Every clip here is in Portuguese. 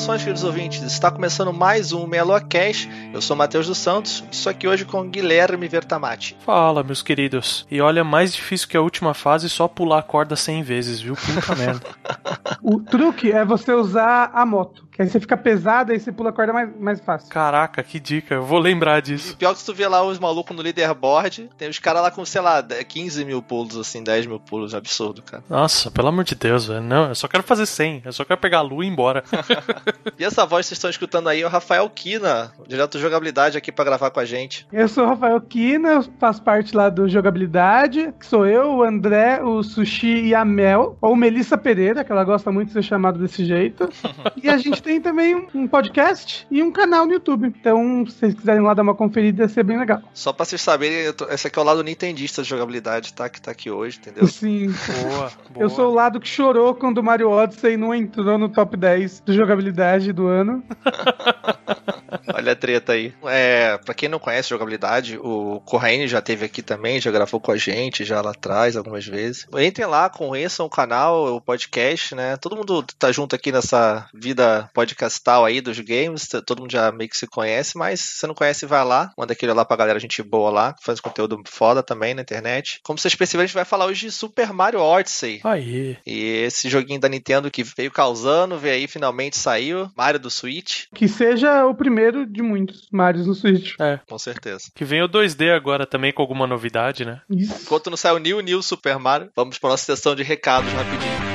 Saudações, queridos ouvintes. Está começando mais um Meia Cash. Eu sou Matheus dos Santos. Estou aqui hoje com Guilherme Vertamati. Fala, meus queridos. E olha, mais difícil que a última fase só pular a corda 100 vezes, viu? Puta merda. O truque é você usar a moto. Aí você fica pesado e você pula a corda mais, mais fácil. Caraca, que dica. Eu vou lembrar disso. Pior que se tu vê lá os malucos no leaderboard, tem os caras lá com, sei lá, 15 mil pulos, assim, 10 mil pulos. Absurdo, cara. Nossa, pelo amor de Deus, velho. Não, eu só quero fazer 100. Eu só quero pegar a lua e ir embora. e essa voz que vocês estão escutando aí é o Rafael Kina, direto de jogabilidade aqui para gravar com a gente. Eu sou o Rafael Kina, eu faço parte lá do Jogabilidade, que sou eu, o André, o Sushi e a Mel, ou Melissa Pereira, que ela gosta muito de ser chamada desse jeito. e a gente tem também um podcast e um canal no YouTube. Então, se vocês quiserem lá dar uma conferida, ia ser bem legal. Só pra vocês saberem, tô... esse aqui é o lado nintendista de jogabilidade, tá? Que tá aqui hoje, entendeu? Sim. Boa, boa. Eu sou o lado que chorou quando o Mario Odyssey não entrou no top 10 de jogabilidade do ano. Olha a treta aí. É, pra quem não conhece jogabilidade, o Corraine já teve aqui também, já gravou com a gente já lá atrás algumas vezes. Entrem lá, conheçam o canal, o podcast, né? Todo mundo tá junto aqui nessa vida podcastal aí dos games, todo mundo já meio que se conhece, mas se você não conhece, vai lá, manda aquele lá pra galera, gente boa lá, que faz conteúdo foda também na internet. Como vocês perceberam, a gente vai falar hoje de Super Mario Odyssey. Aí. E esse joguinho da Nintendo que veio causando, veio aí, finalmente saiu, Mario do Switch. Que seja o primeiro de muitos Marios no Switch. É. Com certeza. Que vem o 2D agora também com alguma novidade, né? Isso. Enquanto não sai o New New Super Mario, vamos para nossa sessão de recados rapidinho.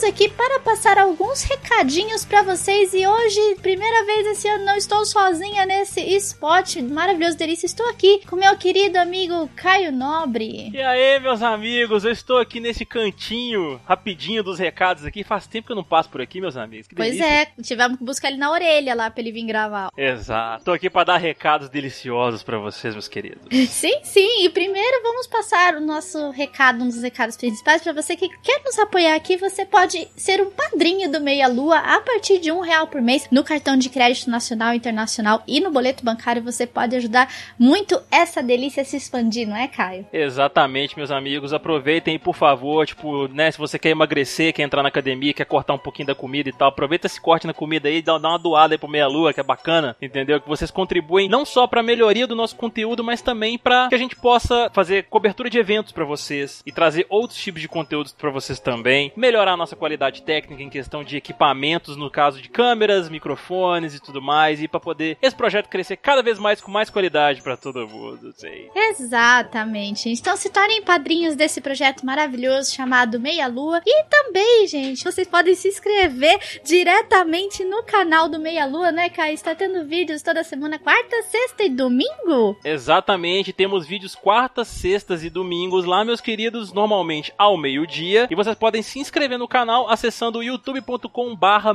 Pausa aqui para passar alguns recadinhos para vocês e hoje, primeira vez esse ano, não estou sozinha nesse spot maravilhoso delícia. Estou aqui com meu querido amigo Caio Nobre. E aí, meus amigos, eu estou aqui nesse cantinho rapidinho dos recados aqui. Faz tempo que eu não passo por aqui, meus amigos. Que pois é, tivemos que buscar ele na orelha lá para ele vir gravar. Exato. Estou aqui para dar recados deliciosos para vocês, meus queridos. Sim, sim. E primeiro vamos passar o nosso recado, um dos recados principais para você que quer nos apoiar aqui, você pode ser um padrinho do Meia Lua a partir de um real por mês no cartão de crédito nacional, internacional e no boleto bancário. Você pode ajudar muito essa delícia a se expandir, não é, Caio? Exatamente, meus amigos. Aproveitem, por favor, tipo, né, se você quer emagrecer, quer entrar na academia, quer cortar um pouquinho da comida e tal, aproveita esse corte na comida aí, dá, dá uma doada aí pro Meia Lua, que é bacana, entendeu? Que vocês contribuem não só pra melhoria do nosso conteúdo, mas também para que a gente possa fazer cobertura de eventos para vocês e trazer outros tipos de conteúdos para vocês também, melhorar a nossa qualidade técnica em questão de equipamentos, no caso de câmeras, microfones e tudo mais, e para poder esse projeto crescer cada vez mais com mais qualidade para todo mundo. Sei. Exatamente. Então se tornem padrinhos desse projeto maravilhoso chamado Meia Lua e também, gente, vocês podem se inscrever diretamente no canal do Meia Lua, né, Kai? Está tendo vídeos toda semana, quarta, sexta e domingo? Exatamente, temos vídeos quartas, sextas e domingos lá, meus queridos, normalmente ao meio-dia, e vocês podem se inscrever no canal acessando youtube.com barra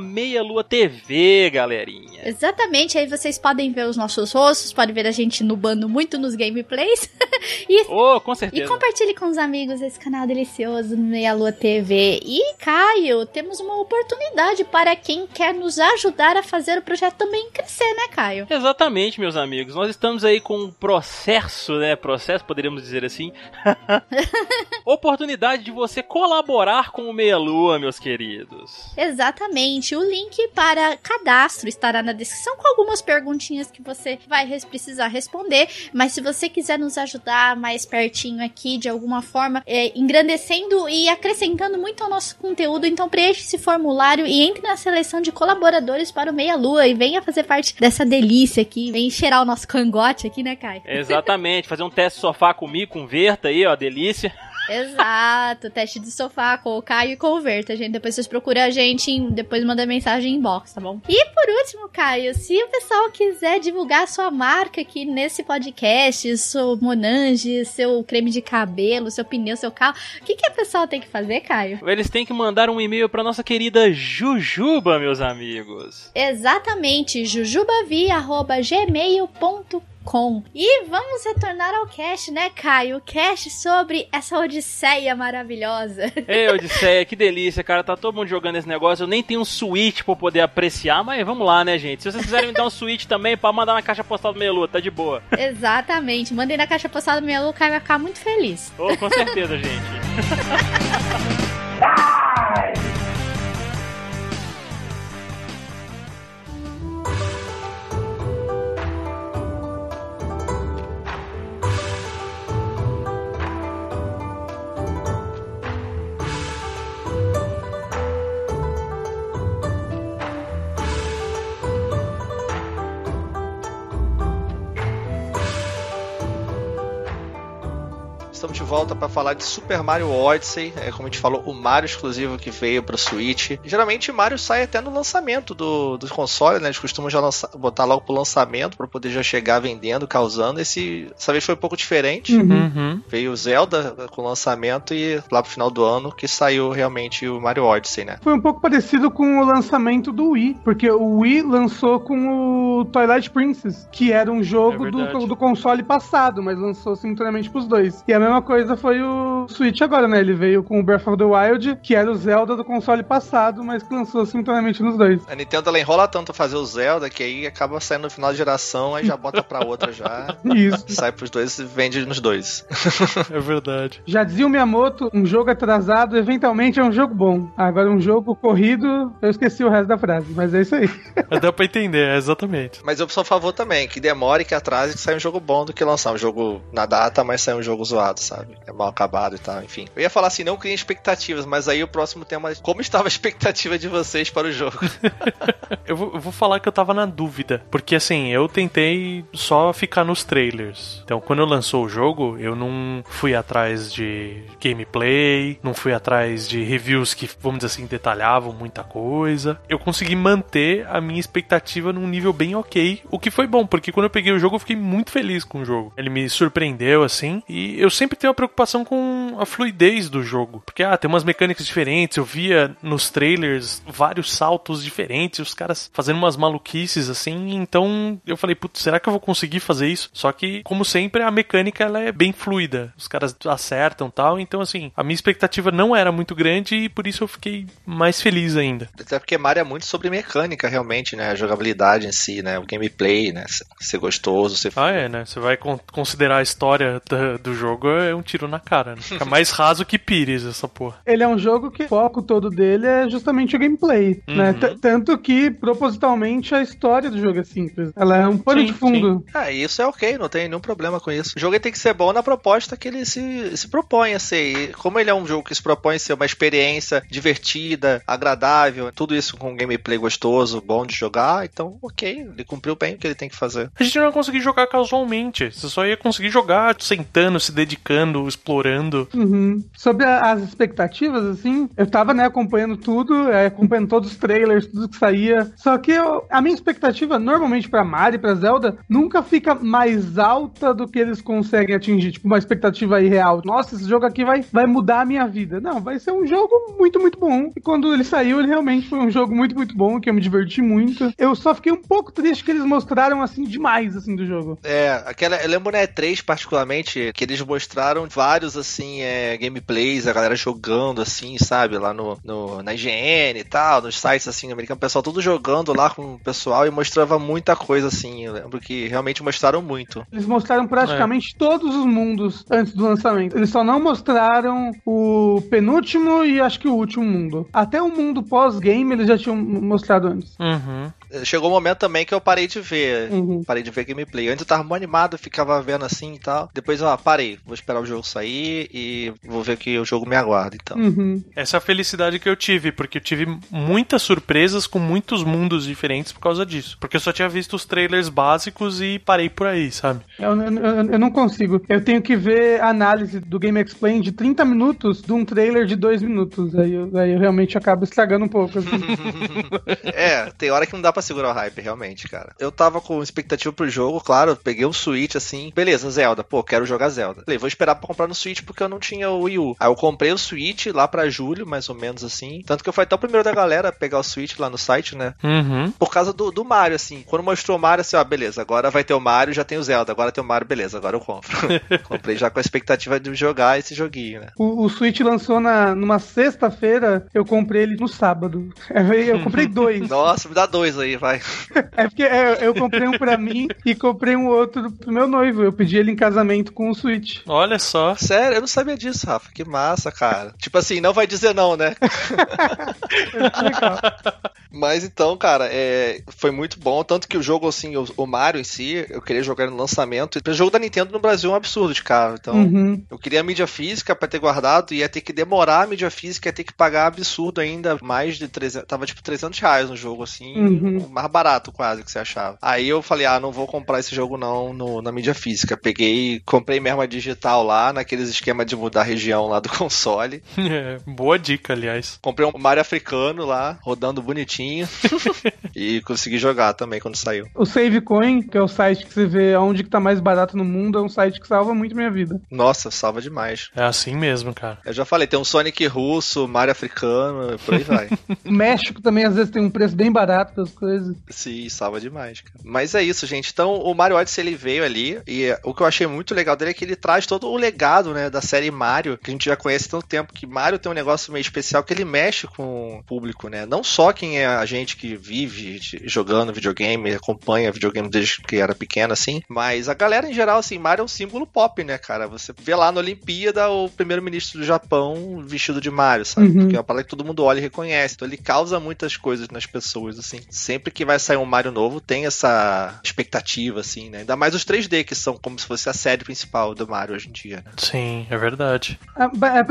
TV, galerinha. Exatamente, aí vocês podem ver os nossos rostos, podem ver a gente nubando muito nos gameplays. e, oh, com certeza. E compartilhe com os amigos esse canal delicioso Meia Lua TV. E, Caio, temos uma oportunidade para quem quer nos ajudar a fazer o projeto também crescer, né, Caio? Exatamente, meus amigos. Nós estamos aí com um processo, né? Processo, poderíamos dizer assim. oportunidade de você colaborar com o Meia Lua, meus queridos. Exatamente. O link para cadastro estará na descrição com algumas perguntinhas que você vai precisar responder. Mas se você quiser nos ajudar mais pertinho aqui, de alguma forma, é, engrandecendo e acrescentando muito ao nosso conteúdo, então preencha esse formulário e entre na seleção de colaboradores para o Meia Lua e venha fazer parte dessa delícia aqui. Vem cheirar o nosso cangote aqui, né, Kai? Exatamente. fazer um teste sofá comigo, com Verta aí, ó, delícia. Exato, teste de sofá com o Caio e converta, gente. Depois vocês procuram a gente, depois manda mensagem em inbox, tá bom? E por último, Caio, se o pessoal quiser divulgar a sua marca aqui nesse podcast, seu Monange, seu creme de cabelo, seu pneu, seu carro, o que, que a pessoa tem que fazer, Caio? Eles têm que mandar um e-mail pra nossa querida Jujuba, meus amigos. Exatamente, jujubavi.gmail.com E vamos retornar ao cast, né, Caio? O cast sobre essa odisseia maravilhosa. Ei, Odisseia, que delícia, cara. Tá todo mundo jogando esse negócio. Eu nem tenho um Switch pra poder apreciar, mas vamos lá, né, gente? Se vocês quiserem me dar um Switch também, pode mandar na caixa postal do Melu, tá de boa. Exatamente, mandei na caixa postal do meu o Caio vai ficar muito feliz. Oh, com certeza, gente. Estamos de volta para falar de Super Mario Odyssey. É, como a gente falou, o Mario exclusivo que veio para Switch. Geralmente Mario sai até no lançamento do, do console, né? Eles costumam já lança- botar logo pro lançamento para poder já chegar vendendo, causando. Esse, essa vez foi um pouco diferente. Uhum. Uhum. Veio o Zelda com o lançamento e lá pro final do ano que saiu realmente o Mario Odyssey, né? Foi um pouco parecido com o lançamento do Wii, porque o Wii lançou com o Twilight Princess, que era um jogo É do, do console passado, mas lançou simultaneamente pros dois. E a mesma coisa foi o Switch agora, né? Ele veio com o Breath of the Wild, que era o Zelda do console passado, mas que lançou simultaneamente nos dois. A Nintendo ela enrola tanto fazer o Zelda que aí acaba saindo no final de geração, aí já bota pra outra já. Isso. Sai pros dois e vende nos dois. É verdade. Já dizia o Miyamoto, um jogo atrasado eventualmente é um jogo bom. Agora um jogo corrido, eu esqueci o resto da frase, mas é isso aí. Mas dá pra entender, é exatamente. Mas eu sou a favor também, que demore, que atrase, que saia um jogo bom do que lançar um jogo na data, mas sair um jogo zoado, sabe? É mal acabado e tal, enfim. Eu ia falar assim, não criem expectativas, mas aí o próximo tema é como estava a expectativa de vocês para o jogo. Eu vou, eu vou falar que eu tava na dúvida. Porque assim, eu tentei só ficar nos trailers. Então, quando lançou o jogo, eu não fui atrás de gameplay, não fui atrás de reviews que, vamos dizer assim, detalhavam muita coisa. Eu consegui manter a minha expectativa num nível bem ok. O que foi bom, porque quando eu peguei o jogo, eu fiquei muito feliz com o jogo. Ele me surpreendeu, assim. E eu sempre tenho uma preocupação com a fluidez do jogo. Porque, ah, tem umas mecânicas diferentes. Eu via nos trailers vários saltos diferentes, os caras fazendo umas maluquices assim. Então eu falei, putz, será que eu vou conseguir fazer isso? Só que, como sempre, a mecânica ela é bem fluida. Os caras acertam tal. Então, assim, a minha expectativa não era muito grande e por isso eu fiquei mais feliz ainda. Até porque Mario é muito sobre mecânica, realmente, né? A jogabilidade em si, né? O gameplay, né? Ser gostoso, ser. Ah, é, né? Você vai con- considerar a história do jogo é um tiro na cara, né? Fica mais raso que Pires essa porra. Ele é um jogo que o foco todo dele é justamente o gameplay, né? T- Tanto que, propositalmente, a história do jogo é simples. Ela é um pano Sim, de fundo. Ah, isso é ok, não tem nenhum problema com isso. O jogo tem que ser bom na proposta que ele se, se propõe a ser. E como ele é um jogo que se propõe a ser uma experiência divertida, agradável, tudo isso com um gameplay gostoso, bom de jogar, então ok, ele cumpriu bem o que ele tem que fazer. A gente não ia conseguir jogar casualmente. Você só ia conseguir jogar sentando, se dedicando, explorando. Uhum. Sobre a- as expectativas, assim, eu tava, né, acompanhando tudo, é, acompanhando todos os trailers, tudo que saía. Só que eu- a minha expectativa, normalmente pra Mario e pra Zelda, nunca fica mais alta do que eles conseguem atingir. Tipo, uma expectativa irreal. Nossa, esse jogo aqui vai, vai mudar a minha vida. Não, vai ser um jogo muito, muito bom. E quando ele saiu, ele realmente foi um jogo muito, muito bom, que eu me diverti muito. Eu só fiquei um pouco triste que eles mostraram, assim, demais, assim, do jogo. É, aquela. Eu lembro na E3, particularmente, que eles mostraram vários, assim, é, gameplays, a galera jogando, assim, sabe, lá no, no- na IGN e tal, nos sites, assim, americanos, o pessoal tudo jogando lá com o pessoal e mostrava muita coisa, assim. Eu lembro que realmente mostraram muito. Eles mostraram praticamente todos os mundos antes do lançamento. Eles só não mostraram o penúltimo e acho que o último mundo. Até o mundo pós-game eles já tinham mostrado antes. Uhum. Chegou um momento também que eu parei de ver. Uhum. Parei de ver gameplay. Antes eu tava muito animado, ficava vendo assim e tal. Depois, ó, parei. Vou esperar o jogo sair e e vou ver que o jogo me aguarda, então. Uhum. Essa é a felicidade que eu tive, porque eu tive muitas surpresas com muitos mundos diferentes por causa disso. Porque eu só tinha visto os trailers básicos e parei por aí, sabe? Eu, eu- eu- não consigo. Eu tenho que ver a análise do Game Explain de 30 minutos de um trailer de 2 minutos. Aí eu, aí eu realmente acabo estragando um pouco. assim. É, tem hora que não dá pra segurar o hype, realmente, cara. Eu tava com expectativa pro jogo, claro, peguei um Switch assim, beleza, Zelda, pô, quero jogar Zelda. Falei, vou esperar pra comprar no Switch porque eu não tinha o Wii U. Aí eu comprei o Switch lá pra julho, mais ou menos assim. Tanto que eu fui até o primeiro da galera a pegar o Switch lá no site, né? Uhum. Por causa do, do Mario, assim. Quando mostrou o Mario, assim, ó, beleza, agora vai ter o Mario, já tem o Zelda, agora tem o Mario, beleza, agora eu compro. comprei já com a expectativa de jogar esse joguinho, né? O, o Switch lançou na, numa sexta-feira, eu comprei ele no sábado. Eu comprei dois. Nossa, me dá dois aí, vai. É porque é, eu comprei um pra mim e comprei um outro pro meu noivo. Eu pedi ele em casamento com o Switch. Olha só. Sério, eu não sabia disso, Rafa. Que massa, cara. Tipo assim, não vai dizer não, né? Mas então, cara, é, foi muito bom. Tanto que o jogo, assim, o, o Mario em si, eu queria jogar no lançamento. O jogo da Nintendo no Brasil é um absurdo de caro. Então, Uhum. eu queria a mídia física pra ter guardado. Ia ter que demorar a mídia física, ia ter que pagar absurdo ainda. Mais de 300. Tava tipo 300 reais no jogo, assim. Uhum. Mais barato quase que você achava. Aí eu falei, ah, não vou comprar esse jogo não no- na mídia física. Peguei, comprei mesmo a digital lá, naqueles esquemas de mudar a região lá do console. É, boa dica, aliás. Comprei um Mario africano lá, rodando bonitinho. e consegui jogar também quando saiu. O SaveCoin, que é o site que você vê onde que tá mais barato no mundo, é um site que salva muito minha vida. Nossa, salva demais. É assim mesmo, cara. Eu já falei, tem um Sonic russo, Mario africano, por aí vai. O México também às vezes tem um preço bem barato das coisas. Sim, salva demais, cara. Mas é isso, gente. Então, o Mario Odyssey ele veio ali e o que eu achei muito legal dele é que ele traz todo o legado, né, da série Mario, que a gente já conhece há tanto tempo, que Mario tem um negócio meio especial que ele mexe com o público, né? Não só quem é a gente que vive jogando videogame, acompanha videogame desde que era pequeno, assim, mas a galera em geral, assim, Mario é um símbolo pop, né, cara? Você vê lá na Olimpíada o primeiro-ministro do Japão vestido de Mario, sabe? Uhum. Porque é uma parada que todo mundo olha e reconhece. Então ele causa muitas coisas nas pessoas, assim. Sempre que vai sair um Mario novo, tem essa expectativa, assim, né? Ainda mais os 3D, que são como se fosse a série principal do Mario hoje em dia, né? Sim, é verdade. É,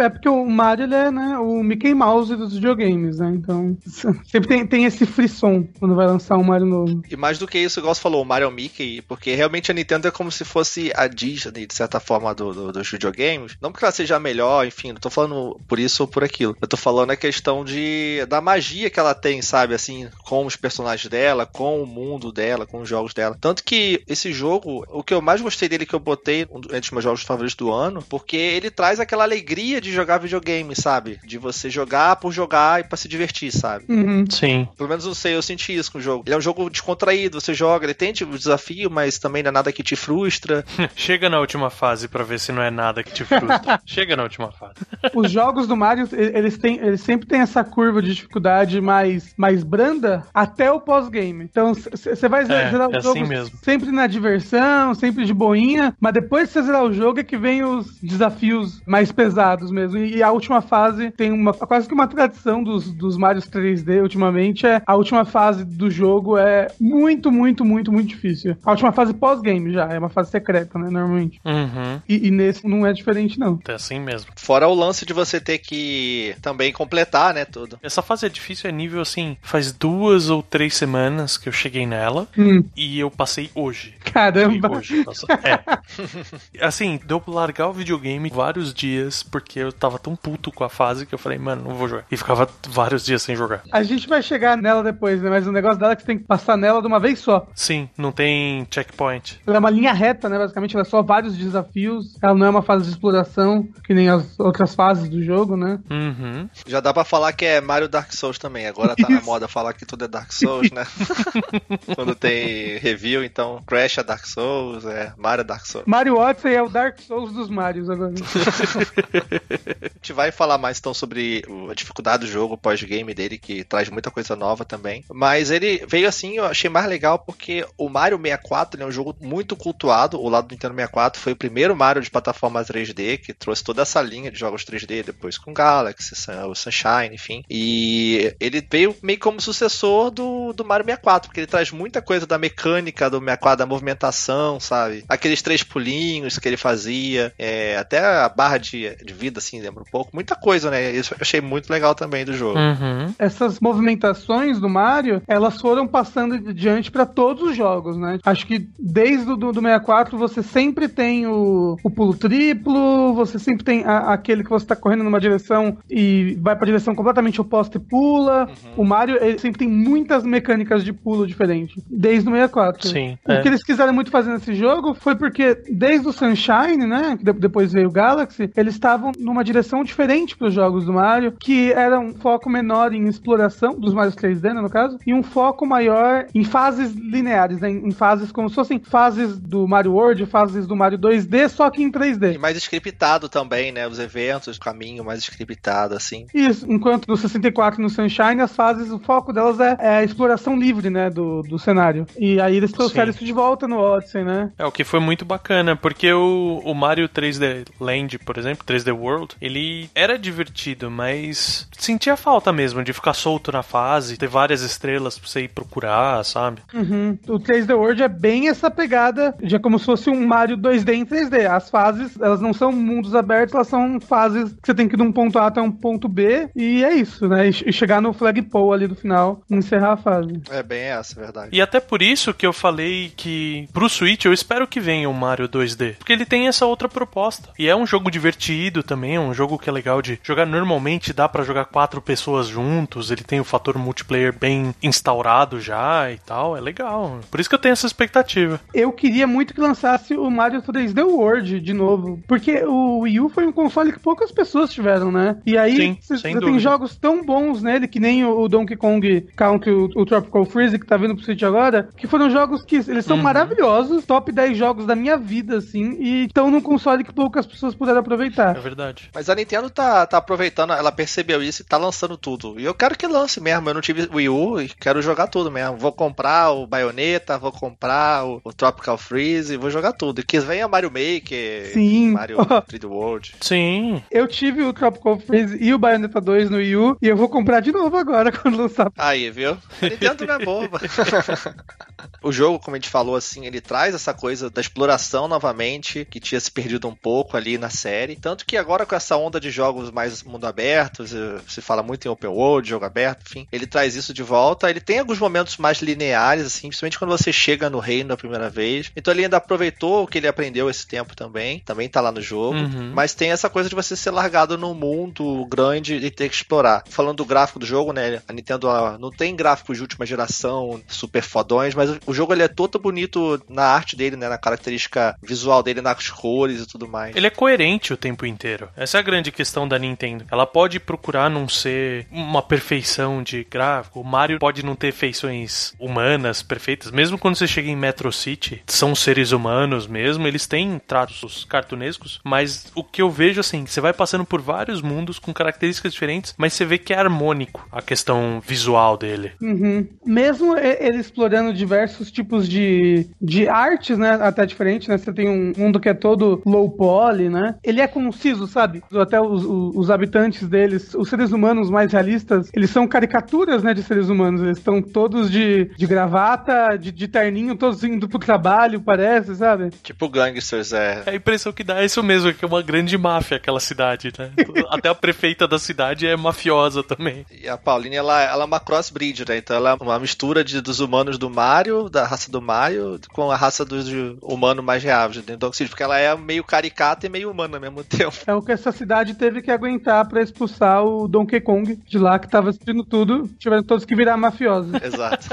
é- é porque o Mario ele é né, o Mickey Mouse dos videogames, né? Então sempre tem, tem esse frisson quando vai lançar um Mario novo. E mais do que isso, igual você falou, o Mario Mickey, porque realmente a Nintendo é como se fosse a Disney, de certa forma, do, do- dos videogames. Não porque ela seja a melhor, enfim, não tô falando por isso ou por aquilo. Eu tô falando a questão de da magia que ela tem, sabe, assim, com os personagens dela, com o mundo dela, com os jogos dela. Tanto que esse jogo, o que eu mais gostei dele que eu botei um entre os meus jogos favoritos do ano, porque ele traz aquela alegria de jogar videogame, sabe? De você jogar por jogar e pra se divertir, sabe? Uhum. Sim. Pelo menos não sei, eu senti isso com o jogo. Ele é um jogo descontraído, você joga, ele tem tipo desafio, mas também não é nada que te frustra. Chega na última fase pra ver se não é nada que te frustra. Chega na última fase. Os jogos do Mario, eles, têm, eles sempre têm essa curva de dificuldade mais, mais branda até o pós-game. Então, você vai É, zerar o é jogo assim mesmo. sempre na diversão, sempre de boinha, mas depois que você zerar o jogo é que vem os desafios mais pesados mesmo. E, e a última fase tem uma quase que uma tradição dos, dos Marios 3D ultimamente, é a última fase do jogo é muito, muito, muito, muito difícil. A última fase pós-game já, é uma fase secreta, né, normalmente. Uhum. E, e nesse não é diferente, não. É assim mesmo. Fora o lance de você ter que também completar, né, tudo. Essa fase é difícil, é nível assim. Faz duas ou três semanas que eu cheguei nela Hum, e eu passei hoje. E caramba. hoje. Nossa, é. Assim, deu pra largar o videogame vários dias porque eu tava tão puto com a fase que eu falei, mano, não vou jogar. E ficava vários dias sem jogar. A gente vai chegar nela depois, né? Mas o negócio dela é que você tem que passar nela de uma vez só. Sim, não tem checkpoint. Ela é uma linha reta, né? Basicamente, ela é só vários desafios. Ela não é uma fase de exploração, que nem as outras fases do jogo, né? Uhum. Já dá pra falar que é Mario Dark Souls também. Agora tá na moda falar que tudo é Dark Souls, né? Quando tem review, então Crash é Dark Souls, é Mario é Dark Souls. Mario Odyssey é o Dark Souls dos Marios agora. A gente vai falar mais então sobre a dificuldade do jogo, o pós-game dele, que traz muita coisa nova também. Mas Mas ele veio assim, eu achei mais legal porque o Mario 64 é um jogo muito cultuado. O lado do Nintendo 64 foi o primeiro Mario de plataforma 3D que trouxe toda essa linha de jogos 3D, depois com Galaxy, o Sunshine, enfim. E ele veio meio como sucessor do, do Mario 64, porque ele traz muita coisa da mecânica do 64, da movimentação, sabe? Aqueles três pulinhos que ele fazia, é, até a barra de, de vida, assim, lembra um pouco. Muita coisa, né? Isso eu achei muito legal também do jogo. Uhum. Essas movimentações do Mario, elas foram passando adiante para todos os jogos, né? Acho que desde o do, do 64 você sempre tem o, o pulo triplo, você sempre tem a, aquele que você tá correndo numa direção e vai pra direção completamente oposta e pula. Uhum. O Mario ele sempre tem muitas mecânicas de pulo diferentes, desde o 64. Sim. O é. que eles quiseram muito fazer nesse jogo foi porque, desde o Sunshine, né? Que de- depois veio o Galaxy, eles estavam numa direção diferente para os jogos do Mario, que era um foco menor em exploração, dos Mario 3D, né, no caso, e um foco maior em fases lineares, né? Em fases como se fossem fases do Mario World, fases do Mario 2D, só que em E 3D. mais scriptado também, né? Os eventos, o caminho mais scriptado, assim. Isso, enquanto no 64 e no Sunshine, as fases, o foco delas é, é a exploração livre, né, do, do cenário. E aí eles trouxeram Sim. isso de volta no Odyssey, né? É, o que foi muito bacana, porque o, o Mario 3D Land, por exemplo, 3D World, ele era divertido, mas sentia falta mesmo de ficar solto na fase, ter várias estrelas pra você ir procurar, sabe? Uhum. O 3D World é bem essa pegada, de é como se fosse um Mario 2D em 3D. As fases, elas não são mundos abertos, elas são fases que você tem que ir de um ponto A até um ponto B, e é isso, né? E chegar no flagpole ali do final e encerrar a fase. É bem essa, é verdade. E até por isso que eu falei que pro Switch eu espero que venha o Mario 2D, porque ele tem essa outra proposta. E é um jogo divertido também, é um jogo que é legal de jogar normalmente, dá pra jogar quatro pessoas juntos, ele tem o fator multiplayer bem instaurado já e tal, é legal. Por isso que eu tenho essa expectativa. Eu queria muito que lançasse o Mario 3D World de novo, porque o Wii U foi um console que poucas pessoas tiveram, né? E aí Sim, você tem jogos tão bons nele, que nem o o Donkey Kong Country, o, o Tropical Freeze, que tá vindo pro Switch agora, que foram jogos que eles são Uhum. maravilhosos, top 10 jogos da minha vida, assim, e estão num console que poucas pessoas puderam É aproveitar. verdade. Mas a Nintendo tá, tá aproveitando, ela percebeu isso e tá lançando tudo. E eu quero que lance mesmo. Eu não tive Wii U e quero jogar tudo mesmo. Vou comprar o Bayonetta, vou comprar o, o Tropical Freeze, vou jogar tudo. E que venha Mario Maker, Sim. Mario 3D World. Sim. Eu tive o Tropical Freeze e o Bayonetta 2 no Wii U, e eu vou comprar de novo agora quando lançar. Aí, viu? A Nintendo não é boba. o jogo, como a gente falou, assim, ele traz essa coisa da exploração novamente, que tinha se perdido um pouco ali na série. Tanto que agora com essa onda de jogos mais mundo aberto, se- fala muito em open world, jogo aberto, enfim, ele traz isso de volta. Ele tem alguns momentos mais lineares, assim, principalmente quando você chega no reino a primeira vez. Então ele ainda aproveitou o que ele aprendeu esse tempo também. Também tá lá no jogo. Uhum. Mas tem essa coisa de você ser largado num mundo grande e ter que explorar. Falando do gráfico do jogo, né? A Nintendo não tem gráficos de última geração super fodões, mas o jogo ele é todo bonito na arte dele, né? Na característica visual dele, nas cores e tudo mais. Ele é coerente o tempo inteiro. Essa é a grande questão da Nintendo. Ela pode procurar não ser uma perfeição de gráfico. O Mario pode não ter feições humanas perfeitas. Mesmo quando você chega em Metro City, são seres humanos mesmo. Eles têm traços cartunescos. Mas o que eu vejo, assim, você vai passando por vários mundos com características diferentes, mas você vê que é harmônico a questão visual dele. Uhum. Mesmo ele explorando diversos tipos de, de artes, né? Até diferente, né? Você tem um mundo que é todo low poly, né? Ele é conciso, sabe? Até os, os, os habitantes deles, os seres humanos mais realistas, eles são caricaturas, né? De seres humanos. Eles estão todos de, de gravata, de, de terninho, todos indo pro trabalho, parece, sabe? Tipo Gangsters, é. A impressão que dá é isso mesmo, que é uma grande máfia aquela cidade, né? Até a prefeita da cidade é mafiosa também. E a Pauline, ela, ela é uma crossbreed, né? Então ela é uma mistura de, dos humanos do Mario, da raça do Mario, com a raça dos humano mais de Donkey Kong, porque ela é meio caricata e meio humana ao mesmo tempo. É o que essa cidade teve que aguentar pra expulsar o Donkey Kong de lá, que tava assistindo tudo. Tiveram todos que virar mafiosos. Exato.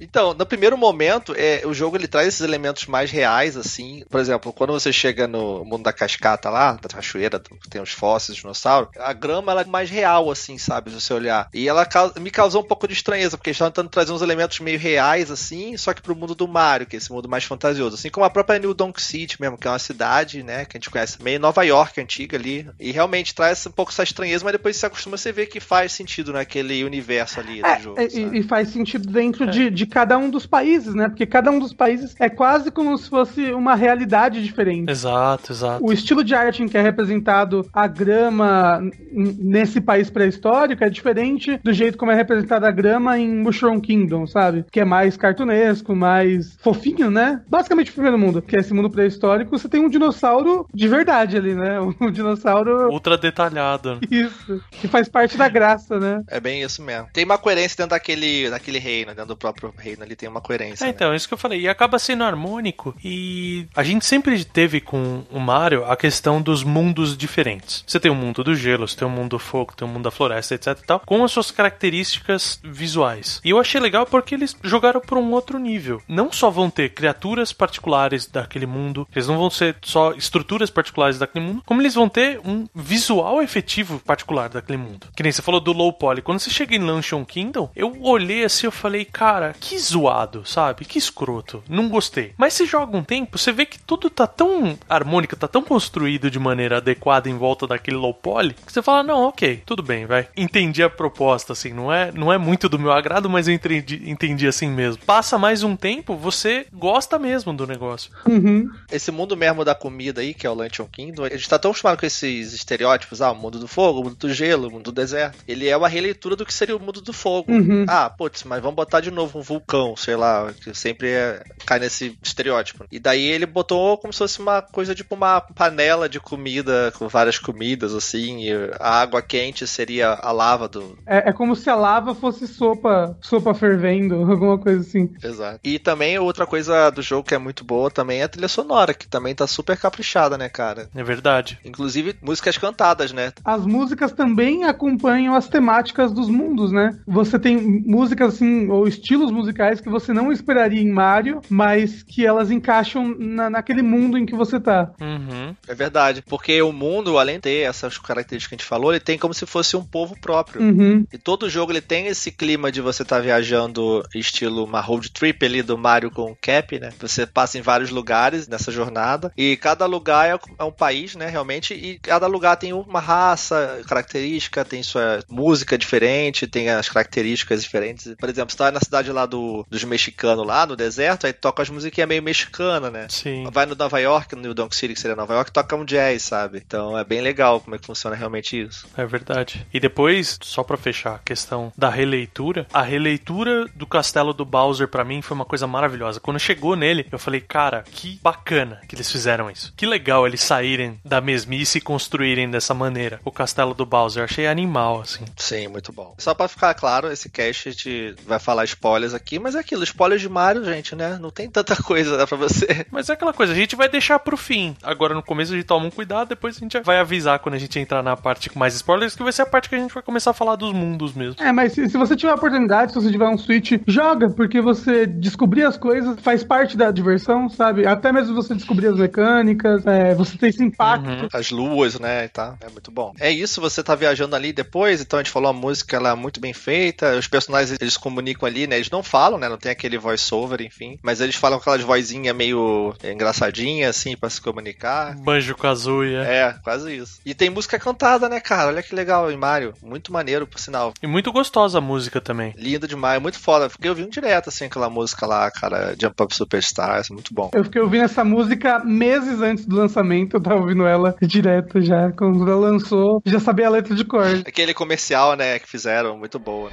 então, no primeiro momento, é, o jogo ele traz esses elementos mais reais, assim. Por exemplo, quando você chega no mundo da cascata lá, da cachoeira, que tem os fósseis, dinossauro, a grama ela é mais real, assim, sabe? Se você olhar. E ela me causou um pouco de estranheza, porque eles estavam tentando trazer uns elementos meio reais, assim, só que pro mundo do Mario, que é esse mundo mais fantasioso. Assim como a própria New Donk City mesmo, que é uma cidade, né, que a gente conhece, meio Nova York antiga ali. E realmente traz um pouco essa estranheza, mas depois você acostuma, você vê que faz sentido naquele universo ali do jogo. É, e, e faz sentido dentro de, de cada um dos países, né? Porque cada um dos países é quase como se fosse uma realidade diferente. Exato, exato. O estilo de arte em que é representado a grama nesse país pré-histórico é diferente do jeito como é representada a grama em Mushroom Kingdom, sabe? Que é mais cartunesco, mais fofinho, né? Basicamente o primeiro mundo, que é esse mundo pré-histórico, você tem um dinossauro de verdade ali, né? Um dinossauro. Ultra detalhado. Isso. Que faz parte da graça, né? É bem isso mesmo. Tem uma coerência dentro daquele, daquele reino, dentro do próprio reino ali tem uma coerência. É, né? então, é isso que eu falei. E acaba sendo harmônico. E a gente sempre teve com o Mario a questão dos mundos diferentes. Você tem o mundo do gelo, você tem o mundo do fogo, tem o mundo da floresta, etc e tal, com as suas características visuais. E eu achei legal porque eles jogaram por um outro nível. Não só vão ter criaturas particulares daquele mundo, eles não vão ser só estruturas particulares daquele mundo, como eles vão ter um visual efetivo particular daquele mundo. Que nem você falou do low poly. Quando você chega em Luncheon Kingdom, eu olhei assim eu falei, cara, que zoado, sabe? Que escroto. Não gostei. Mas se joga um tempo, você vê que tudo tá tão harmônico, tá tão construído de maneira adequada em volta daquele low poly, que você fala, não, ok, tudo bem, vai. Entendi a proposta, assim, não é, não é muito do meu agrado, mas eu entendi, entendi assim mesmo. Passa mais um tempo, você gosta mesmo do negócio. Uhum. Esse mundo mesmo da comida aí, que é o Luncheon Kingdom, a gente tá tão acostumado com esses estereótipos, ah, o mundo do fogo, o mundo do gelo, o mundo do deserto. Ele é uma releitura do que seria o mundo do fogo. Uhum. Ah, putz, mas vamos botar de novo um vulcão, sei lá, que sempre é- cai nesse estereótipo. E daí ele botou como se fosse uma coisa tipo uma panela de comida com várias comidas, assim, e a água quente seria a lava do. É, é como se a lava fosse sopa, sopa fervendo, alguma coisa assim. Exato. E também outra coisa do jogo que é muito boa também é a trilha sonora, que também tá super caprichada, né, cara? É verdade. Inclusive músicas cantadas, né? As músicas também acompanham as temáticas dos mundos, né? Você tem músicas assim, ou estilos musicais que você não esperaria em Mario, mas que elas encaixam na, naquele mundo em que você tá. Uhum. É verdade. Porque o mundo, além de ter essas características que a gente falou, ele tem como se fosse um povo próprio. Uhum. E todo jogo ele tem esse clima de você estar viajando estilo uma road trip ali do Mario com o Cap, né? Você passa em vários lugares nessa jornada e cada lugar é é um país, né, realmente, e cada lugar tem uma raça característica, tem sua música diferente, tem as características diferentes. Por exemplo, você tá na cidade lá do, dos mexicanos lá, no deserto, aí toca as musiquinhas meio mexicana, né? Sim. Vai no Nova York, no New Donk City, que seria Nova York, toca um jazz, sabe? Então é bem legal como é que funciona realmente isso. É verdade. E depois, só pra fechar a questão da releitura, a releitura do castelo do Bowser pra mim foi uma coisa maravilhosa. Quando chegou nele, eu falei, cara, que bacana que eles fizeram isso. Que legal eles saírem da mesmice e construírem dessa maneira o castelo do Bowser. Achei animal, assim. Sim, muito bom. Só pra ficar claro, esse cast a gente vai falar spoilers aqui, mas é aquilo, spoilers de Mario, gente, né? Não tem tanta coisa né, pra você. Mas é aquela coisa, a gente vai deixar pro fim. Agora no começo a gente toma um cuidado, depois a gente vai avisar quando a gente entrar na parte com mais spoilers, que vai ser a parte que a gente vai começar a falar dos mundos mesmo. É, mas se, se você tiver a oportunidade, se você tiver um Switch, joga, porque você descobrir as coisas faz parte da diversão, sabe? Até mesmo você descobrir as mecânicas, é, você tem esse impacto. Uhum. As luas, né, e tá. É muito bom. É isso, você tá viajando ali depois, então a gente falou a música, ela é muito bem feita, os personagens, eles comunicam ali, né, eles não falam, né, não tem aquele voice-over, enfim, mas eles falam com aquelas vozinhas meio engraçadinhas, assim, pra se comunicar. Banjo Kazooie. É, quase isso. E tem música cantada, né, cara? Olha que legal em Mario. Muito maneiro, por sinal. E muito gostosa a música também. Linda demais, muito foda. Fiquei ouvindo direto, assim, aquela música lá, cara, Jump Up Superstars, muito bom. Eu fiquei ouvindo essa música meses antes do lançamento, eu tava ouvindo ela direto já. Quando ela lançou, já sabia a letra de cor. Aquele comercial, né, que fizeram, muito boa.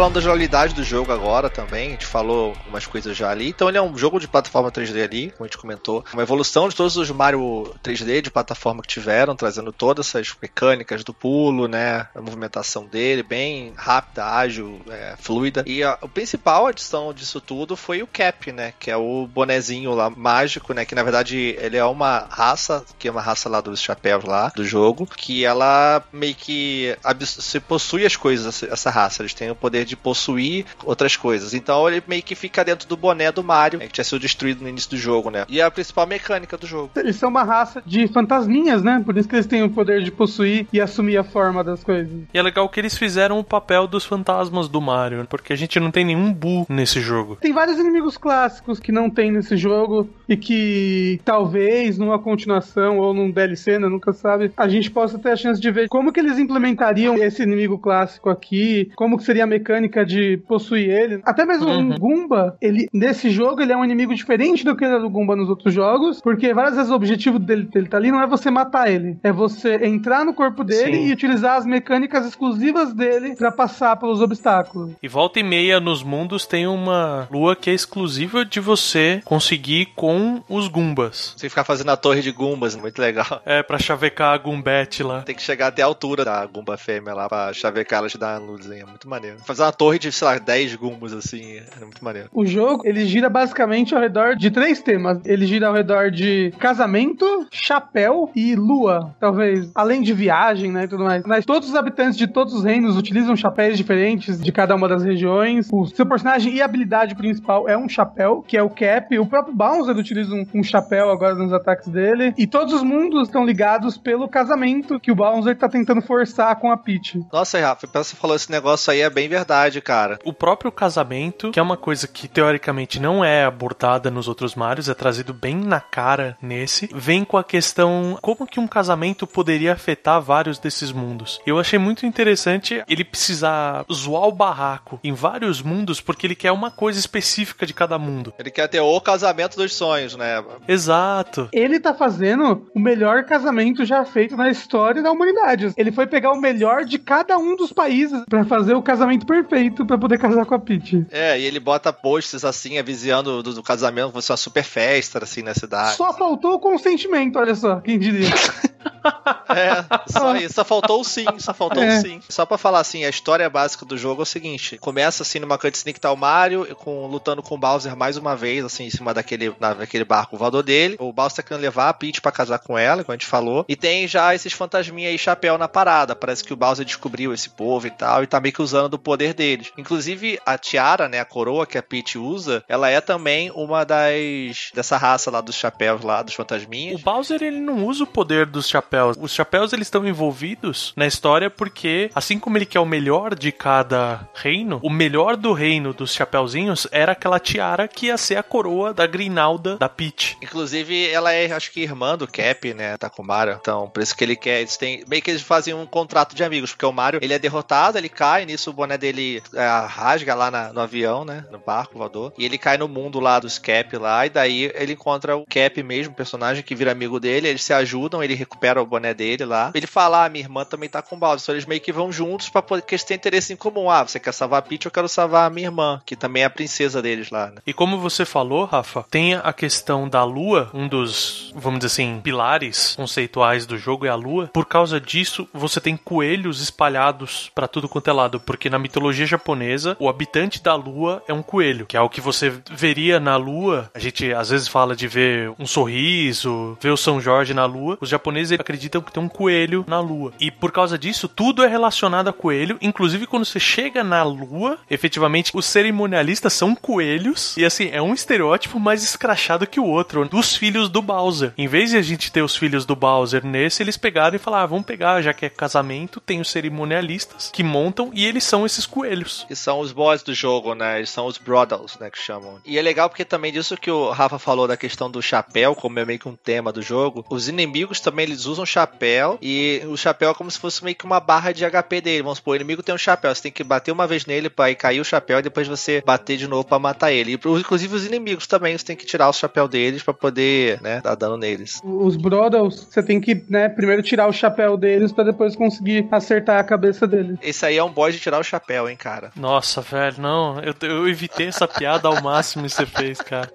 Falando da jogabilidade do jogo agora também, a gente falou umas coisas já ali. Então ele é um jogo de plataforma 3D ali, como a gente comentou. Uma evolução de todos os Mario 3D de plataforma que tiveram, trazendo todas essas mecânicas do pulo, né? A movimentação dele, bem rápida, ágil, é, fluida. E a, a principal adição disso tudo foi o Cap, né? Que é o bonezinho lá mágico, né? Que na verdade ele é uma raça, que é uma raça lá dos chapéus lá do jogo, que ela meio que se possui as coisas, essa raça. Eles têm o poder de possuir outras coisas. Então ele meio que fica dentro do boné do Mario, né, que tinha sido destruído no início do jogo, né? E é a principal mecânica do jogo. Eles são uma raça de fantasminhas, né? Por isso que eles têm o poder de possuir e assumir a forma das coisas. E é legal que eles fizeram o papel dos fantasmas do Mario, porque a gente não tem nenhum Bu nesse jogo. Tem vários inimigos clássicos que não tem nesse jogo e que talvez numa continuação ou num DLC, né, nunca sabe, a gente possa ter a chance de ver como que eles implementariam esse inimigo clássico aqui, como que seria a mecânica mecânica de possuir ele. Até mesmo uhum. um Goomba, ele, nesse jogo, ele é um inimigo diferente do que ele é do Goomba nos outros jogos, porque várias vezes o objetivo dele, dele tá ali não é você matar ele, é você entrar no corpo dele Sim. e utilizar as mecânicas exclusivas dele para passar pelos obstáculos. E volta e meia nos mundos tem uma lua que é exclusiva de você conseguir com os Goombas. Você ficar fazendo a torre de Goombas, muito legal. É, pra chavecar a Goombet lá. Tem que chegar até a altura da Goomba fêmea lá pra chavecar ela te dar uma luzinha. Muito maneiro. Fazer fazer uma torre de, sei lá, 10 gumbos, assim. É muito maneiro. O jogo, ele gira basicamente ao redor de três temas. Ele gira ao redor de casamento, chapéu e lua, talvez. Além de viagem, né, e tudo mais. Mas todos os habitantes de todos os reinos utilizam chapéus diferentes de cada uma das regiões. O seu personagem e habilidade principal é um chapéu, que é o Cap. O próprio Bowser utiliza um, um chapéu agora nos ataques dele. E todos os mundos estão ligados pelo casamento que o Bowser tá tentando forçar com a Peach. Nossa, Rafa, você falou esse negócio aí, é bem verdade verdade, cara. O próprio casamento, que é uma coisa que teoricamente não é abordada nos outros Marios, é trazido bem na cara nesse, vem com a questão como que um casamento poderia afetar vários desses mundos. Eu achei muito interessante ele precisar zoar o barraco em vários mundos porque ele quer uma coisa específica de cada mundo. Ele quer ter o casamento dos sonhos, né? Exato. Ele tá fazendo o melhor casamento já feito na história da humanidade. Ele foi pegar o melhor de cada um dos países para fazer o casamento perfeito perfeito para poder casar com a Peach. É, e ele bota posts assim, avisando do, do casamento, você uma super festa assim na cidade. Só faltou o consentimento, olha só, quem diria. é, só isso, só faltou o sim, só faltou é. o sim. Só pra falar assim, a história básica do jogo é o seguinte: começa assim numa cutscene que tá o Mario com, lutando com o Bowser mais uma vez, assim, em cima daquele, daquele barco voador dele. O Bowser tá querendo levar a Peach pra casar com ela, como a gente falou. E tem já esses fantasminha aí, chapéu na parada. Parece que o Bowser descobriu esse povo e tal, e tá meio que usando do poder deles. Inclusive, a tiara, né, a coroa que a Peach usa, ela é também uma das. dessa raça lá dos chapéus lá, dos fantasminhas. O Bowser, ele não usa o poder dos chapéus. Os chapéus eles estão envolvidos na história porque, assim como ele quer o melhor de cada reino, o melhor do reino dos chapeuzinhos era aquela tiara que ia ser a coroa da Grinalda da Peach. Inclusive, ela é, acho que, irmã do Cap, né? Mario. Então, por isso que ele quer. Eles têm. Meio que eles fazem um contrato de amigos, porque o Mario ele é derrotado, ele cai, nisso o boné dele é, rasga lá na, no avião, né? No barco voador. E ele cai no mundo lá dos Cap lá, e daí ele encontra o Cap mesmo, personagem que vira amigo dele, eles se ajudam, ele recupera o boné dele lá. Ele fala: ah, minha irmã também tá com Bowser. Então eles meio que vão juntos pra poder, porque eles têm interesse em comum. Ah, você quer salvar a Peach, eu quero salvar a minha irmã, que também é a princesa deles lá, né? E como você falou, Rafa, tem a questão da lua, um dos, vamos dizer assim, pilares conceituais do jogo é a lua. Por causa disso, você tem coelhos espalhados para tudo quanto é lado, porque na mitologia japonesa, o habitante da lua é um coelho, que é o que você veria na lua. A gente às vezes fala de ver um sorriso, ver o São Jorge na lua. Os japoneses acreditam que tem um coelho na lua. E por causa disso, tudo é relacionado a coelho, inclusive quando você chega na lua, efetivamente os cerimonialistas são coelhos. E assim, é um estereótipo mais escrachado que o outro, dos filhos do Bowser. Em vez de a gente ter os filhos do Bowser nesse, eles pegaram e falaram: ah, vamos pegar, já que é casamento, tem os cerimonialistas que montam e eles são esses coelhos. Que são os boys do jogo, né? Eles são os brothers, né? Que chamam. E é legal porque também disso que o Rafa falou da questão do chapéu, como é meio que um tema do jogo, os inimigos também eles usam usa um chapéu e o chapéu é como se fosse meio que uma barra de HP dele. Vamos supor, o inimigo tem um chapéu, você tem que bater uma vez nele pra ir cair o chapéu e depois você bater de novo pra matar ele. E inclusive os inimigos também, você tem que tirar o chapéu deles pra poder, né, dar dano neles. Os Brothers, você tem que, né, primeiro tirar o chapéu deles pra depois conseguir acertar a cabeça deles. Esse aí é um boss de tirar o chapéu, hein, cara. Nossa, velho, não. Eu, eu evitei essa piada ao máximo que você fez, cara.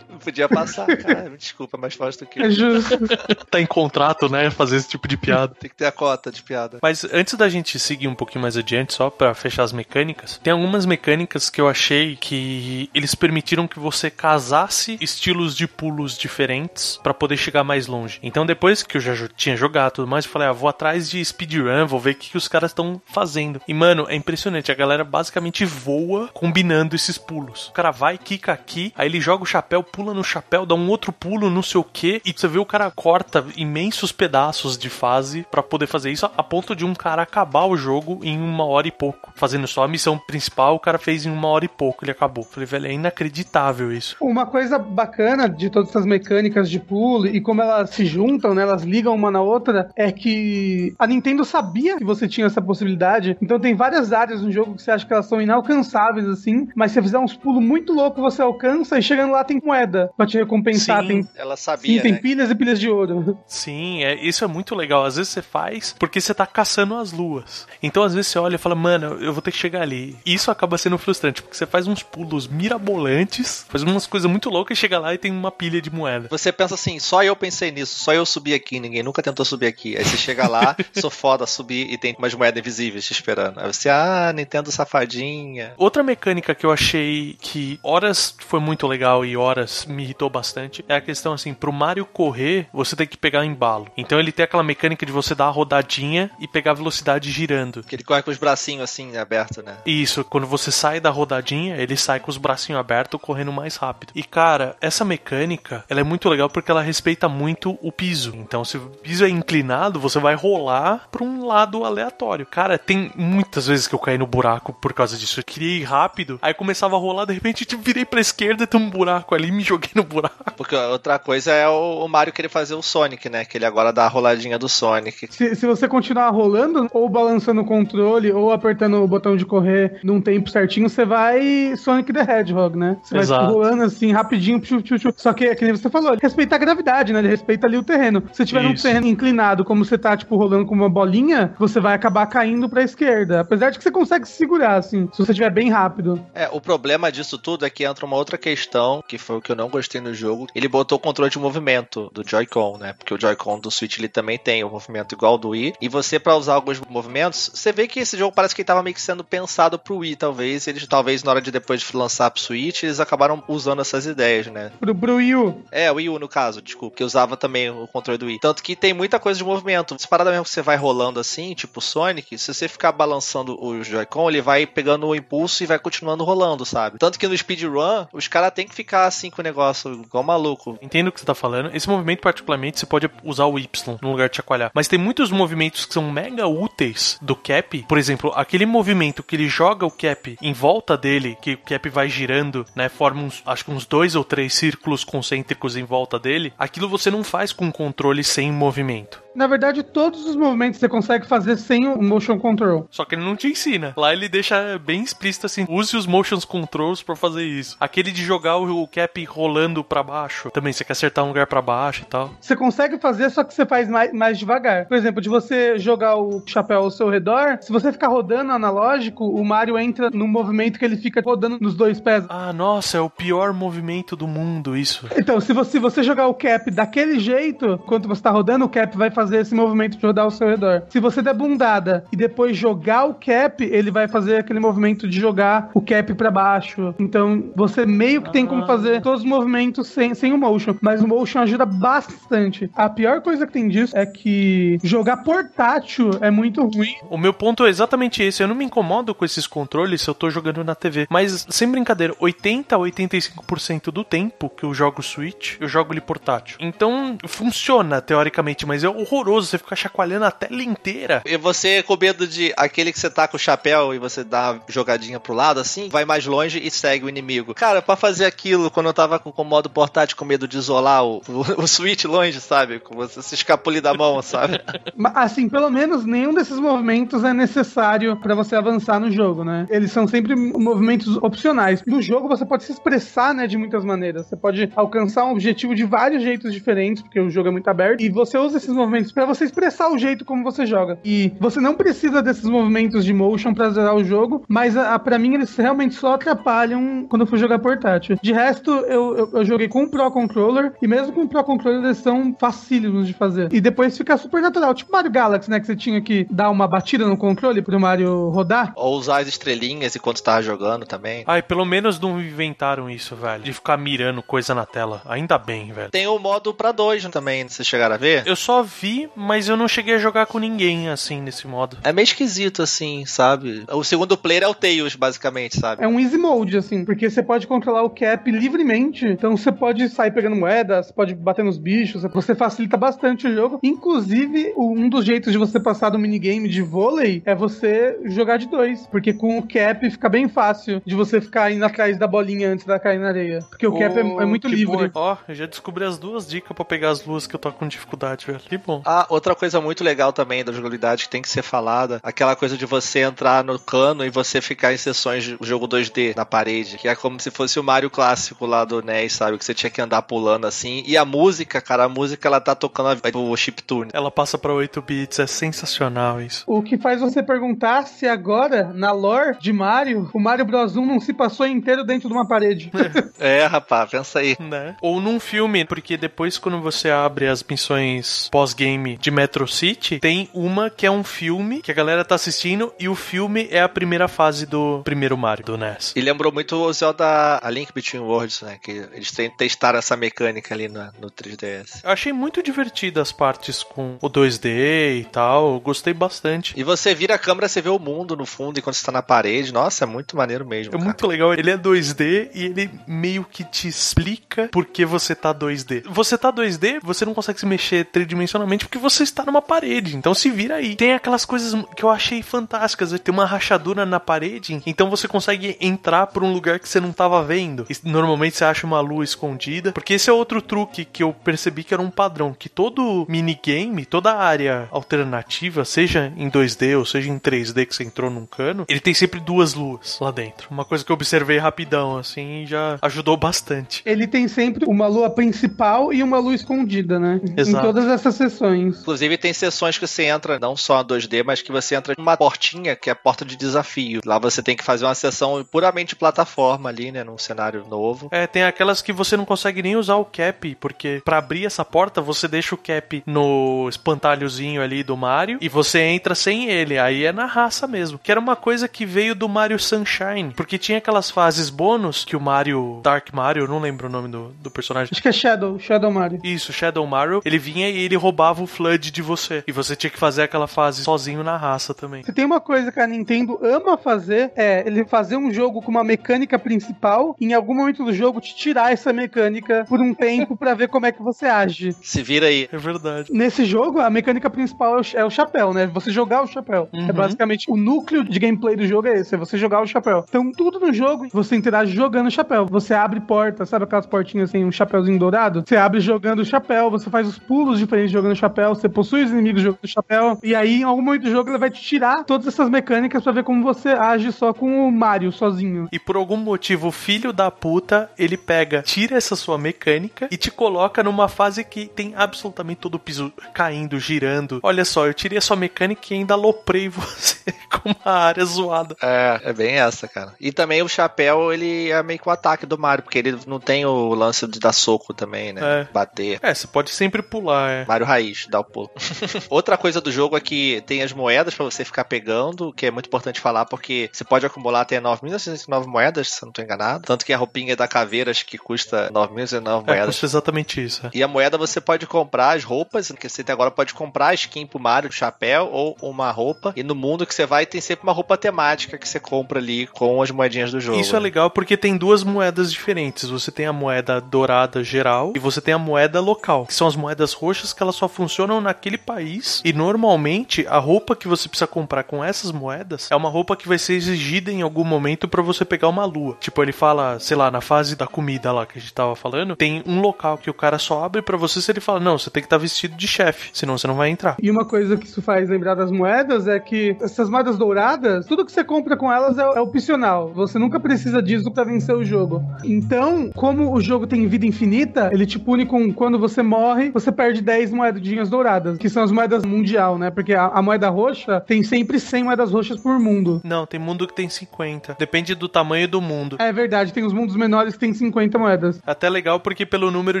Não podia passar, cara. Me desculpa, mais fácil do que. É justo. Tá em contrato, né? Fazer esse tipo de piada. Tem que ter a cota de piada. Mas antes da gente seguir um pouquinho mais adiante, só pra fechar as mecânicas, tem algumas mecânicas que eu achei que eles permitiram que você casasse estilos de pulos diferentes pra poder chegar mais longe. Então depois que eu já tinha jogado e tudo mais, eu falei, ah, vou atrás de speedrun, vou ver o que, que os caras estão fazendo. E mano, é impressionante, a galera basicamente voa combinando esses pulos. O cara vai, quica aqui, aí ele joga o chapéu, pula no chapéu, dá um outro pulo, não sei o que, e você vê o cara corta imensos pedaços de fase pra poder fazer isso, a ponto de um cara acabar o jogo em uma hora e pouco. Fazendo só a missão principal, o cara fez em uma hora e pouco, ele acabou. Falei, velho, é inacreditável isso. Uma coisa bacana de todas essas mecânicas de pulo e como elas se juntam, né, elas ligam uma na outra, é que a Nintendo sabia que você tinha essa possibilidade. Então tem várias áreas no jogo que você acha que elas são inalcançáveis, assim, mas se você fizer uns pulos muito loucos, você alcança e chegando lá tem moeda pra te recompensar. Sim, tem, Ela sim, sabia, tem né? pilhas e pilhas de ouro. Sim, é, isso é muito legal. Às vezes você faz porque você tá caçando as luas. Então às vezes você olha e fala, mano, eu vou ter que chegar ali. E isso acaba sendo frustrante, porque você faz uns pulos mirabolantes, faz umas coisas muito loucas e chega lá e tem uma pilha de moeda. Você pensa assim, só eu pensei nisso, só eu subi aqui, ninguém nunca tentou subir aqui. Aí você chega lá, sou foda, subir e tem umas moedas invisíveis te esperando. Aí você, ah, Nintendo safadinha. Outra mecânica que eu achei que horas foi muito legal e horas me irritou bastante é a questão assim, pro Mario correr, você tem que pegar embalo. Então ele tem aquela mecânica de você dar a rodadinha e pegar a velocidade girando. Que ele corre com os bracinhos assim, abertos, né? Isso, quando você sai da rodadinha, ele sai com os bracinhos abertos, correndo mais rápido. E cara, essa mecânica, ela é muito legal porque ela respeita muito o piso. Então, se o piso é inclinado, você vai rolar pra um lado aleatório. Cara, tem muitas vezes que eu caí no buraco por causa disso. Eu queria ir rápido, aí começava a rolar, de repente tipo, virei pra esquerda, tem um buraco ali, me joguei no buraco. Porque outra coisa é o, o Mario querer fazer o Sonic, né? Que ele agora dá a roladinha do Sonic. Se, se você continuar rolando, ou balançando o controle, ou apertando o botão de correr num tempo certinho, você vai Sonic the Hedgehog, né? Você Exato. vai rolando assim, rapidinho, tchu, tchu, tchu. Só que, é que nem você falou, ele respeita a gravidade, né? Ele respeita ali o terreno. Se tiver num Isso. terreno inclinado, como você tá, tipo, rolando com uma bolinha, você vai acabar caindo pra esquerda. Apesar de que você consegue se segurar, assim, se você estiver bem rápido. É, o problema disso tudo é que entra uma outra questão, que foi o que eu não gostei no jogo. Ele botou o controle de movimento do Joy-Con, né? Porque o Joy-Con do Switch ele também tem o movimento igual ao do Wii. E você, pra usar alguns movimentos, você vê que esse jogo parece que ele tava meio que sendo pensado pro Wii, talvez. Eles, talvez, na hora de depois de lançar pro Switch, eles acabaram usando essas ideias, né? Pro, pro Wii U. É, o Wii U, no caso, desculpa, que usava também o controle do Wii. Tanto que tem muita coisa de movimento. Se parada mesmo que você vai rolando assim, tipo Sonic, se você ficar balançando o Joy-Con, ele vai pegando o impulso e vai continuando rolando, sabe? Tanto que no speedrun, os caras têm que ficar assim com o negócio, igual maluco. Entendo o que você tá falando. Esse movimento, você pode usar o Y no lugar de chacoalhar. Mas tem muitos movimentos que são mega úteis do Cap. Por exemplo, aquele movimento que ele joga o Cap em volta dele, que o Cap vai girando, né? Forma uns, acho que uns dois ou três círculos concêntricos em volta dele. Aquilo você não faz com controle sem movimento. Na verdade, todos os movimentos você consegue fazer sem o motion control. Só que ele não te ensina. Lá ele deixa bem explícito assim: use os motions controls pra fazer isso. Aquele de jogar o cap rolando pra baixo. Também você quer acertar um lugar pra baixo e tal. Você consegue fazer, só que você faz mais, mais devagar. Por exemplo, de você jogar o chapéu ao seu redor, se você ficar rodando analógico, o Mario entra num movimento que ele fica rodando nos dois pés. Ah, nossa, é o pior movimento do mundo isso. Então, se você, se você jogar o cap daquele jeito, enquanto você tá rodando, o cap vai fazer esse movimento de rodar ao seu redor. Se você der bundada e depois jogar o cap, ele vai fazer aquele movimento de jogar o cap pra baixo. Então, você meio que tem como fazer todos os movimentos sem, sem o motion. Mas o motion ajuda bastante. A pior coisa que tem disso é que jogar portátil é muito ruim. O meu ponto é exatamente esse. Eu não me incomodo com esses controles se eu tô jogando na TV. Mas, sem brincadeira, 80 a 85% do tempo que eu jogo Switch, eu jogo ele portátil. Então, funciona teoricamente, mas é horroroso você ficar chacoalhando a tela inteira. E você com medo de aquele que você tá com o chapéu e você dá uma jogadinha pro lado assim, vai mais longe e segue o inimigo. Cara, pra fazer aquilo, quando eu tava com, com o modo portátil com medo de isolar o, o, o Switch longe, sabe? Com você se escapulir da mão, sabe? Assim, pelo menos nenhum desses movimentos é necessário pra você avançar no jogo, né? Eles são sempre movimentos opcionais. No jogo você pode se expressar, né, de muitas maneiras. Você pode alcançar um objetivo de vários jeitos diferentes, porque o jogo é muito aberto, e você usa esses movimentos pra você expressar o jeito como você joga. E você não precisa desses movimentos de motion pra zerar o jogo, mas a, a, pra mim eles realmente só atrapalham quando eu fui jogar portátil. De resto, eu, eu, eu joguei com o Pro Controller, e mesmo com o Pro Controller eles são facílimos de fazer. E depois fica super natural, tipo Mario Galaxy, né, que você tinha que dar uma batida no controle pro Mario rodar. Ou usar as estrelinhas enquanto tava jogando também. Ai, pelo menos não inventaram isso, velho. De ficar mirando coisa na tela. Ainda bem, velho. Tem o modo pra dois também, vocês chegaram a ver? Eu só vi, mas eu não cheguei a jogar com ninguém, assim, nesse modo. É meio esquisito, assim, sabe? O segundo player é o Tails, basicamente, sabe? É um easy mode, assim, porque você pode controlar o cap livremente. Então você pode sair pegando moedas, pode bater nos bichos, você facilita bastante o jogo. Inclusive, um dos jeitos de você passar do minigame de vôlei é você jogar de dois. Porque com o cap fica bem fácil de você ficar indo atrás da bolinha antes da cair na areia. Porque o cap é, é, muito livre. Ó, oh, eu já descobri as duas dicas para pegar as luas que eu tô com dificuldade, velho. Que bom. Ah, outra coisa muito legal também da jogabilidade que tem que ser falada, aquela coisa de você entrar no cano e você ficar em sessões de jogo 2D na parede, que é como se fosse o Mario clássico lá do NES, sabe? Que você tinha que andar pulando assim. E a música, cara, a música ela tá tocando o chiptune. Ela passa para 8 bits, é sensacional isso. O que faz você perguntar se agora, na lore de Mario, o Mario Bros 1 não se passou inteiro dentro de uma parede. é, rapaz, pensa aí. Né? Ou num filme, porque depois quando você abre as missões pós-game de Metro City, tem uma que é um filme que a galera tá assistindo e o filme é a primeira fase do primeiro Mario, do NES. E lembrou muito o Zelda A Link Between Worlds, né? Que eles testaram essa mecânica ali no, no 3DS. Eu achei muito divertido as partes com o 2D e tal, gostei bastante. E você vira a câmera, você vê o mundo no fundo enquanto você tá na parede. Nossa, é muito maneiro mesmo. É cara. muito legal. Ele é 2D e ele meio que te explica por que você tá 2D. Você tá 2D, você não consegue se mexer tridimensionalmente porque você está numa parede. Então se vira aí. Tem aquelas coisas que eu achei fantásticas. Tem uma rachadura na parede, então você consegue entrar por um lugar que você não tava vendo. E normalmente você acha uma lua escondida. Porque esse é outro truque que eu percebi que era um padrão. Que todo minigame, toda área alternativa, seja em 2D ou seja em 3D que você entrou num cano, ele tem sempre duas luas lá dentro. Uma coisa que eu observei rapidão, assim, já ajudou bastante. Ele tem sempre uma lua principal e uma lua escondida, né? Exato. Em todas essas sessões. Inclusive tem sessões que você entra não só 2D, mas que você entra numa portinha que é a porta de desafio. Lá você tem que fazer uma sessão puramente plataforma ali, né, num cenário novo. É, tem aquelas que você não consegue nem usar o cap, porque para abrir essa porta você deixa o cap no espantalhozinho ali do Mario e você entra sem ele. Aí é na raça mesmo. Que era uma coisa que veio do Mario Sunshine, porque tinha aquelas fases bônus que o Mario, Dark Mario, não lembro o nome do, do personagem. Acho que é Shadow, Shadow Mario. Isso, Shadow Mario. Ele vinha e ele roubava o Flood de você. E você tinha que fazer aquela fase sozinho na raça também. Se tem uma coisa que a Nintendo ama fazer, é ele fazer um jogo com uma mecânica principal e em algum momento do jogo te tirar essa mecânica por um tempo para ver como é que você age. Se vira aí. É verdade. Nesse jogo, a mecânica principal é o, é chapéu, né? Você jogar o chapéu. É uhum. É basicamente o núcleo de gameplay do jogo é esse, é você jogar o chapéu. Então, tudo no jogo, você interage jogando o chapéu. Você abre porta, sabe aquelas portinhas assim, um chapéuzinho dourado? Você abre jogando o chapéu, você faz os pulos diferentes jogando o chapéu, você possui os inimigos jogando o chapéu, e aí, em algum momento do jogo, ele vai te tirar todas essas mecânicas para ver como você age só com o Mario sozinho. E por algum motivo, o filho da puta, ele pega, tira essa sua mecânica e te coloca numa fase que tem absolutamente todo o piso caindo, girando. Olha só, eu tirei a sua mecânica e ainda aloprei você com uma área zoada. É, é bem essa, cara. E também o chapéu, ele é meio que o ataque do Mario, porque ele não tem o lance de dar soco também, né? É. Bater. É, você pode sempre pular, é. Mario Raiz, dá o pulo. Outra coisa do jogo é que tem as moedas para você ficar pegando, que é muito importante falar, porque você pode acumular até 9.909 moedas, se eu não tô enganado. Tanto que a roupinha da caveira acho que custa 9.009 é, moedas. Custa exatamente isso. É. E a moeda você pode comprar as roupas, que você agora pode comprar a skin pro Mario, chapéu ou uma roupa. E no mundo que você vai tem sempre uma roupa temática que você compra ali com as moedinhas do jogo. Isso é legal porque tem duas moedas diferentes. Você tem a moeda dourada geral e você tem a moeda local, que são as moedas roxas que elas só funcionam naquele país. E normalmente a roupa que você precisa comprar com essas moedas é uma roupa que vai ser exigida em algum momento para você pegar uma lua. Tipo, ele fala, sei lá, na fase da comida comida lá que a gente tava falando, tem um local que o cara só abre pra você se ele fala, não, você tem que estar vestido de chefe, senão você não vai entrar. E uma coisa que isso faz lembrar das moedas é que essas moedas douradas, tudo que você compra com elas é, é opcional. Você nunca precisa disso pra vencer o jogo. Então, como o jogo tem vida infinita, ele te pune com quando você morre, você perde 10 moedinhas douradas, que são as moedas mundial, né? Porque a, a moeda roxa tem sempre 100 moedas roxas por mundo. Não, tem mundo que tem 50. Depende do tamanho do mundo. É verdade, tem os mundos menores que tem 50 moedas. Até legal porque pelo número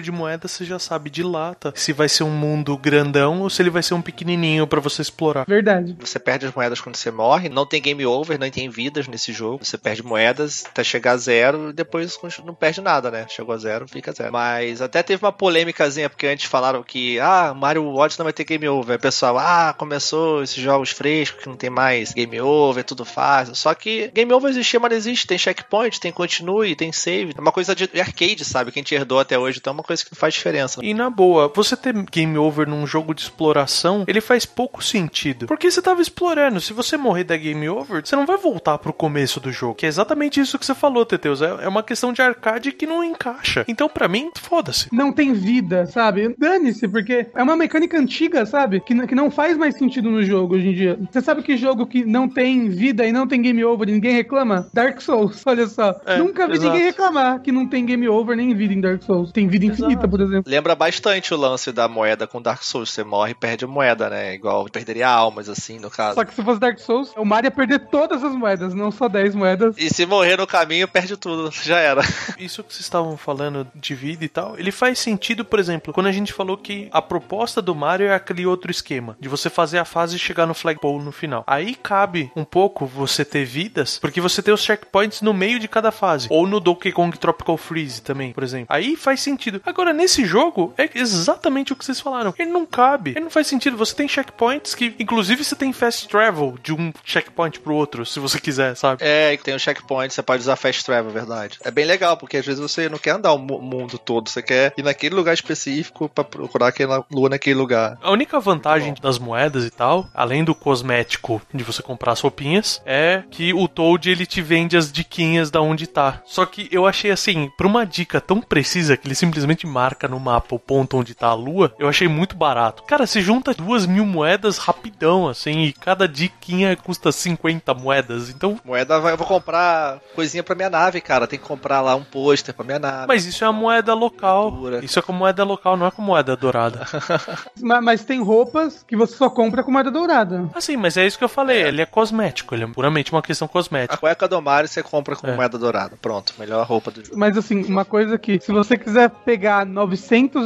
de moedas você já sabe de lata se vai ser um mundo grandão ou se ele vai ser um pequenininho pra você explorar. Verdade. Você perde as moedas quando você morre, não tem game over, não tem vidas nesse jogo. Você perde moedas até chegar a zero e depois não perde nada, né? Chegou a zero, fica zero. Mas até teve uma polêmicazinha, porque antes falaram que, ah, Mario Odyssey não vai ter game over. Aí o pessoal, ah, começou esses jogos frescos que não tem mais game over, tudo fácil. Só que game over existia, mas não existe. Tem checkpoint, tem continue, tem save. É uma coisa de arcade, sabe? Que a gente herdou até hoje, então é uma coisa que não faz diferença. E na boa, você ter game over num jogo de exploração, ele faz pouco sentido. Porque você tava explorando. Se você morrer da game over, você não vai voltar pro começo do jogo. Que é exatamente isso que você falou, Teteus. É é uma questão de arcade que não encaixa. Então, pra mim, foda-se. Não tem vida, sabe? Dane-se, porque é uma mecânica antiga, sabe? Que, que não faz mais sentido no jogo hoje em dia. Você sabe que jogo que não tem vida e não tem game over e ninguém reclama? Dark Souls, olha só. É, Nunca vi exato. ninguém reclamar que não tem game over nem vida em Dark Souls. Tem vida infinita, Exato. por exemplo. Lembra bastante o lance da moeda com Dark Souls. Você morre e perde a moeda, né? Igual perderia almas, assim, no caso. Só que se fosse Dark Souls, o Mario ia perder todas as moedas, não só 10 moedas. E se morrer no caminho, perde tudo. Já era. Isso que vocês estavam falando de vida e tal, ele faz sentido, por exemplo, quando a gente falou que a proposta do Mario é aquele outro esquema, de você fazer a fase e chegar no flagpole no final. Aí cabe um pouco você ter vidas, porque você tem os checkpoints no meio de cada fase. Ou no Donkey Kong Tropical Freeze também, por exemplo. Aí faz sentido. Agora, nesse jogo, é exatamente o que vocês falaram. Ele não cabe. Ele não faz sentido. Você tem checkpoints que, inclusive, você tem fast travel de um checkpoint pro outro, se você quiser, sabe? É, tem um checkpoint, você pode usar fast travel, é verdade. É bem legal, porque às vezes você não quer andar o mu- mundo todo, você quer ir naquele lugar específico pra procurar aquela lua naquele lugar. A única vantagem das moedas e tal, além do cosmético de você comprar as roupinhas, é que o Toad ele te vende as diquinhas da onde tá. Só que eu achei assim, pra uma dica tão precisa que ele simplesmente marca no mapa o ponto onde tá a lua, eu achei muito barato. Cara, você junta duas mil moedas rapidão, assim, e cada diquinha custa 50 moedas. Então. Moeda, eu vou comprar coisinha pra minha nave, cara. Tem que comprar lá um pôster pra minha nave. Mas isso é a moeda local. Isso é com moeda local, não é com moeda dourada. Ma- Mas tem roupas que você só compra com moeda dourada. Assim, mas é isso que eu falei, ele é cosmético, ele é puramente uma questão A cosmética. cueca do Mario você compra com É. moeda dourada. Pronto, melhor roupa do jogo. Mas assim, uma coisa que, se você quiser pegar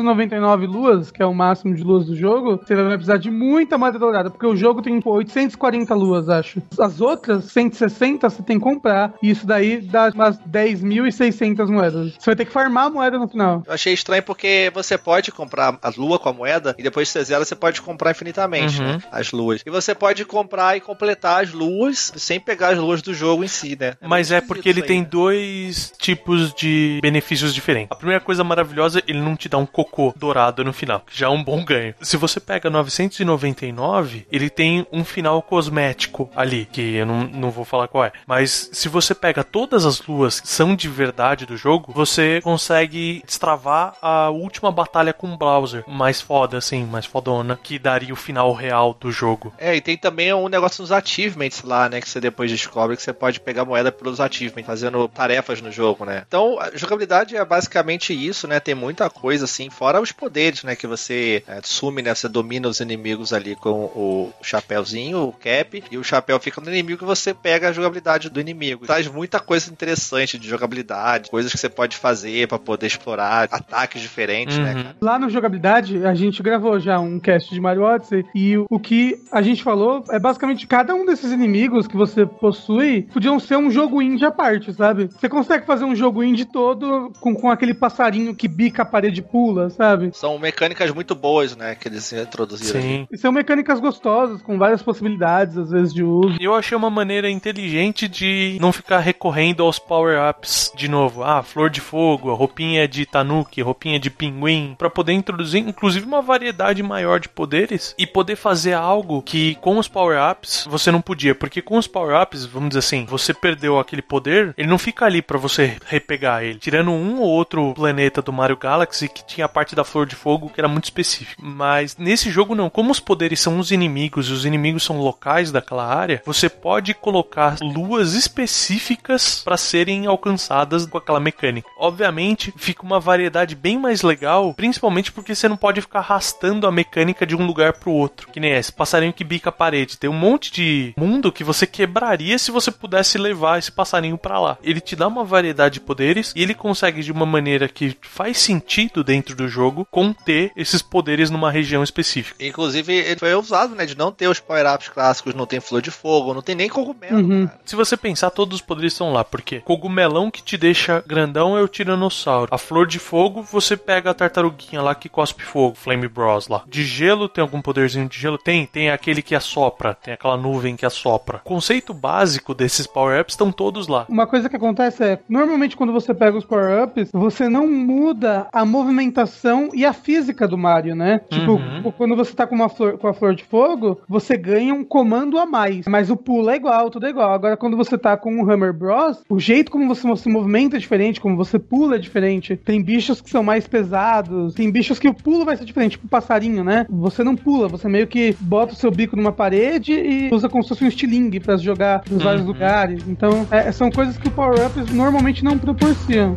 999 luas, que é o máximo de luas do jogo, você vai precisar de muita moeda dourada, porque o jogo tem pô, 840 luas, acho. As outras, 160, você tem que comprar, e isso daí dá umas 10.600 moedas. Você vai ter que farmar a moeda no final. Eu achei estranho porque você pode comprar a lua com a moeda e depois que você zera, você pode comprar infinitamente, Uhum. né? As luas. E você pode comprar e completar as luas sem pegar as luas do jogo em si, né? Mas muito é porque ele esquisito tem isso dois tipos de benefícios diferentes. A primeira coisa maravilhosa, ele não te dá um cocô dourado no final, já é um bom ganho. Se você pega 999, ele tem um final cosmético ali, que eu não, não vou falar qual é. Mas se você pega todas as luas que são de verdade do jogo, você consegue destravar a última batalha com o Bowser. Mais foda, assim, mais fodona, que daria o final real do jogo. É, e tem também um negócio nos achievements lá, né? Que você depois descobre que você pode pegar moeda pelos achievements, fazendo tarefas no jogo, né? Então, a jogabilidade é basicamente isso, né? Tem muita coisa assim, fora os poderes, né? Que você é, sume, né? Você domina os inimigos ali com o chapéuzinho, o cap, e o chapéu fica no inimigo e você pega a jogabilidade do inimigo. Traz muita coisa interessante de jogabilidade, coisas que você pode fazer pra poder explorar, ataques diferentes, né? Uhum. cara? Lá no Jogabilidade, a gente gravou já um cast de Mario Odyssey e o, o que a gente falou é basicamente cada um desses inimigos que você possui podiam ser um jogo indie à parte, sabe? Você consegue fazer um jogo indie todo com, com aquele passarinho que bica a parede e pula, sabe? São mecânicas muito boas, né? Que eles introduziram. Sim. E são mecânicas gostosas, com várias possibilidades, às vezes, de uso. Eu achei uma maneira inteligente de não ficar recorrendo aos power-ups de novo. Ah, flor de fogo, roupinha de tanuki, roupinha de pinguim, Pra poder introduzir inclusive uma variedade maior de poderes e poder fazer algo que com os power-ups você não podia, porque com os power-ups, vamos dizer assim, você perdeu aquele poder, ele não fica ali pra você repegar ele. Tirando um ou outro planeta do Mario Galaxy que tinha a parte da flor de fogo que era muito específica. Mas nesse jogo não, como os poderes são os inimigos e os inimigos são locais daquela área, você pode colocar luas específicas para serem alcançadas com aquela mecânica. Obviamente, fica uma variedade bem mais legal, principalmente porque você não pode ficar arrastando a mecânica de um lugar pro outro. Que nem esse passarinho que bica a parede. Tem um monte de mundo que você quebraria se você pudesse levar esse passarinho para lá. Ele te dá uma variedade de poderes e ele consegue de uma maneira que faz sentido dentro do jogo conter esses poderes numa região específica. Inclusive, ele foi usado, né? De não ter os power-ups clássicos, não tem flor de fogo, não tem nem cogumelo, Uhum. cara. Se você pensar, todos os poderes estão lá, porque cogumelão que te deixa grandão é o tiranossauro. A flor de fogo, você pega a tartaruguinha lá que cospe fogo, Flame Bros lá. De gelo, tem algum poderzinho de gelo? Tem, tem aquele que assopra, tem aquela nuvem que assopra. O conceito básico desses power-ups estão todos lá. Uma coisa que acontece é, normalmente quando você pega os power-ups, você não muda a movimentação e a física do Mario, né? Tipo, Uhum. quando você tá com uma flor, com a flor de fogo, você ganha um comando a mais, mas o pulo é igual, tudo é igual. Agora, quando você tá com o Hammer Bros, o jeito como você se movimenta é diferente, como você pula é diferente. Tem bichos que são mais pesados, tem bichos que o pulo vai ser diferente, tipo passarinho, né? Você não pula, você meio que bota o seu bico numa parede e usa como se fosse um estilingue pra jogar nos vários Uhum. lugares. Então, é, são coisas que o power-ups normalmente não proporcionam.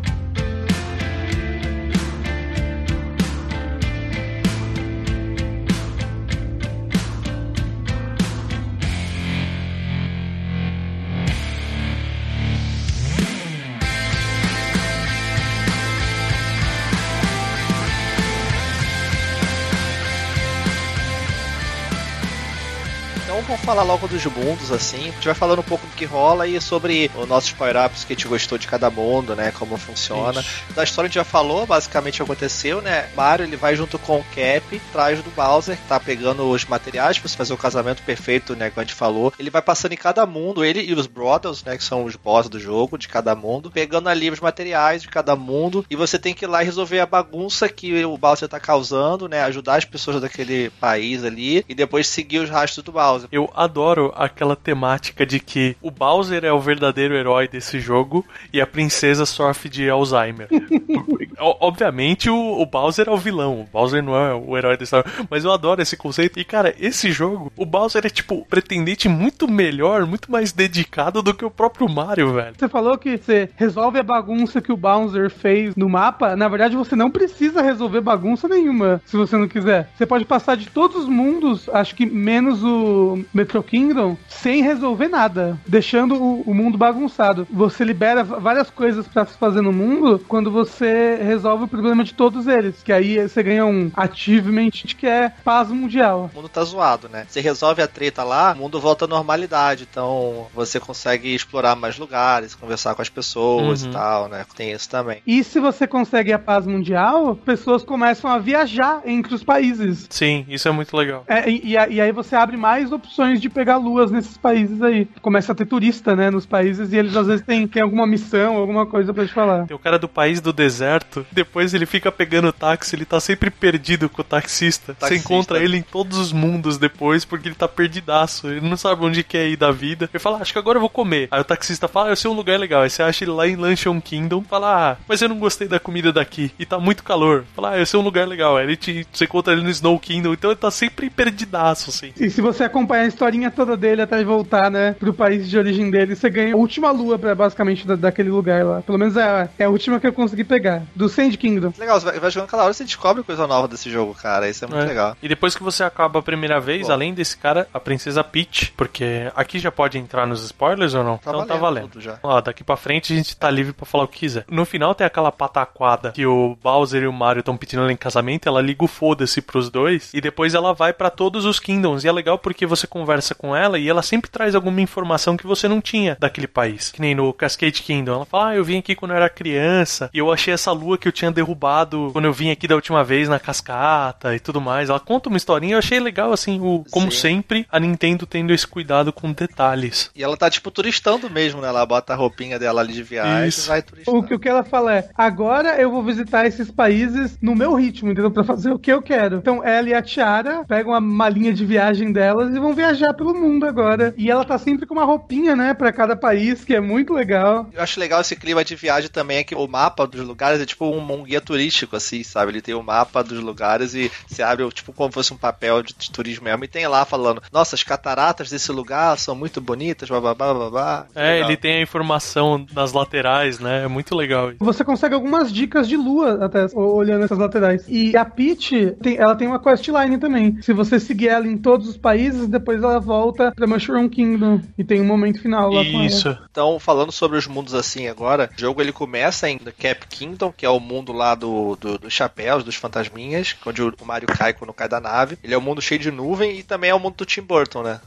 Falar logo dos mundos, assim. A gente vai falando um pouco do que rola e sobre os nossos power-ups que a gente gostou de cada mundo, né? Como funciona. Da história a gente já falou, basicamente aconteceu, né? Mario ele vai junto com o Cap, atrás do Bowser, que tá pegando os materiais pra você fazer o casamento perfeito, né? Como a gente falou. Ele vai passando em cada mundo, ele e os Brothers, né? Que são os boss do jogo, de cada mundo, pegando ali os materiais de cada mundo. E você tem que ir lá e resolver a bagunça que o Bowser tá causando, né? Ajudar as pessoas daquele país ali e depois seguir os rastros do Bowser. Eu adoro aquela temática de que o Bowser é o verdadeiro herói desse jogo e a princesa sofre de Alzheimer. Obviamente o, o Bowser é o vilão, o Bowser não é o herói dessa mas eu adoro esse conceito. E cara, esse jogo, o Bowser é tipo o pretendente muito melhor, muito mais dedicado do que o próprio Mario, velho. Você falou que você resolve a bagunça que o Bowser fez no mapa. Na verdade, você não precisa resolver bagunça nenhuma, se você não quiser. Você pode passar de todos os mundos, acho que menos o Metro Kingdom, sem resolver nada, deixando o, o mundo bagunçado. Você libera várias coisas pra se fazer no mundo quando você resolve o problema de todos eles. Que aí você ganha um achievement que é paz mundial. o mundo tá zoado, né? Você resolve a treta lá, o mundo volta à normalidade. Então você consegue explorar mais lugares, conversar com as pessoas Uhum. e tal, né? Tem isso também. E se você consegue a paz mundial, pessoas começam a viajar entre os países. Sim, isso é muito legal. É, e, e aí você abre mais opções de pegar luas nesses países aí. Começa a ter turista, né, nos países e eles às vezes têm, têm alguma missão, alguma coisa pra te falar. Tem o cara do país do deserto, depois ele fica pegando táxi, ele tá sempre perdido com o taxista. Você Taxista. encontra ele em todos os mundos depois, porque ele tá perdidaço. Ele não sabe onde quer ir da vida. Ele fala, "Ah, acho que agora eu vou comer. Aí o taxista fala, ah, eu sei um lugar legal. Aí você acha ele lá em Luncheon Kingdom, fala, ah, mas eu não gostei da comida daqui. E tá muito calor. Fala, ah, eu sei um lugar legal. Aí ele te, você encontra ele no Snow Kingdom, então ele tá sempre perdidaço, assim. E se você acompanhar a historinha toda dele até voltar, né, pro país de origem dele, você ganha a última lua, pra, basicamente, da- daquele lugar lá. Pelo menos é, é a última que eu consegui pegar. Do Sand Kingdom. Legal, você vai, vai jogando cada hora você descobre coisa nova desse jogo, cara. Isso é muito É. legal. E depois que você acaba a primeira vez, Bom. além desse cara, a princesa Peach, porque aqui já pode entrar nos spoilers ou não? Tá então tá valendo valendo. tudo já. Ó, daqui pra frente a gente tá livre pra falar o que quiser. No final tem aquela pataquada que o Bowser e o Mario estão pedindo ela em casamento, ela liga o foda-se pros dois, e depois ela vai pra todos os Kingdoms. E é legal porque você conversa com ela e ela sempre traz alguma informação que você não tinha daquele país. Que nem no Cascade Kingdom. Ela fala, ah, eu vim aqui quando eu era criança, e eu achei essa lua que eu tinha derrubado quando eu vim aqui da última vez na cascata e tudo mais. Ela conta uma historinha, eu achei legal, assim, o, como Sim. sempre, a Nintendo tendo esse cuidado com detalhes. E ela tá, tipo, turistando mesmo, né? Ela bota a roupinha dela ali de viagem Isso. e vai turistando. O que, o que ela fala é: agora eu vou visitar esses países no meu ritmo, entendeu? Pra fazer o que eu quero. Então ela e a Tiara pegam a malinha de viagem delas e vão vão viajar pelo mundo agora. E ela tá sempre com uma roupinha, né, pra cada país, que é muito legal. Eu acho legal esse clima de viagem também, é que o mapa dos lugares é tipo um, um guia turístico, assim, sabe? Ele tem o um mapa dos lugares e se abre, tipo, como fosse um papel de, de, turismo mesmo, e tem lá falando, nossa, as cataratas desse lugar são muito bonitas, blá blá. É, legal. ele tem a informação nas laterais, né? É muito legal. Você consegue algumas dicas de lua, até, olhando essas laterais. E a Peach, tem, ela tem uma questline também. Se você seguir ela em todos os países, depois ela volta pra Mushroom Kingdom. E tem um momento final lá Isso. com ela. Então, falando sobre os mundos assim agora, o jogo ele começa em The Cap Kingdom, que é o mundo lá do, do, dos chapéus, dos fantasminhas, onde o Mario cai quando cai da nave. Ele é um mundo cheio de nuvem e também é o mundo do Tim Burton, né?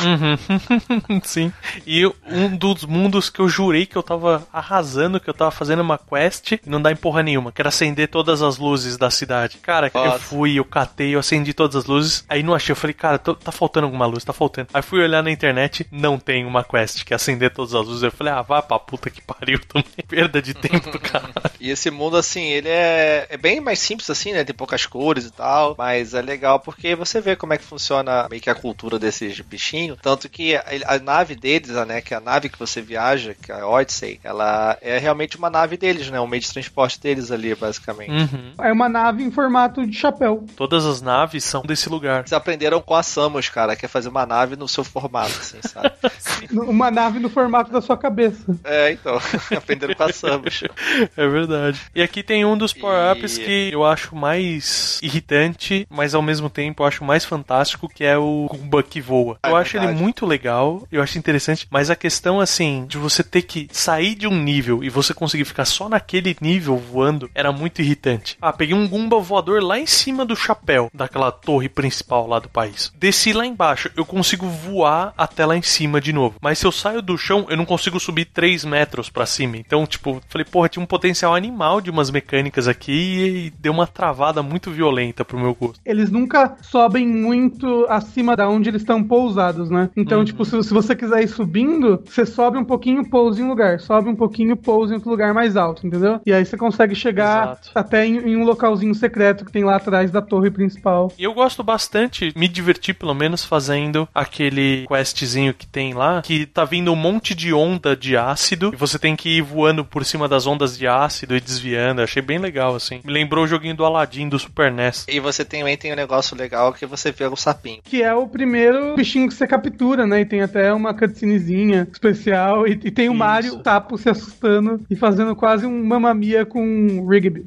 Uhum. Sim. E um dos mundos que eu jurei que eu tava arrasando, que eu tava fazendo uma quest e não dá em porra nenhuma, que era acender todas as luzes da cidade. Cara, Nossa. eu fui, eu catei, eu acendi todas as luzes, aí não achei, eu falei, cara, tô, tá faltando alguma luz, tá faltando. Aí fui olhar na internet, não tem uma quest que é acender todas as luzes. Eu falei, ah, vá pra puta que pariu também. Perda de tempo do cara. e esse mundo, assim, ele é, é bem mais simples, assim, né? Tem poucas cores e tal, mas é legal porque você vê como é que funciona meio que a cultura desses bichinhos. Tanto que a, a nave deles, né? Que é a nave que você viaja, que é a Odyssey, ela é realmente uma nave deles, né? Um meio de transporte deles ali, basicamente. Uhum. É uma nave em formato de chapéu. Todas as naves são desse lugar. Eles aprenderam com a Samus, cara, que é fazer uma nave no seu formato, assim, sabe? uma nave no formato da sua cabeça. É, então. aprenderam com a Samus. É verdade. E aqui tem um dos power-ups e... que eu acho mais irritante, mas ao mesmo tempo eu acho mais fantástico, que é o Goomba que voa. É eu acho ele muito legal, eu acho interessante, mas a questão, assim, de você ter que sair de um nível e você conseguir ficar só naquele nível voando, era muito irritante. Ah, peguei um Goomba voador lá em cima do chapéu daquela torre principal lá do país. Desci lá embaixo, eu consigo voar até lá em cima de novo. Mas se eu saio do chão, eu não consigo subir 3 metros para cima. Então, tipo, falei, porra, tinha um potencial animal de umas mecânicas aqui e deu uma travada muito violenta pro meu gosto. Eles nunca sobem muito acima da onde eles estão pousados, né? Então, uhum. tipo, se, se, você quiser ir subindo, você sobe um pouquinho, pousa em um lugar. Sobe um pouquinho, pousa em outro lugar mais alto, entendeu? E aí você consegue chegar Exato. até em, em, um localzinho secreto que tem lá atrás da torre principal. E eu gosto bastante, me diverti pelo menos fazendo aquele questzinho que tem lá, que tá vindo um monte de onda de ácido e você tem que ir voando por cima das ondas de ácido e desviando. Eu achei bem legal, assim. Me lembrou o joguinho do Aladdin do Super NES. E você também tem um negócio legal que você vê o sapinho. Que é o primeiro bichinho que você captura, né? E tem até uma cutscenezinha especial. E, e tem o Isso. Mario tapo se assustando e fazendo quase um mamamia com Rigby.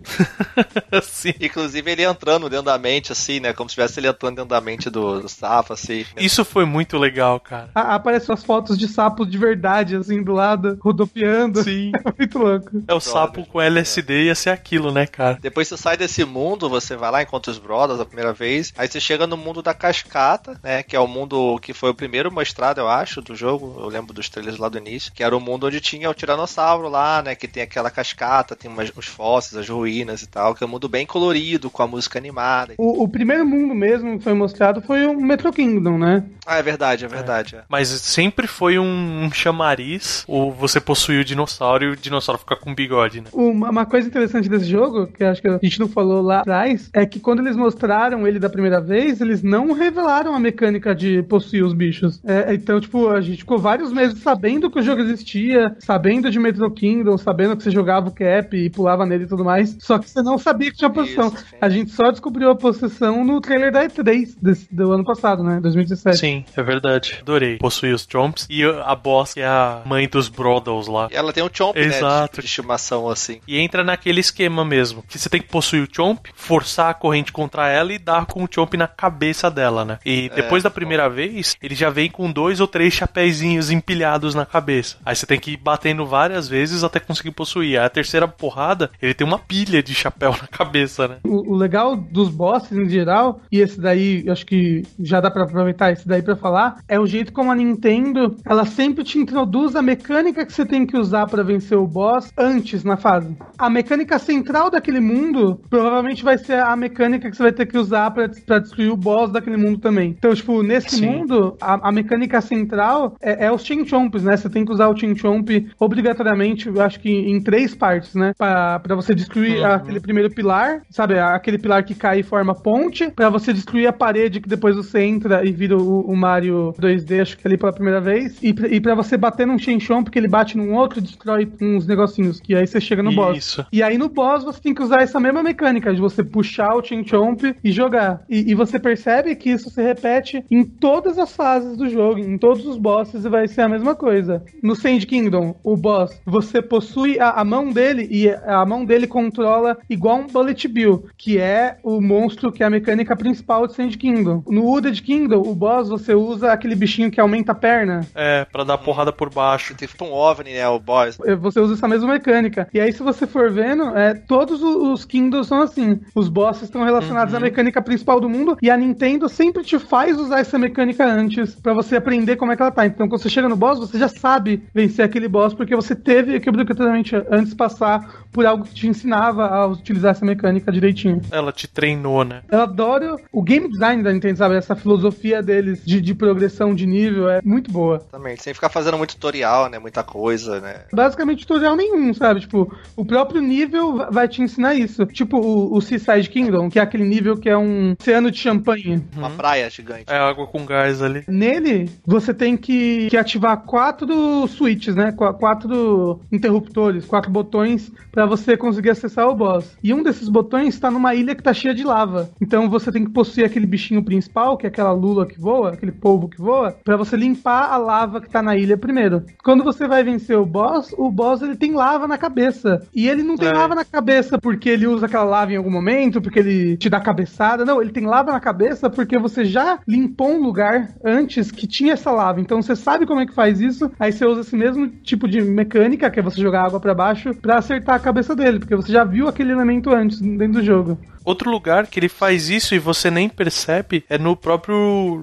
Sim. Inclusive ele entrando dentro da mente, assim, né? Como se estivesse ele entrando dentro da mente do, do sapo, assim. Isso foi muito legal, cara. aparecem as fotos de sapos de verdade, assim, do lado, rodopiando. Sim. É muito louco. É o sapo com LSD ia ser aquilo, né, cara? Depois você sai desse mundo, você vai lá, encontra os brothers a primeira vez, aí você chega no mundo da cascata, né? Que é o mundo que foi o primeiro mostrado, eu acho, do jogo. Eu lembro dos trailers lá do início, que era o mundo onde tinha o tiranossauro lá, né? Que tem aquela cascata, tem umas, os fósseis, as ruínas e tal, que é um mundo bem colorido, com a música animada. O, o primeiro mundo mesmo que foi mostrado foi o Metro Kingdom, né? Ah, é verdade, é verdade. É. É. Mas sempre foi um, um chamariz, ou você possui o dinossauro e o dinossauro fica com bigode, né? Uma, uma coisa interessante desse jogo, que acho que a gente não falou lá atrás, é que quando eles mostraram ele da primeira vez, eles não revelaram a mecânica de possuir os bichos. É, então, tipo, a gente ficou vários meses sabendo que o jogo existia, sabendo de Metro Kingdom, sabendo que você jogava o cap e pulava nele e tudo mais, só que você não sabia que tinha possessão. Isso, a gente só descobriu a possessão no trailer da E3 desse, do ano passado, né? 2017. Sim, é verdade. Adorei. Possuir os Chomps e a boss, que é a mãe dos Brothels lá. E ela tem um Chomp, Exato. né? De, de estimação, assim. E entra naquele esquema mesmo, que você tem que possuir o Chomp, forçar a corrente contra ela e dar com o Chomp na cabeça dela, né? E é, depois é, da primeira bom. vez, ele já vem com dois ou três chapéuzinhos empilhados na cabeça. Aí você tem que ir batendo várias vezes até conseguir possuir. Aí a terceira porrada, ele tem uma pilha de chapéu na cabeça, né? O, o legal dos bosses em geral, e esse daí, acho que já dá para aproveitar esse daí para falar, é o jeito como a Nintendo ela sempre te introduz a mecânica que você tem que usar para vencer o boss antes na fase. A mecânica central daquele mundo provavelmente vai ser a mecânica que você vai ter que usar para destruir o boss daquele mundo também. Então, tipo, nesse Sim. mundo, a, a, mecânica central é, é os Chinchomps, né? Você tem que usar o Chinchomp obrigatoriamente, eu acho que em três partes, né? Para você destruir uhum. aquele primeiro pilar, sabe? Aquele pilar que cai e forma ponte, para você destruir a parede que depois você entra e vira o, o Mario 2D, acho que ali pela primeira vez, e, e para você bater num Chinchomp, porque ele bate num outro e destrói uns negocinhos, que aí você chega no boss. Isso. E aí no boss você tem que usar essa mesma mecânica de você puxar o Chinchomp e jogar. E, e você percebe que isso se repete em todas as fases do jogo, em todos os bosses, e vai ser a mesma coisa. No Sand Kingdom, o boss, você possui a, a mão dele e a mão dele controla igual um Bullet Bill, que é o monstro que é a mecânica principal de Sand Kingdom. No Wooded Kingdom, o boss, você usa aquele bichinho que aumenta a perna. É, para dar porrada por baixo. Tem tipo um OVNI, né, o boss. É, você usa essa mesma mecânica. E aí, se você for vendo, é, todos os Kingdoms são assim. Os bosses estão relacionados uhum. à mecânica principal do mundo e a Nintendo sempre te faz usar essa mecânica antes para você aprender como é que ela tá. Então, quando você chega no boss, você já sabe vencer aquele boss porque você teve que obrigatoriamente antes passar por algo que te ensinava a utilizar essa mecânica direitinho. Ela te treinou, né? Eu adoro o game design da Nintendo, sabe? Essa filosofia deles de, de progressão de nível é muito boa. Também, sem ficar fazendo muito tutorial, né? Muita coisa, né? Basicamente tutorial nenhum, sabe? Tipo, o próprio nível vai te ensinar isso. Tipo o, o Seaside Kingdom, que é aquele nível que é um oceano de champanhe. Uma uhum. praia gigante. É água com gás ali. Nele, você tem que, que ativar quatro switches, né? Qu quatro interruptores, quatro botões para você conseguir acessar o boss. E um desses botões está numa ilha que tá cheia de lava. Então você tem que possuir aquele bichinho principal, que é aquela lula que voa, aquele polvo que voa, para você limpar a lava que tá na ilha primeiro. Quando você vai vencer o boss, o boss ele tem lava na cabeça. E ele não tem é. lava na cabeça porque ele usa aquela lava em algum momento, porque ele te dá cabeçada. Não, ele tem lava na cabeça porque você já limpou um lugar antes que tinha essa lava. Então você sabe como é que faz isso. Aí você usa esse mesmo tipo de mecânica, que é você jogar água para baixo, para acertar a cabeça dele, porque você já viu aquele elemento antes dentro do jogo. Outro lugar que ele faz isso e você nem percebe é no próprio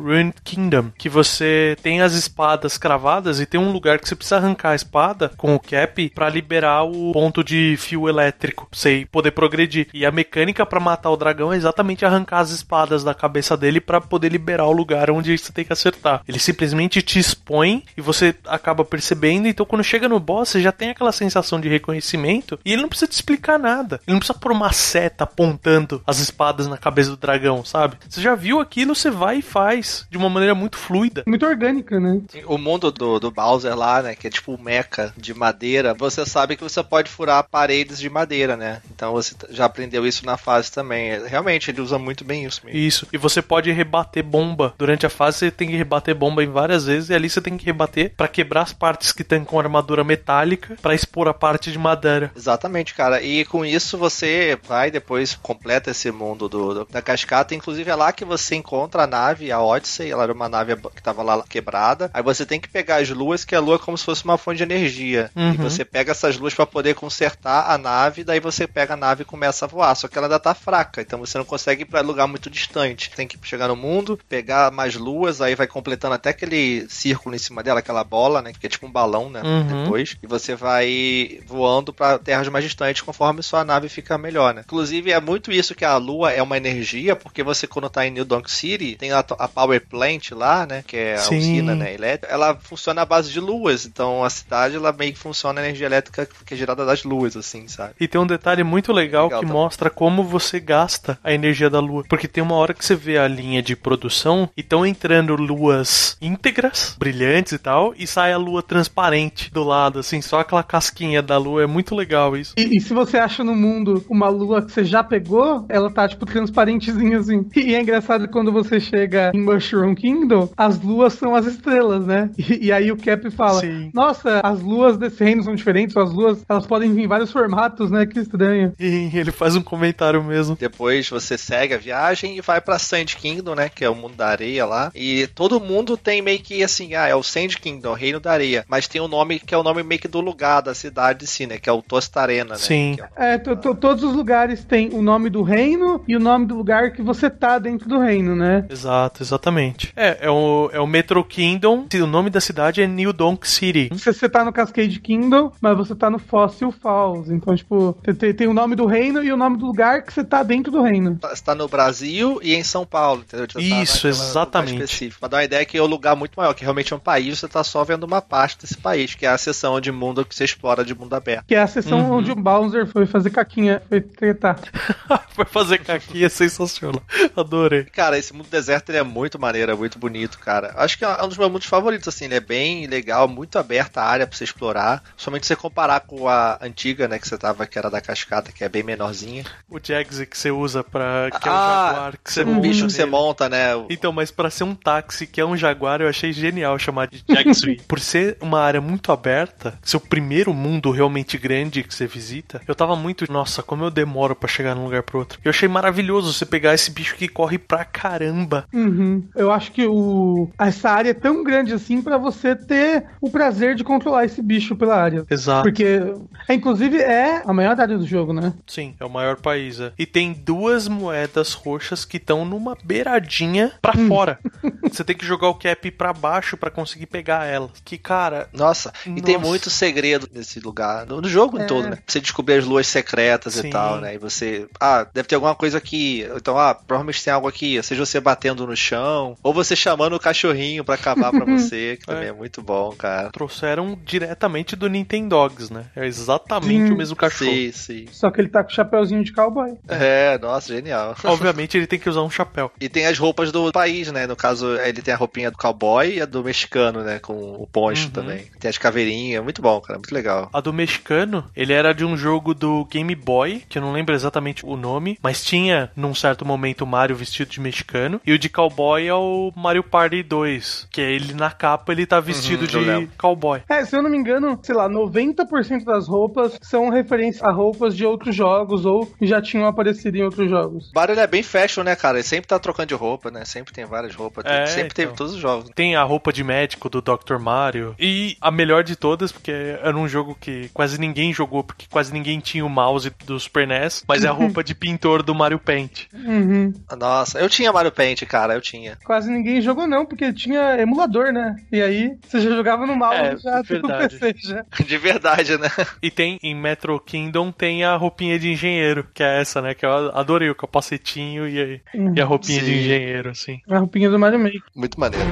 Ruined Kingdom, que você tem as espadas cravadas e tem um lugar que você precisa arrancar a espada com o cap para liberar o ponto de fio elétrico, pra você poder progredir. E a mecânica para matar o dragão é exatamente arrancar as espadas da cabeça dele para poder liberar o lugar onde você tem que acertar. Ele simplesmente te expõe e você acaba percebendo, então quando chega no boss, você já tem aquela sensação de reconhecimento e ele não precisa te explicar nada. Ele não precisa pôr uma seta apontando as espadas na cabeça do dragão, sabe? Você já viu aquilo, você vai e faz de uma maneira muito fluida. Muito orgânica, né? O mundo do, do Bowser lá, né? Que é tipo um mecha de madeira, você sabe que você pode furar paredes de madeira, né? Então você já aprendeu isso na fase também. É, realmente, ele usa muito bem isso mesmo. Isso. E você pode rebater bomba. Durante a fase você tem que rebater bomba em várias vezes e ali você tem que rebater para quebrar as partes que estão com armadura metálica para expor a parte de madeira. Exatamente, cara. E com isso você vai depois completa completa esse mundo do, do, da cascata. Inclusive é lá que você encontra a nave, a Odyssey. Ela era uma nave que estava lá quebrada. Aí você tem que pegar as luas, que a lua é como se fosse uma fonte de energia. Uhum. E você pega essas luas para poder consertar a nave. Daí você pega a nave e começa a voar. Só que ela ainda tá fraca, então você não consegue ir para lugar muito distante. Tem que chegar no mundo, pegar mais luas, aí vai completando até aquele círculo em cima dela, aquela bola, né? Que é tipo um balão, né? Uhum. Depois. E você vai voando para terras mais distantes conforme sua nave fica melhor, né? Inclusive é muito isso isso que a Lua é uma energia, porque você quando tá em New Donk City, tem a, a Power Plant lá, né, que é a Sim. usina, né, elétrica, ela funciona à base de luas, então a cidade, ela meio que funciona a energia elétrica que é gerada das luas, assim, sabe? E tem um detalhe muito legal, legal que tá. mostra como você gasta a energia da lua, porque tem uma hora que você vê a linha de produção e estão entrando luas íntegras, brilhantes e tal, e sai a lua transparente do lado, assim, só aquela casquinha da lua, é muito legal isso. E, e se você acha no mundo uma lua que você já pegou, ela tá, tipo, transparentezinha assim. E é engraçado quando você chega em Mushroom Kingdom, as luas são as estrelas, né? E, e aí o Cap fala: Sim. Nossa, as luas desse reino são diferentes, as luas elas podem vir em vários formatos, né? Que estranho. E ele faz um comentário mesmo. Depois você segue a viagem e vai pra Sand Kingdom, né? Que é o mundo da areia lá. E todo mundo tem meio que assim, ah, é o Sand Kingdom, o reino da areia. Mas tem um nome que é o nome meio que do lugar, da cidade, sim, né? Que é o Tostarena, né? Sim. É, é todos os lugares têm o nome do reino e o nome do lugar que você tá dentro do reino, né? Exato, exatamente. É, é o, é o Metro Kingdom O nome da cidade é New Donk City. Você, você tá no Cascade Kingdom, mas você tá no Fossil Falls. Então, tipo, tem, tem o nome do reino e o nome do lugar que você tá dentro do reino. Você tá no Brasil e em São Paulo, entendeu? Você tá Isso, naquela- exatamente. Pra dar uma ideia que é um lugar muito maior, que realmente é um país, você tá só vendo uma parte desse país, que é a seção de mundo que você explora de mundo aberto. Que é a sessão Uhum. onde o Bowser foi fazer caquinha, foi tretar. Foi fazer caqui, é sensacional. Adorei. Cara, esse mundo deserto ele é muito maneiro, é muito bonito, cara. Acho que é um dos meus mundos favoritos, assim. Ele é bem legal, muito aberta a área pra você explorar. Somente se você comparar com a antiga, né, que você tava, que era da cascata, que é bem menorzinha. O Jagsy que você usa pra. que é o Ah, jaguar que você monta bicho que você monta, né? Então, mas pra ser um táxi que é um jaguar, eu achei genial chamar de Jagsy. Por ser uma área muito aberta, seu primeiro mundo realmente grande que você visita, eu tava muito, nossa, como eu demoro pra chegar de um lugar pro outro. Eu achei maravilhoso você pegar esse bicho que corre pra caramba. Uhum. Eu acho que o essa área é tão grande assim pra você ter o prazer de controlar esse bicho pela área. Exato. Porque, é, inclusive, é a maior área do jogo, né? Sim, é o maior país. é. E tem duas moedas roxas que estão numa beiradinha pra fora. Você tem que jogar o cap pra baixo pra conseguir pegar elas. Que, cara, Nossa, e tem Nossa. muito segredo nesse lugar, no, jogo em É. todo, né? Você descobrir as luas secretas Sim. e tal, né? E você, ah, deve ter alguma coisa aqui. Então, ah, provavelmente tem algo aqui. Seja você batendo no chão, ou você chamando o cachorrinho pra acabar pra você, que também é muito bom, cara. trouxeram diretamente do Nintendogs, né? É exatamente Sim. o mesmo cachorro. Sim, sim. Só que ele tá com o chapéuzinho de cowboy. É, nossa, genial. Obviamente ele tem que usar um chapéu. E tem as roupas do país, né? No caso, ele tem a roupinha do cowboy e a do mexicano, né? Com o poncho Uhum. também. Tem as caveirinhas, muito bom, cara, muito legal. A do mexicano, ele era de um jogo do Game Boy, que eu não lembro exatamente o nome, mas tinha, num certo momento, o Mario vestido de mexicano. E o de cowboy é o Mario Party 2, que é ele na capa, ele tá vestido Uhum, de lembro. cowboy. É, se eu não me engano, sei lá, 90% das roupas são referência a roupas de outros jogos ou já tinham aparecido em outros jogos. O Mario ele é bem fashion, né, cara? Ele sempre tá trocando de roupa, né? Sempre tem várias roupas. É, sempre teve então. todos os jogos. Tem a roupa de médico do Dr. Mario. E a melhor de todas, porque era um jogo que quase ninguém jogou, porque quase ninguém tinha o mouse do Super NES, mas é a roupa de pintor do Mario Paint. Uhum. Nossa, eu tinha Mario Paint, cara, eu tinha. Quase ninguém jogou não, porque tinha emulador, né? E aí você já jogava no mouse É, já verdade. PC já. De verdade, né? E tem em Metro Kingdom tem a roupinha de engenheiro, que é essa, né? Que eu adorei, o capacetinho e, a- e a roupinha de Sim. engenheiro, assim. A roupinha do Mario Maker. Muito maneiro.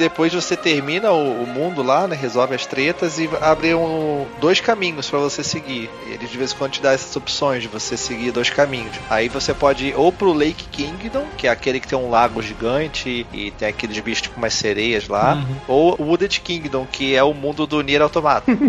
Depois você termina o, o mundo lá, né? Resolve as tretas e abre um, dois caminhos pra você seguir. E ele de vez em quando te dá essas opções de você seguir dois caminhos. Aí você pode ir ou pro Lake Kingdom, que é aquele que tem um lago gigante e tem aqueles bichos tipo umas sereias lá. Uhum. Ou o Wooded Kingdom, que é o mundo do Nier Automata.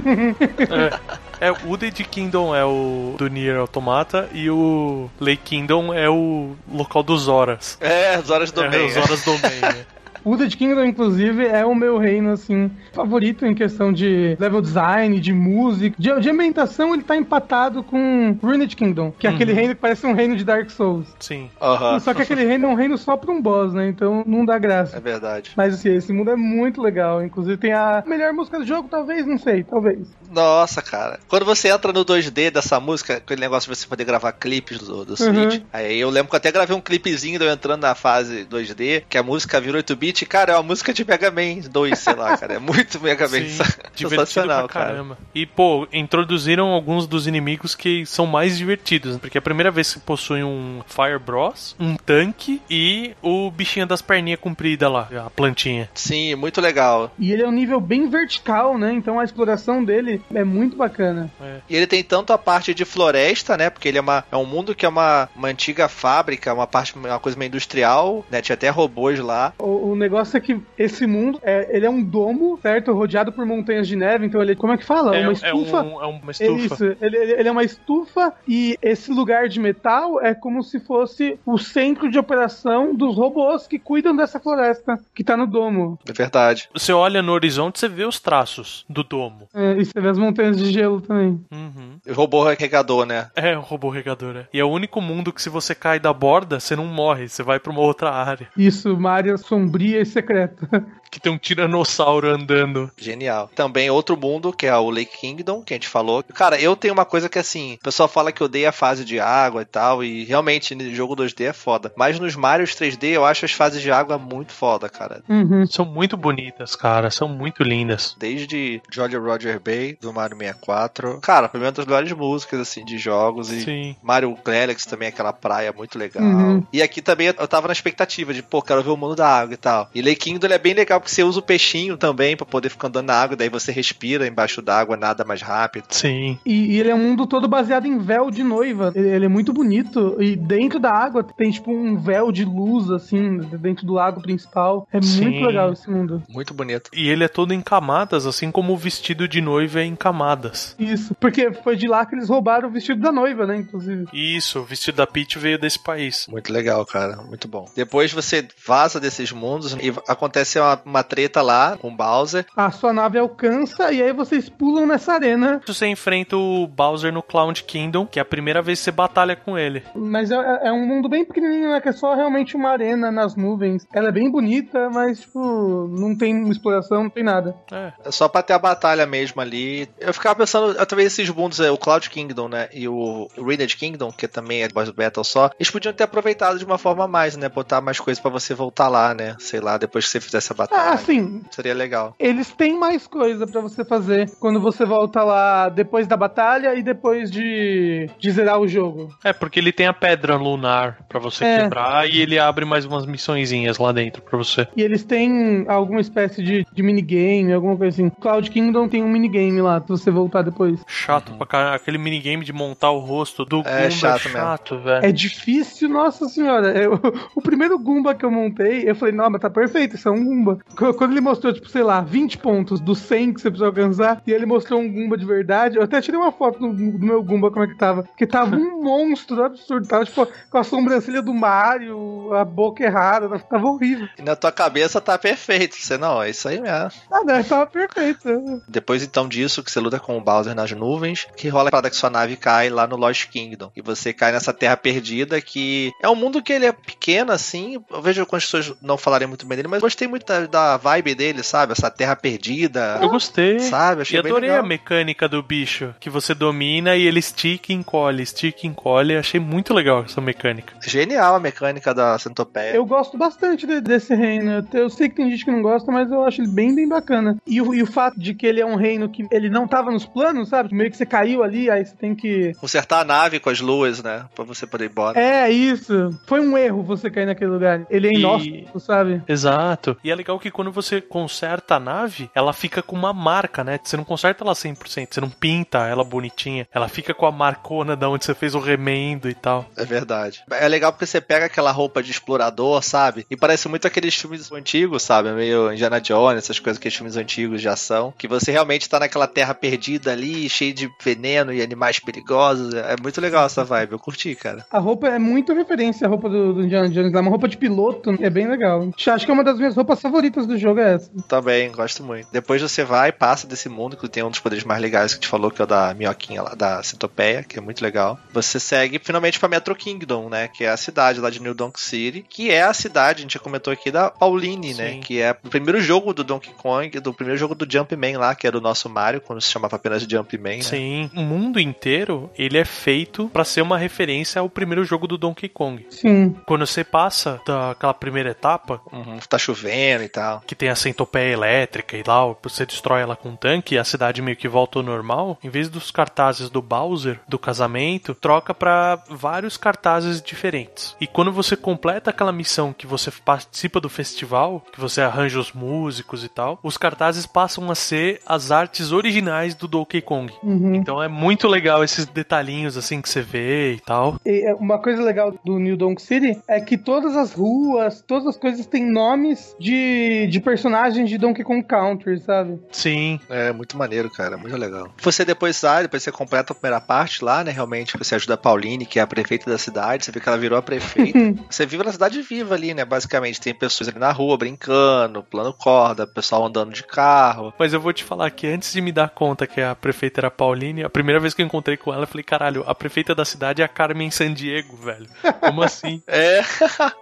É, o Wooded Kingdom é o do Nier Automata e o Lake Kingdom é o local dos Horas. é, as horas do é, bem. os Horas do Bem. Wooded Kingdom, inclusive, é o meu reino, assim, favorito em questão de level design, de música. De, de ambientação, ele tá empatado com Ruined Kingdom, que é aquele reino que parece um reino de Dark Souls. Sim. Aham, Só que aquele reino é um reino só pra um boss, né? Então não dá é graça. verdade. Mas assim, esse mundo é muito legal. Inclusive tem a melhor música do jogo, talvez, não sei, talvez. Nossa, cara. Quando você entra no 2D dessa música, aquele negócio de você poder gravar clipes do, do Switch. Aí eu lembro que eu até gravei um clipezinho de eu entrando na fase 2D, que a música virou 8-bit. Cara, é uma música de Mega Man 2, sei lá, cara. É muito Mega Man. Sim, Sensacional, pra cara. caramba. E, pô, introduziram alguns dos inimigos que são mais divertidos, né? porque é a primeira vez que possui um Fire Bros, um tanque e o bichinho das perninhas compridas lá, a plantinha. Sim, muito legal. E ele é um nível bem vertical, né? Então a exploração dele é muito bacana. E ele tem tanto a parte de floresta, né? Porque ele é, uma, é um mundo que é uma, uma antiga fábrica, uma parte, uma coisa meio industrial, né? Tinha até robôs lá. O, o negócio é que esse mundo, é, ele é um domo, certo? Rodeado por montanhas de neve, então ele, como é que fala? É, uma é estufa. um- é uma É estufa. Isso, ele, ele- é uma estufa e esse lugar de metal é como se fosse o centro de operação dos robôs que cuidam dessa floresta que tá no domo. É verdade. Você olha no horizonte, você vê os traços do domo. É, e você vê as montanhas de gelo também. Uhum. O robô recarregador, né? É, o robô regador. é. E é o único mundo que se você cai da borda, você não morre, você vai pra uma outra área. Isso, uma área sombria e secreta. Que tem um tiranossauro andando. Genial. Também outro mundo, que é o Lake Kingdom, que a gente falou. Cara, eu tenho uma coisa que assim, o pessoal fala que odeia a fase de água e tal, e realmente no jogo 2D é foda. Mas nos Marios 3D eu acho as fases de água muito foda, cara. Uhum. São muito bonitas, cara. São muito lindas. Desde Jolly Roger Bay, do Mario 64. Cara, pra mim é uma das melhores músicas, assim, de jogos. E Sim. Mario Galaxy também, aquela praia muito legal. Uhum. E aqui também eu tava na expectativa de, pô, quero ver o mundo da água e tal. E Lake Kingdom ele é bem legal porque você usa o peixinho também pra poder ficar andando na água, daí você respira embaixo d'água, nada mais rápido. Sim. E, e ele é um mundo todo baseado em véu de noiva. Ele, ele é muito bonito. E dentro da água tem tipo um véu de luz, assim, dentro do lago principal. É Sim. muito legal esse mundo. Muito bonito. E ele é todo em camadas, assim como o vestido de noiva é em camadas. Isso. Porque foi de lá que eles roubaram o vestido da noiva, né? Inclusive. Isso, o vestido da Peach veio desse país. Muito legal, cara. Muito bom. Depois você vaza desses mundos e acontece uma, uma treta lá com o Bowser. A sua nave alcança e aí vocês pulam nessa arena. Você enfrenta o Bowser no Cloud Kingdom, que é a primeira vez que você batalha com ele. Mas é, é um mundo bem pequenininho, né? Que é só realmente uma arena nas nuvens. Ela é bem bonita, mas, tipo, não tem exploração, não tem nada. É. É só pra ter a batalha mesmo ali. Eu ficava pensando, talvez esses mundos, é, o Cloud Kingdom, né? E o Renegade Kingdom, que também é boss battle só, eles podiam ter aproveitado de uma forma mais, né? Botar mais coisas pra você voltar lá, né? Sei lá, depois que você fizer essa Ah, batalha. assim, Seria legal. eles têm mais coisa pra você fazer quando você volta lá depois da batalha e depois de, de zerar o jogo. É, porque ele tem a pedra lunar pra você É. quebrar e ele abre mais umas missõezinhas lá dentro pra você. E eles têm alguma espécie de, de minigame, alguma coisa assim. Cloud Kingdom tem um minigame lá, pra você voltar depois. Chato pra caralho. Aquele minigame de montar o rosto do É Goomba chato é mesmo. chato, velho. É difícil, nossa senhora. Eu- o primeiro Goomba que eu montei, eu falei, não, mas tá perfeito, isso é um Goomba. Qu- Quando ele mostrou, tipo, sei lá, 20 pontos dos 100 que você precisa alcançar, e ele mostrou um Goomba de verdade, eu até tirei uma foto do, do meu Goomba, como é que tava. Porque tava um monstro absurdo, tava, tipo, com a sobrancelha do Mario, a boca errada, tava horrível. E na tua cabeça tá perfeito. Você não, é isso aí mesmo. Ah, não, tava perfeito. Depois então disso, que você luta com o Bowser nas nuvens, que rola a parada que sua nave cai lá no Lost Kingdom. E você cai nessa terra perdida que é um mundo que ele é pequeno assim. Eu vejo pessoas não falarem muito bem dele, mas gostei muito da, da vibe dele, sabe? Essa terra perdida. Eu gostei. Sabe? Achei E bem adorei legal. a mecânica do bicho, que você domina e ele estica e encolhe, estica e encolhe. Achei muito legal essa mecânica. Genial a mecânica da centopeia. Eu gosto bastante de- desse reino. Eu, sei que tem gente que não gosta, mas eu acho ele bem, bem bacana. E o, e o fato de que ele é um reino que ele não tava nos planos, sabe? Meio que você caiu ali, aí você tem que. Consertar a nave com as luas, né? Pra você poder ir embora. É, isso. Foi um erro você cair naquele lugar. Ele é E- inóspito, Exato. E é legal que quando você conserta a nave, ela fica com uma marca, né? Você não conserta ela 100%, você não pinta ela bonitinha. Ela fica com a marcona da onde você fez o remendo e tal. É verdade. É legal porque você pega aquela roupa de explorador, sabe? E parece muito aqueles filmes antigos, sabe? Meio Indiana Jones, essas coisas, aqueles filmes antigos de ação. Que você realmente tá naquela terra perdida ali, cheio de veneno e animais perigosos. É muito legal essa vibe. Eu curti, cara. A roupa é muito referência à roupa do, do Indiana Jones. É uma roupa de piloto. É bem legal. Acho que é uma das minhas roupas favoritas do jogo é essa. Também, gosto muito. Depois você vai, passa desse mundo, que tem um dos poderes mais legais que te falou, que é o da minhoquinha lá, da centopeia, que é muito legal. Você segue finalmente pra Metro Kingdom, né? Que é a cidade lá de New Donk City, que é a cidade, a gente já comentou aqui, da Pauline, né? Sim. Que é o primeiro jogo do Donkey Kong, do primeiro jogo do Jumpman lá, que era o nosso Mario, quando se chamava apenas Jumpman, né? Sim. O mundo inteiro, ele é feito pra ser uma referência ao primeiro jogo do Donkey Kong. Sim. Quando você passa daquela primeira etapa, Uhum, tá chovendo e tal. que tem a centopeia elétrica e lá, você destrói ela com um tanque e a cidade meio que volta ao normal, em vez dos cartazes do Bowser, do casamento, troca pra vários cartazes diferentes. E quando você completa aquela missão que você participa do festival, que você arranja os músicos e tal, os cartazes passam a ser as artes originais do Donkey Kong. Uhum. Então é muito legal esses detalhinhos assim que você vê e tal. E é, uma coisa legal do New Donk City é que todas as ruas, todas as coisas têm nomes de, de personagens de Donkey Kong Country, sabe? Sim. É muito maneiro, cara, muito legal. Você depois sai, depois você completa a primeira parte lá, né? Realmente, você ajuda a Pauline, que é a prefeita da cidade, você vê que ela virou a prefeita. você vive na cidade viva ali, né? Basicamente, tem pessoas ali na rua brincando, pulando corda, pessoal andando de carro. Mas eu vou te falar que antes de me dar conta que a prefeita era a Pauline, a primeira vez que eu encontrei com ela, eu falei, caralho, a prefeita da cidade é a Carmen Sandiego, velho. Como assim? É,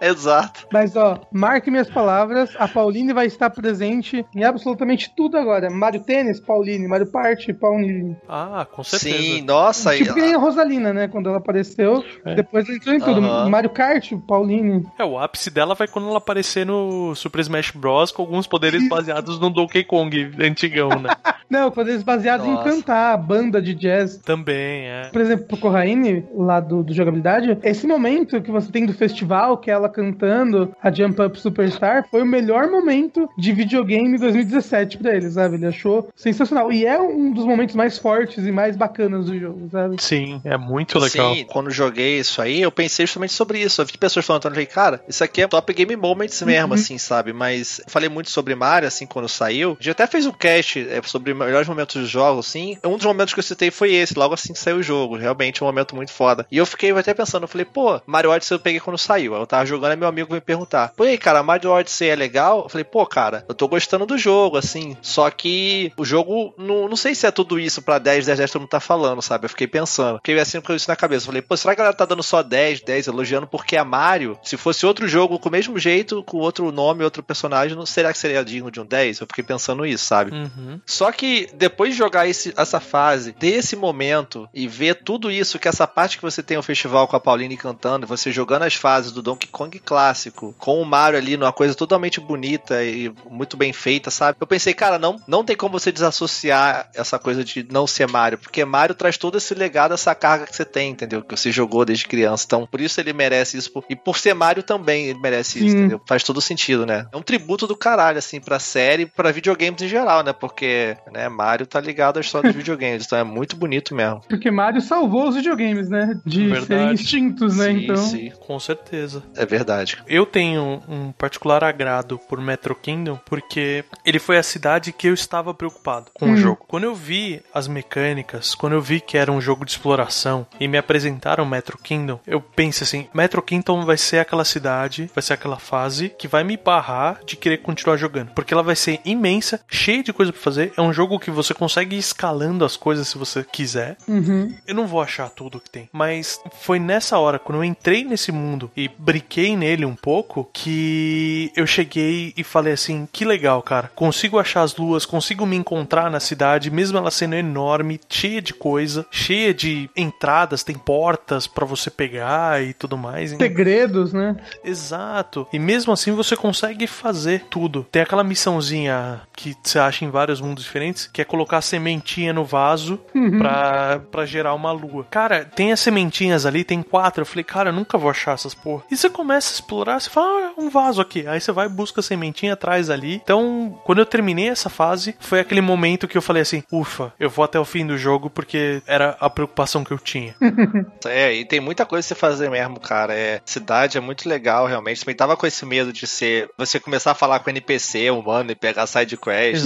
exato. Mas ó, marque minhas palavras, a Pauline vai estar presente em absolutamente tudo agora. Mario Tênis, Pauline, Mario Party, Pauline. Ah, com certeza. Sim, nossa. Tipo aí, que nem a Rosalina, né? Quando ela apareceu, É. depois ela entrou em tudo. Aham. Mario Kart, Pauline. É, o ápice dela vai quando ela aparecer no Super Smash Bros. com alguns poderes baseados no Donkey Kong antigão, né? Não, poderes baseados em Nossa. cantar, banda de jazz. Também, é. Por exemplo, pro Corraine, lá do, do jogabilidade, esse momento que você tem do festival, que é ela cantando a Jump Up Superstar, foi o melhor momento de videogame 2017 pra ele, sabe? Ele achou sensacional. E é um dos momentos mais fortes e mais bacanas do jogo, sabe? Sim, é muito legal. Sim, quando joguei isso aí, eu pensei justamente sobre isso. Eu vi pessoas falando, eu falei, cara, isso aqui é top game moments mesmo, assim, sabe? Mas eu falei muito sobre Mario, assim, quando saiu. A gente até fez um cast é, sobre melhores momentos dos jogos, assim. Um dos momentos que eu citei foi esse, logo assim que saiu o jogo. Realmente um momento muito foda. E eu fiquei até pensando, eu falei, pô, Mario Odyssey eu peguei quando saiu. Eu tava jogando e meu amigo me perguntar, pô, e aí, cara, Mario Odyssey é legal? Eu falei, pô, cara, eu tô gostando do jogo, assim. Só que o jogo, não, não sei se é tudo isso pra 10, 10, 10 todo mundo tá falando, sabe? Eu fiquei pensando. Fiquei assim com isso na cabeça. Eu falei, pô, será que a galera tá dando só 10, 10 elogiando porque é Mario? Se fosse outro jogo com o mesmo jeito, com outro nome, outro personagem, não será que seria digno de um 10? Eu fiquei pensando isso, sabe? Uhum. Só que depois de jogar esse- essa fase, desse momento e ver tudo isso, que essa parte que você tem o festival com a Pauline cantando, você jogando as fases do Donkey Kong clássico, com o Mario ali numa coisa totalmente bonita e muito bem feita, sabe? Eu pensei, cara, não, não tem como você desassociar essa coisa de não ser Mario, porque Mario traz todo esse legado, essa carga que você tem, entendeu? Que você jogou desde criança. Então, por isso ele merece isso. E por ser Mario também, ele merece isso, Sim. entendeu? Faz todo sentido, né? É um tributo do caralho, assim, pra série e pra videogames em geral, né? Porque, né, Mario tá ligado à história dos videogames. Então é muito bonito mesmo. Porque Mario salvou os videogames, né? De Verdade. serem extintos, né? sim, então. sim. Com certeza. É verdade. Eu tenho um particular agrado por Metro Kingdom porque ele foi a cidade que eu estava preocupado com Hum. o jogo. Quando eu vi as mecânicas, quando eu vi que era um jogo de exploração e me apresentaram Metro Kingdom, eu pensei assim: Metro Kingdom vai ser aquela cidade, vai ser aquela fase que vai me barrar de querer continuar jogando, porque ela vai ser imensa, cheia de coisa pra fazer. É um jogo que você consegue ir escalando as coisas se você quiser. Uhum. Eu não vou achar tudo que tem. Mas foi nessa hora, quando eu entrei nesse mundo e brinquei nele um pouco, que eu cheguei e falei assim: que legal, cara. Consigo achar as luas, consigo me encontrar na cidade, mesmo ela sendo enorme, cheia de coisa, cheia de entradas, tem portas pra você pegar e tudo mais. Segredos, né? Exato. E mesmo assim você consegue fazer tudo. Tem aquela missãozinha que você acha em vários mundos diferentes, que é colocar a sementinha no vaso pra, pra gerar uma lua. Cara, tem as sementinhas ali, tem quatro. Eu falei, cara, eu nunca vou achar essas porra. E você começa a explorar, você fala, ah, um vaso aqui. Aí você vai e busca a sementinha atrás ali. Então, quando eu terminei essa fase, foi aquele momento que eu falei assim, ufa, eu vou até o fim do jogo porque era a preocupação que eu tinha. É, e tem muita coisa pra você fazer mesmo, cara. É, cidade é muito legal, realmente. Também tava com esse medo de ser. Você começar a falar com NPC humano e pegar side quest,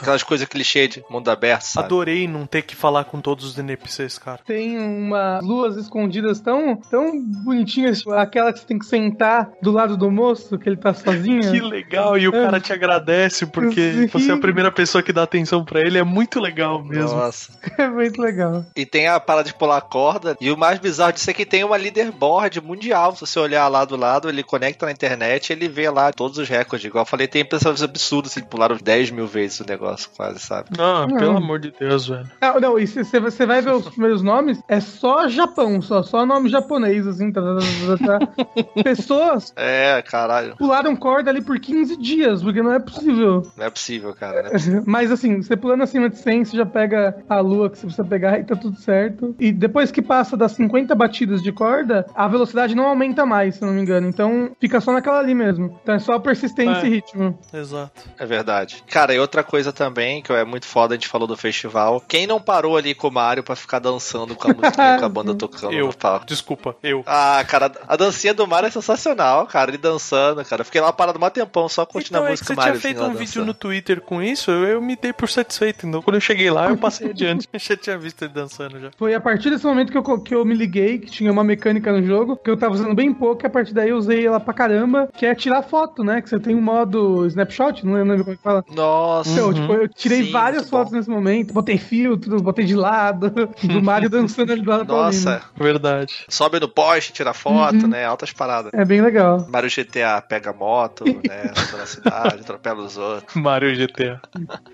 aquelas coisas clichê de mundo aberto, sabe? Adorei não ter que falar com todos os NPCs, cara. Tem umas luas escondidas tão, tão bonitinhas, tipo, aquela que você tem que sentar do lado do moço, que ele tá sozinho. Que legal, e o É. cara te agradece porque você é a primeira pessoa que dá atenção pra ele, é muito legal mesmo. Nossa. É muito legal. E tem a parada de pular corda. E o mais bizarro disso é que tem uma leaderboard mundial. Se você olhar lá do lado, ele conecta na internet ele vê lá todos os recordes. Igual eu falei, tem pessoas absurdas assim, pularam 10 mil vezes o negócio, quase, sabe? Não, Não. pelo amor de Deus, velho. Ah, não, e se você você vai ver os primeiros nomes, é só Japão, só, só nome japonês, assim, tá, tá, tá, tá. Pessoas É, caralho. pularam corda ali por 15 dias, porque não é possível. Não é possível, cara. Né? Mas assim, você pulando acima de 100, você já pega a lua que você precisa pegar e tá tudo certo. E depois que passa das 50 batidas de corda, a velocidade não aumenta mais, se eu não me engano. Então fica só naquela ali mesmo. Então é só persistência É. e ritmo. Exato. É verdade. Cara, e outra coisa também, que é muito foda, a gente falou do festival. Quem não parou ali com o Mario pra ficar dançando com a musiquinha, com a banda tocando Eu. no palco? Desculpa, eu. Ah, cara, a dancinha do Mario é sensacional, cara. Ele dançando, cara. Fiquei lá parado um tempão só curtindo Então a é que música você Mario. tinha feito um vídeo dançando. no Twitter com isso, eu, eu me dei por satisfeito. Então, quando eu cheguei lá, eu passei adiante. Eu já tinha visto ele dançando já. Foi a partir desse momento que eu, que eu me liguei, que tinha uma mecânica no jogo, que eu tava usando bem pouco, e a partir daí eu usei ela pra caramba, que é tirar foto, né? Que você tem um modo snapshot, não lembro como é que fala. Nossa. Então, tipo, eu tirei Sim, várias muito bom. fotos nesse momento, botei filtro, botei de lado, do Mario dançando ali do lado. Nossa. Verdade. Sobe no poste, tira foto, Uhum. né? Altas paradas. É bem legal. Mario GTA pega moto, né? Anda na cidade, atropela os outros. Mario GTA.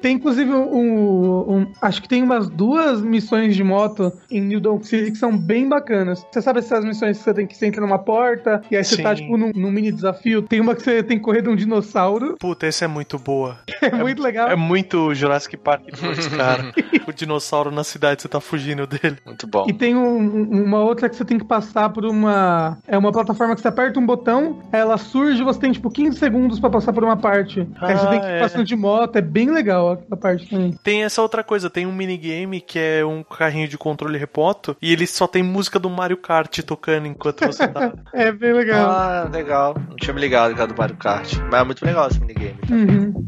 Tem inclusive um, um- Acho que tem umas duas missões de moto em New Donk City que são bem bacanas. Você sabe essas missões que você tem que você entra numa porta e aí você Sim. tá, tipo, num, num mini desafio? Tem uma que você tem que correr de um dinossauro. Puta, essa é muito boa. É, muito legal. É muito Jurassic Park 2, cara. o dinossauro na cidade, você tá fugindo dele. Muito bom. E tem um- um- uma outra que você tem que passar por uma. É uma plataforma que você aperta um botão, ela surge e você tem tipo 15 segundos pra passar por uma parte. aí você Ah, tem que ir é. passando de moto, é bem legal aquela parte também. Tem essa outra coisa, tem um minigame que é um carrinho de controle remoto e ele só tem música do Mario Kart tocando enquanto você tá. É bem legal. Ah, legal. Não tinha me ligado ligado do Mario Kart. Mas é muito legal esse minigame. Uhum.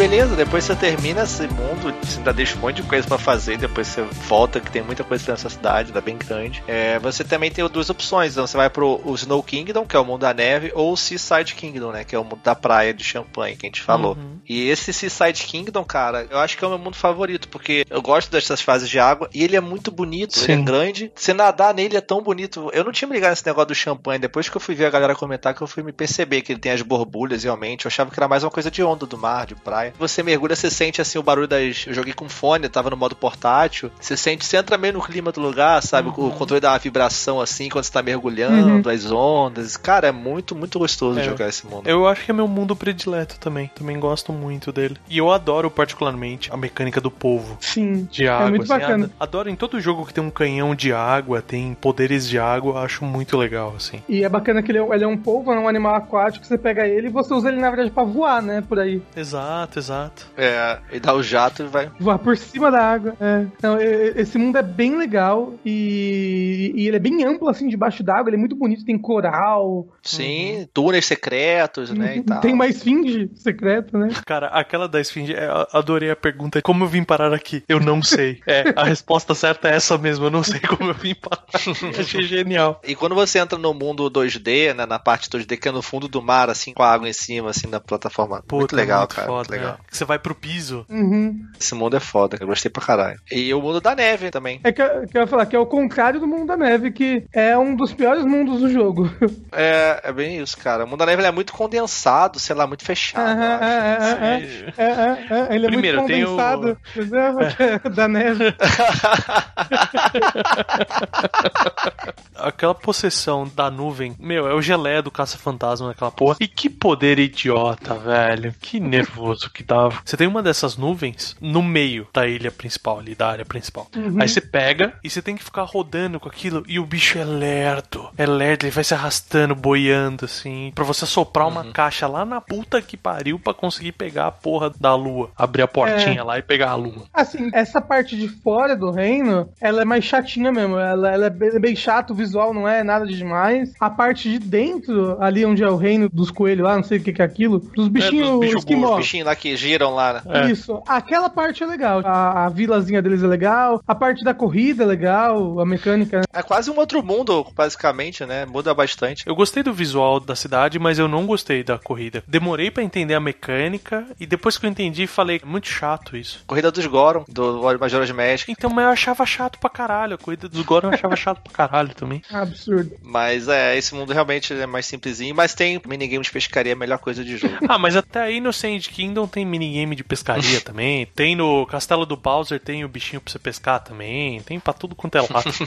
Beleza, depois você termina esse mundo, você ainda deixa um monte de coisa pra fazer, depois você volta, que tem muita coisa nessa cidade, ainda bem grande. É, você também tem duas opções, então você vai pro o Snow Kingdom, que é o mundo da neve, ou o Seaside Kingdom, né, que é o mundo da praia de champanhe, que a gente falou. Uhum. E esse Seaside Kingdom, cara, eu acho que é o meu mundo favorito, porque eu gosto dessas fases de água, e ele é muito bonito, ele Sim. é grande, você nadar nele é tão bonito. Eu não tinha me ligado nesse negócio do champanhe, depois que eu fui ver a galera comentar, que eu fui me perceber que ele tem as borbulhas, realmente, eu achava que era mais uma coisa de onda do mar, de praia. Você mergulha, você sente assim o barulho das. Eu joguei com fone, tava no modo portátil. Você sente, você entra meio no clima do lugar, sabe? O controle uma vibração assim quando você tá mergulhando, as ondas. Cara, é muito, muito gostoso É. jogar esse mundo. Eu acho que é meu mundo predileto também. Também gosto muito dele. E eu adoro particularmente a mecânica do povo. Sim. De água. é muito assim, bacana. ad- Adoro em todo jogo que tem um canhão de água, tem poderes de água, acho muito legal, assim. E é bacana que ele é, ele é um polvo, é um animal aquático, você pega ele e você usa ele, na verdade, pra voar, né? Por aí. Exato, exato. É, e dá o jato e vai. Voar por cima da água. É. Não, e- e- esse mundo é bem legal e, e ele é bem amplo, assim, debaixo d'água. Ele é muito bonito, tem coral. Sim, túneis secretos, né? E tal. Tem uma esfinge secreta, né? Cara, aquela da esfinge, é, eu adorei a pergunta. Como eu vim parar aqui? Eu não sei. É, a resposta certa é essa mesmo. Eu não sei como eu vim parar. Achei genial. E quando você entra no mundo 2D, né, na parte 2D que é no fundo do mar, assim, com a água em cima, assim, na plataforma. muito Puta, legal, muito cara. Foda, muito legal. Né? Você vai pro piso. Uhum. Esse mundo é foda, eu gostei pra caralho. E o mundo da neve também. É que, eu- que eu ia falar que é o contrário do mundo da neve, que é um dos piores mundos do jogo. É, é bem isso, cara. O mundo da neve ele é muito condensado, sei lá, muito fechado. Aham, acho. é, é, é, é, é, é, ele é Primeiro, muito tem o- condensado, entendeu? da neve. Aquela possessão da nuvem, meu, é o gelé do caça-fantasma naquela porra. E que poder idiota, velho. Que nervoso que dava. Você tem uma dessas nuvens no meio da ilha principal, ali, da área principal. Aí você pega e você tem que ficar rodando com aquilo e o bicho é lerdo. É lerdo, ele vai se arrastando, boiando, assim. Pra você soprar uma caixa lá na puta que pariu pra conseguir pegar a porra da lua. Abrir a portinha lá e pegar a lua. Assim, essa parte de fora do reino, ela é mais chatinha mesmo. Ela, ela é bem, bem chata, o visual não é nada de demais. A parte de dentro, ali onde é o reino dos coelhos lá, não sei o que, que é aquilo, dos bichinhos bicho esquimó. Os bichinhos lá que giram lá, né? É. Isso, aquela parte é legal. A, a vilazinha deles é legal, a parte da corrida é legal, a mecânica. né? É quase um outro mundo, basicamente, né? Muda bastante. Eu gostei do visual da cidade, mas eu não gostei da corrida. Demorei pra entender a mecânica e depois que eu entendi, falei, muito chato isso. Corrida dos Goron, do Majora's Mask. Então, mas eu achava chato pra caralho. A corrida dos Goron eu achava chato pra caralho também. Absurdo. Mas é, esse mundo realmente é mais simplesinho, mas tem minigames de pescaria, a melhor coisa de jogo. Ah, mas até aí no Sand Kingdom tem minigame de pescaria também. Tem no Castelo do Bowser, tem o bichinho pra você pescar também. Tem pra tudo quanto é lado.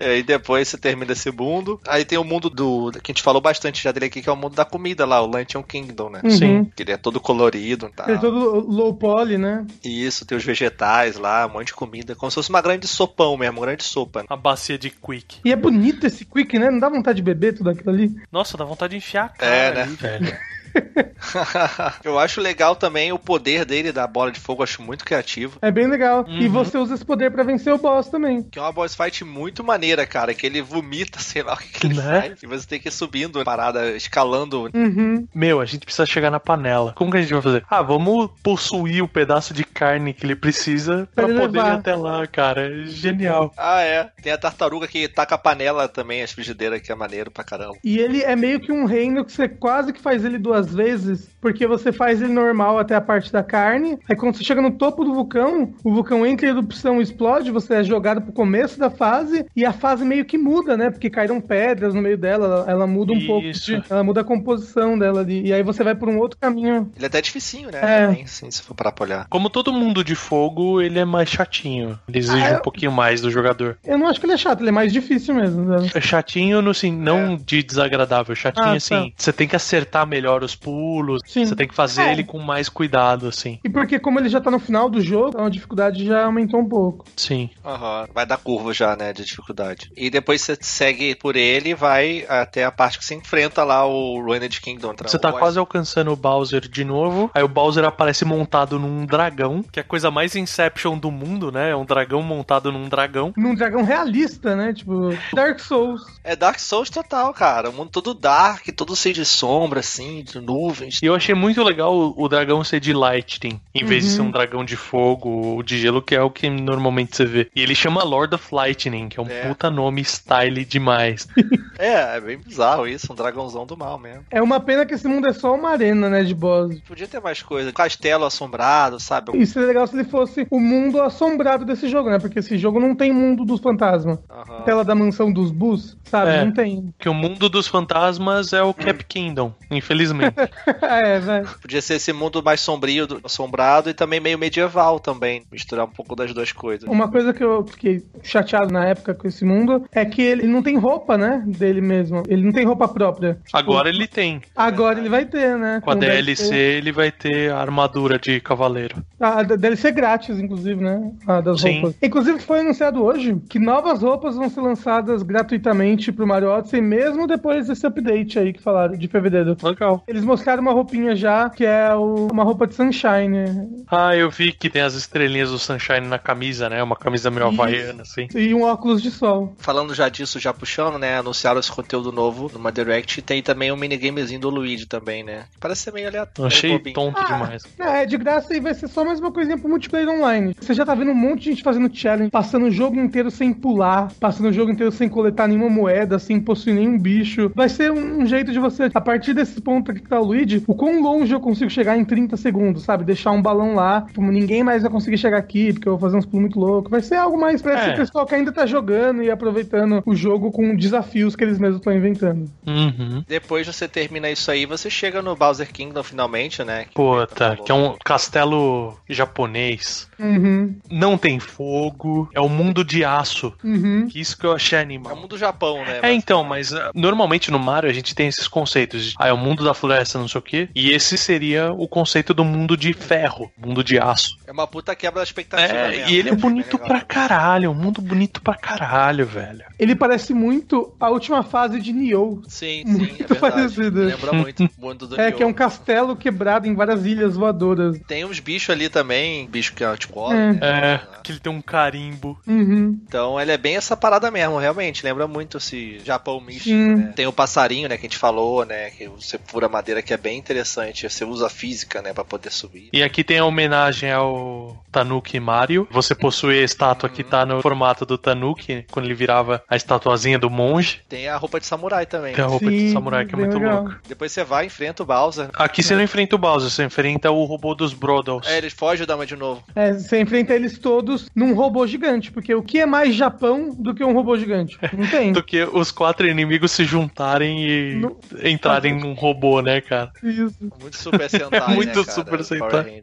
É, E depois você termina esse mundo. Aí tem o mundo do. que a gente falou bastante já dele aqui, que é o mundo da comida lá, o Luncheon Kingdom, né? Uhum. Sim. Que ele é todo colorido e tal. Ele é todo low poly, né? E isso, tem os vegetais lá, um monte de comida. Como se fosse uma grande sopão mesmo, uma grande sopa. né? A bacia de Quick. E é bonito esse quick, né? Não dá vontade de beber tudo aquilo ali. Nossa, dá vontade de enfiar a cara É, né? ali. eu acho legal também o poder dele da bola de fogo, eu acho muito criativo. É bem legal. E Uhum. você usa esse poder pra vencer o boss também. Que é uma boss fight muito maneira, cara. Que ele vomita, sei lá o que, que ele Né? faz. E você tem que ir subindo a parada, escalando. Uhum. Meu, a gente precisa chegar na panela. Como que a gente vai fazer? Ah, vamos possuir o pedaço de carne que ele precisa ele poder ir levar. até lá, cara. É Genial. Ah, é. Tem a tartaruga que taca a panela também, as frigideiras, que é maneiro pra caramba. E ele é meio que um reino que você quase que faz ele duas vezes, porque você faz ele normal até a parte da carne, aí quando você chega no topo do vulcão, o vulcão entra em erupção e explode, você é jogado pro começo da fase, e a fase meio que muda, né? Porque caíram pedras no meio dela, ela, ela muda um pouco, Isso. de- ela muda a composição dela ali, e aí você vai por um outro caminho. Ele é até dificinho, né? É. Também, assim, se for parar pra olhar. Como todo mundo de fogo, ele é mais chatinho. Ele exige Ah, eu- um pouquinho mais do jogador. Eu não acho que ele é chato, ele é mais difícil mesmo. né? É chatinho, no, assim, não de desagradável. Chatinho, Ah, tá. assim, você tem que acertar melhor os pulos. Sim. Você tem que fazer É. ele com mais cuidado, assim. E porque como ele já tá no final do jogo, então a dificuldade já aumentou um pouco. Sim. Aham. Vai dar curva já, né? De dificuldade. E depois você segue por ele e vai até a parte que você enfrenta lá o Ruined Kingdom. Você tá quase alcançando o Bowser de novo. Aí o Bowser aparece montado num dragão, que é a coisa mais Inception do mundo, né? É um dragão montado num dragão. Num dragão realista, né? Tipo, Dark Souls. É Dark Souls total, cara. O mundo todo dark, todo cheio de sombra, assim, de nuvens. E eu achei muito legal o, o dragão ser de Lightning, em vez de Uhum. ser um dragão de fogo ou de gelo, que é o que normalmente você vê. E ele chama Lord of Lightning, que é um É. puta nome style demais. É, é bem bizarro isso, um dragãozão do mal mesmo. É uma pena que esse mundo é só uma arena, né? De boss. Podia ter mais coisa. Castelo assombrado, sabe? Isso seria legal se ele fosse o mundo assombrado desse jogo, né? Porque esse jogo não tem mundo dos fantasmas. Aham. Tela da mansão dos Bus, sabe? É. Não tem. Que o mundo dos fantasmas é o Cap Kingdom, infelizmente. é, velho. Podia ser esse mundo mais sombrio, do- assombrado e também meio medieval também. Misturar um pouco das duas coisas. Uma coisa que eu fiquei chateado na época com esse mundo é que ele não tem roupa, né? Dele mesmo. Ele não tem roupa própria. Tipo, Agora ele tem. Agora ele vai ter, né? Com a Com DLC ele vai ter a armadura de cavaleiro. A da- DLC grátis, inclusive, né? A das Sim. roupas. Inclusive, foi anunciado hoje que novas roupas vão ser lançadas gratuitamente pro Mario Odyssey, mesmo depois desse update aí que falaram, de fevereiro. Legal. Eles mostraram uma roupinha já, que é o- uma roupa de Sunshine. Ah, eu vi que tem as estrelinhas do Sunshine na camisa, né? Uma camisa meio Isso. havaiana, assim. E um óculos de sol. Falando já disso, já puxando, né? Anunciaram esse conteúdo novo numa Direct. E tem também um minigamezinho do Luigi também, né? Parece ser meio Eu aleatório. achei bobinho. tonto demais. É, é de graça e vai ser só mais uma coisinha pro multiplayer online. Você já tá vendo um monte de gente fazendo challenge, passando o jogo inteiro sem pular, passando o jogo inteiro sem coletar nenhuma moeda, sem possuir nenhum bicho. Vai ser um, um jeito de você, a partir desse ponto o Luigi, o quão longe eu consigo chegar em 30 segundos, sabe? Deixar um balão lá, como ninguém mais vai conseguir chegar aqui, porque eu vou fazer uns pulos muito loucos. Vai ser algo mais pra esse É. pessoal que ainda tá jogando e aproveitando o jogo com desafios que eles mesmos estão inventando. Uhum. Depois você termina isso aí, você chega no Bowser Kingdom finalmente, né? Que Puta, falou. que é um castelo japonês. Uhum, Não tem fogo. É um mundo de aço. uhum. Que Isso que eu achei É o animal. mundo do Japão, né? É, então, mas ah, normalmente no Mario a gente tem esses conceitos de, ah, é o mundo da floresta, não sei o quê. E esse seria o conceito do mundo de ferro, mundo de aço. É uma puta quebra da expectativa É, mesmo. e ele é bonito legal. pra caralho, é um mundo bonito pra caralho, velho. Ele parece muito a última fase de Nioh. Sim, sim, Muito é verdade. parecido. Lembra muito o mundo do É, Nioh. que é um castelo quebrado em várias ilhas voadoras. Tem uns bichos ali também, bicho que é tipo É. né? É, que ele tem um carimbo. Uhum. Então ele é bem essa parada mesmo, realmente. Lembra muito esse Japão místico, Sim. né? Tem o passarinho, né, que a gente falou, né? Que você fura madeira que é bem interessante. Você usa a física, né, pra poder subir. E aqui tem a homenagem ao Tanuki Mario. Você possui a estátua que tá no formato do Tanuki, quando ele virava a estatuazinha do monge. Tem a roupa de samurai também. Tem a roupa de Sim, samurai que é muito legal. louca. Depois você vai, enfrenta o Bowser. Aqui você não enfrenta o Bowser, você enfrenta o robô dos Brodals. É, ele foge da Dama de novo. É, você enfrenta eles todos num robô gigante, porque o que é mais Japão do que um robô gigante? Não tem. Do que os quatro inimigos se juntarem e Não- entrarem num robô, né, cara? Isso. Muito Super Sentai, Muito né, cara? Super Sentai.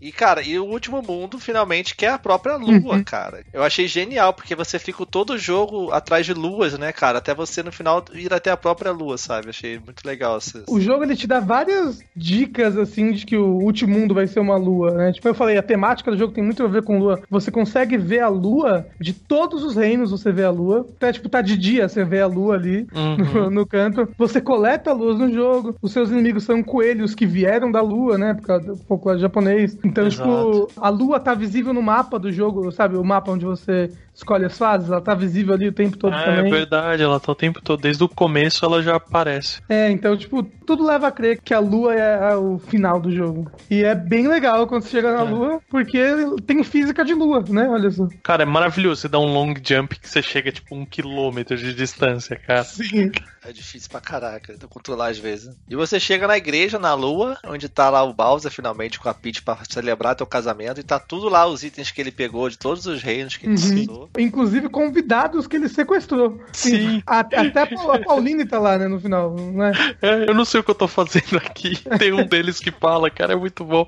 E, cara, e o último mundo, finalmente, que é a própria lua, cara. Eu achei genial, porque você fica todo o jogo atrás de luas, né, cara? Até você, no final, ir até a própria lua, sabe? Achei muito legal. O jogo ele te dá várias dicas assim de que o último mundo vai ser uma lua, né? Tipo, eu falei, a temática do jogo tem muito a ver com lua. Você consegue ver a lua de todos os reinos, você vê a lua. Até tipo, tá de dia, você vê a lua ali no, no canto. Você coleta luas no jogo. Os seus inimigos são coelhos que vieram da lua, né? Por causa do folclore japonês. Então, Exato. tipo, a lua tá visível no mapa do jogo, sabe? O mapa onde você escolhe as fases, ela tá visível ali o tempo todo Ah, é também. verdade, ela tá o tempo todo, desde o começo ela já aparece. É, então, tipo, tudo leva a crer que a lua é o final do jogo. E é bem legal quando você chega na lua, porque tem física de lua, né? Olha só. Cara, é maravilhoso. Você dá um long jump que você chega tipo um quilômetro de distância, cara. Sim. É difícil pra caraca de controlar às vezes. E você chega na igreja, na lua, onde tá lá o Bowser finalmente com a Peach pra celebrar teu casamento, e tá tudo lá os itens que ele pegou de todos os reinos que ele Uhum. Inclusive convidados que ele sequestrou. Sim. A- até a Paul- a Pauline tá lá, né, no final, não é? É, eu não sei o que eu tô fazendo aqui. Tem um deles que fala, cara, é muito bom.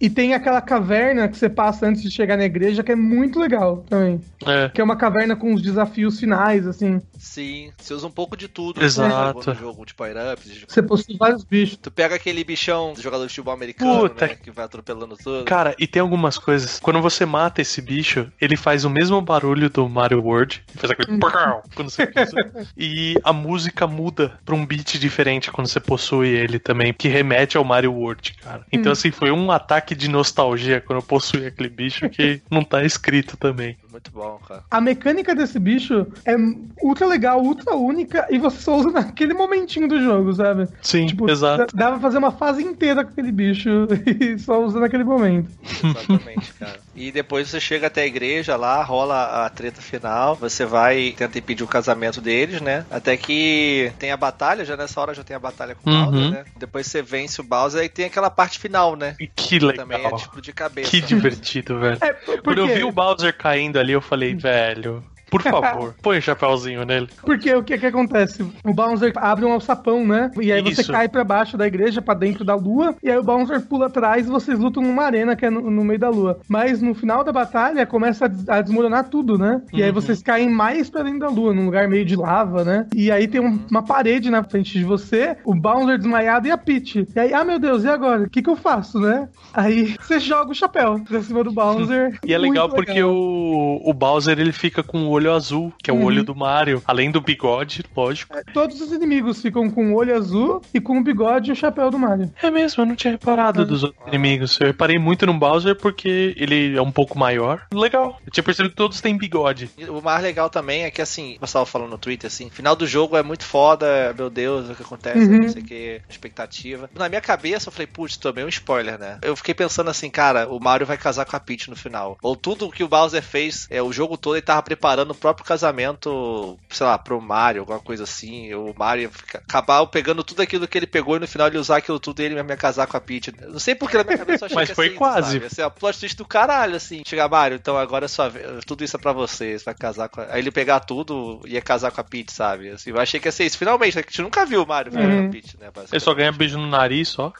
E tem aquela caverna que você passa antes de chegar na igreja, que é muito legal também. É. Que é uma caverna com os desafios finais, assim. Sim, você usa um pouco de tudo Exato. no jogo, de power-ups. de- Você possui vários bichos. Tu pega aquele bichão do jogador de futebol americano, Puta. né, que vai atropelando tudo. Cara, e tem algumas coisas. Quando você mata esse bicho, ele faz o mesmo barulho do Mario World. Ele faz aquele. pau quando você pisa. E a música muda pra um beat diferente quando você possui ele também, que remete ao Mario World, cara. Então, assim, foi um ataque de nostalgia quando eu possuí aquele bicho que não tá escrito também. Muito bom, cara. A mecânica desse bicho é ultra legal, ultra única, e você só usa naquele momentinho do jogo, sabe? Sim, Tipo, exato. dá dá pra fazer uma fase inteira com aquele bicho e só usa naquele momento. Exatamente, cara. E depois você chega até a igreja lá, rola a treta final, você vai tenta impedir o casamento deles, né? Até que tem a batalha, já nessa hora já tem a batalha com o Uhum. Bowser, né? Depois você vence o Bowser e tem aquela parte final, né? E Que legal. Também é tipo de cabeça. Que divertido, velho. É, Quando eu vi o Bowser caindo ali, eu falei, velho, por favor, põe o chapéuzinho nele. Porque o que que acontece? O Bowser abre um alçapão, né? E aí você Isso. cai pra baixo da igreja, pra dentro da lua, e aí o Bowser pula atrás e vocês lutam numa arena que é no, no meio da lua. Mas no final da batalha começa a, des- a desmoronar tudo, né? E Uhum. aí vocês caem mais pra dentro da lua, num lugar meio de lava, né? E aí tem um- uma parede na frente de você, o Bowser desmaiado e a Peach. E aí, ah meu Deus, e agora? O que que eu faço, né? Aí você joga o chapéu pra cima do Bowser. E é Muito legal porque o, o Bowser ele fica com o olho azul, que é o Uhum. olho do Mario, além do bigode, lógico. Todos os inimigos ficam com o olho azul e com o bigode e o chapéu do Mario. É mesmo, eu não tinha reparado dos outros inimigos. Eu reparei muito no Bowser porque ele é um pouco maior. Legal. Eu tinha percebido que todos têm bigode. O mais legal também é que, assim, o pessoal falando no Twitter, assim, final do jogo é muito foda, meu Deus, o que acontece, Uhum. não sei o que, expectativa. Na minha cabeça, eu falei, putz, tomei um spoiler, né? Eu fiquei pensando assim, cara, o Mario vai casar com a Peach no final. Ou tudo que o Bowser fez, é, o jogo todo ele tava preparando o próprio casamento, sei lá, pro Mario, alguma coisa assim. O Mario acabar pegando tudo aquilo que ele pegou e no final ele usar aquilo tudo e ele mesmo ia casar com a Peach. Eu Não sei porque na minha cabeça eu achei Mas que ia foi ser isso, quase. sabe? Ser a plot twist do caralho, assim. Chegar, Mario, então agora é sua vez. Tudo isso é pra você. Você vai casar com a... Aí ele pegar tudo e ia casar com a Peach, sabe? Assim, eu achei que ia ser isso. Finalmente, né? Que a gente nunca viu o Mario Uhum. com a Peach, né? Ele só ganha beijo no nariz só.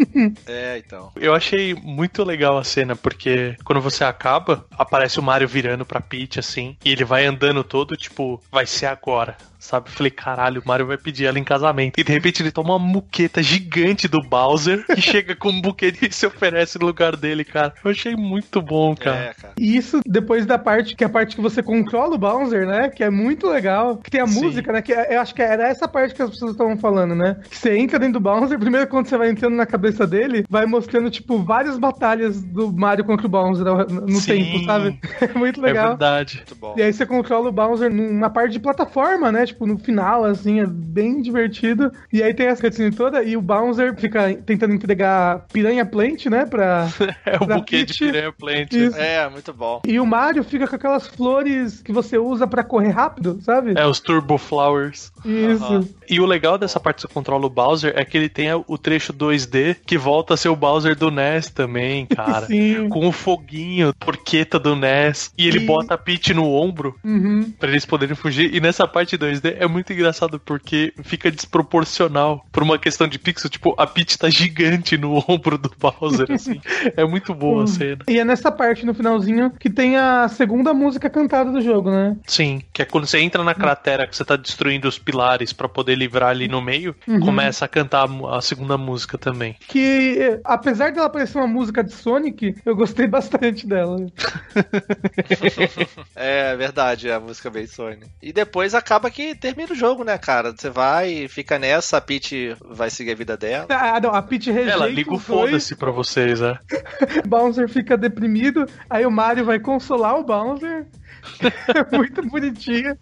É, então. Eu achei muito legal a cena, porque quando você acaba, aparece o Mario virando pra Peach, assim, e ele vai andando todo, tipo, vai ser agora, sabe? Falei, caralho, o Mario vai pedir ela em casamento. E de repente ele toma uma muqueta gigante do Bowser, que chega com um buquê e se oferece no lugar dele, cara. Eu achei muito bom, cara. É, cara. E isso depois da parte que é a parte que você controla o Bowser, né? Que é muito legal. Que tem a Sim. música, né? Que é- eu acho que era essa parte que as pessoas estavam falando, né? Que você entra dentro do Bowser, primeiro quando você vai entrando na cabeça dele, vai mostrando, tipo, várias batalhas do Mario contra o Bowser no Sim. tempo, sabe? É muito É legal. verdade. Muito bom. E aí você controla o Bowser numa parte de plataforma, né? Tipo, no final, assim, é bem divertido. E aí tem essa cutscene toda e o Bowser fica tentando entregar Piranha Plant, né? Pra... É o Pra buquê de Peach. Piranha Plant. Isso. É, muito bom. E o Mario fica com aquelas flores que você usa pra correr rápido, sabe? É os Turbo Flowers. Isso. Aham. E o legal dessa parte que você controla o Bowser é que ele tem o trecho 2D que volta a ser o Bowser do NES também, cara. Sim. Com o foguinho, porqueta do NES. E ele E- bota a Peach no ombro Uhum. pra eles poderem fugir. E nessa parte 2D é muito engraçado porque fica desproporcional por uma questão de pixel. Tipo, a Peach tá gigante no ombro do Bowser, assim. É muito boa a cena. E é nessa parte, no finalzinho, que tem a segunda música cantada do jogo, né? Sim, que é quando você entra na cratera que você tá destruindo os pilares pra poder livrar ali no meio, começa a cantar a segunda música também. Que, eh, apesar dela parecer uma música de Sonic, eu gostei bastante dela. É verdade, é a música bem Sony. E depois acaba que termina o jogo, né, cara? Você vai, fica nessa, a Peach vai seguir a vida dela. Ah, não, a Peach rejeita Ela liga o foda-se pra vocês, né? Bowser fica deprimido, aí o Mario vai consolar o Bowser. É muito bonitinho.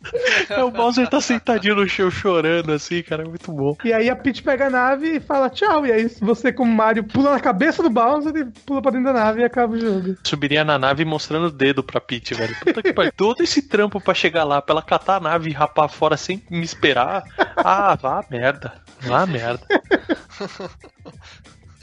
É, o Bowser tá sentadinho no chão chorando, assim, cara, é muito bom. E aí a Peach pega a nave e fala tchau. E aí você, como Mario, pula na cabeça do Bowser e pula pra dentro da nave e acaba o jogo. Subiria na nave mostrando o dedo pra Peach, velho. Puta que pariu. Todo esse trampo pra chegar lá, pra ela catar a nave e rapar fora sem me esperar. Ah, vá a merda. Vá a merda.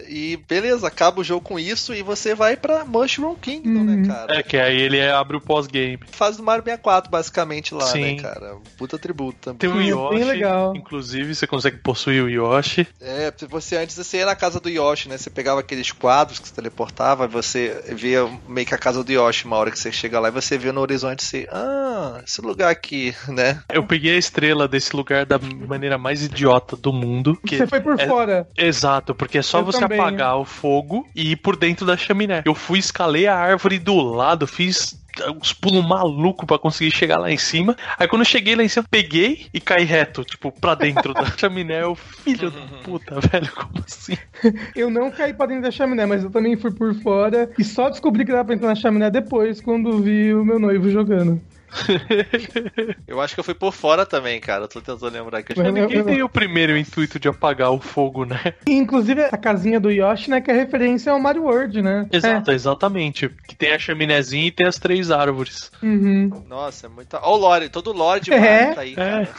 E beleza, acaba o jogo com isso e você vai pra Mushroom Kingdom, Uhum. né, cara? É que aí ele abre o pós-game. Fase do Mario 64, basicamente, lá, Sim. né, cara? Puta tributo também. Tem o é Yoshi, bem legal. inclusive você consegue possuir o Yoshi. É, você antes você ia na casa do Yoshi, né? Você pegava aqueles quadros que você teleportava, você via meio que a casa do Yoshi, uma hora que você chega lá e você vê no horizonte assim, ah, esse lugar aqui, né? Eu peguei a estrela desse lugar da maneira mais idiota do mundo. que Você foi por é- fora. Exato, porque é só Eu você também. Apagar o fogo e ir por dentro da chaminé. Eu fui, escalei a árvore do lado, fiz uns pulos malucos pra conseguir chegar lá em cima. Aí quando eu cheguei lá em cima, peguei e caí reto, tipo, pra dentro da chaminé. Eu, filho da puta, velho, como assim? Eu não caí pra dentro da chaminé, mas eu também fui por fora. E só descobri que dava pra entrar na chaminé depois, quando vi o meu noivo jogando. Eu acho que eu fui por fora também, cara. Eu tô tentando lembrar aqui. Mas- Ninguém tem o primeiro intuito de apagar o fogo, né? Inclusive, a casinha do Yoshi, né, que é referência ao Mario World, né? Exato, exatamente. Que tem a chaminézinha e tem as três árvores. É. Uhum. Nossa, é muita. Ó, o Lore, todo o Lore de É, Mario tá aí, É. cara.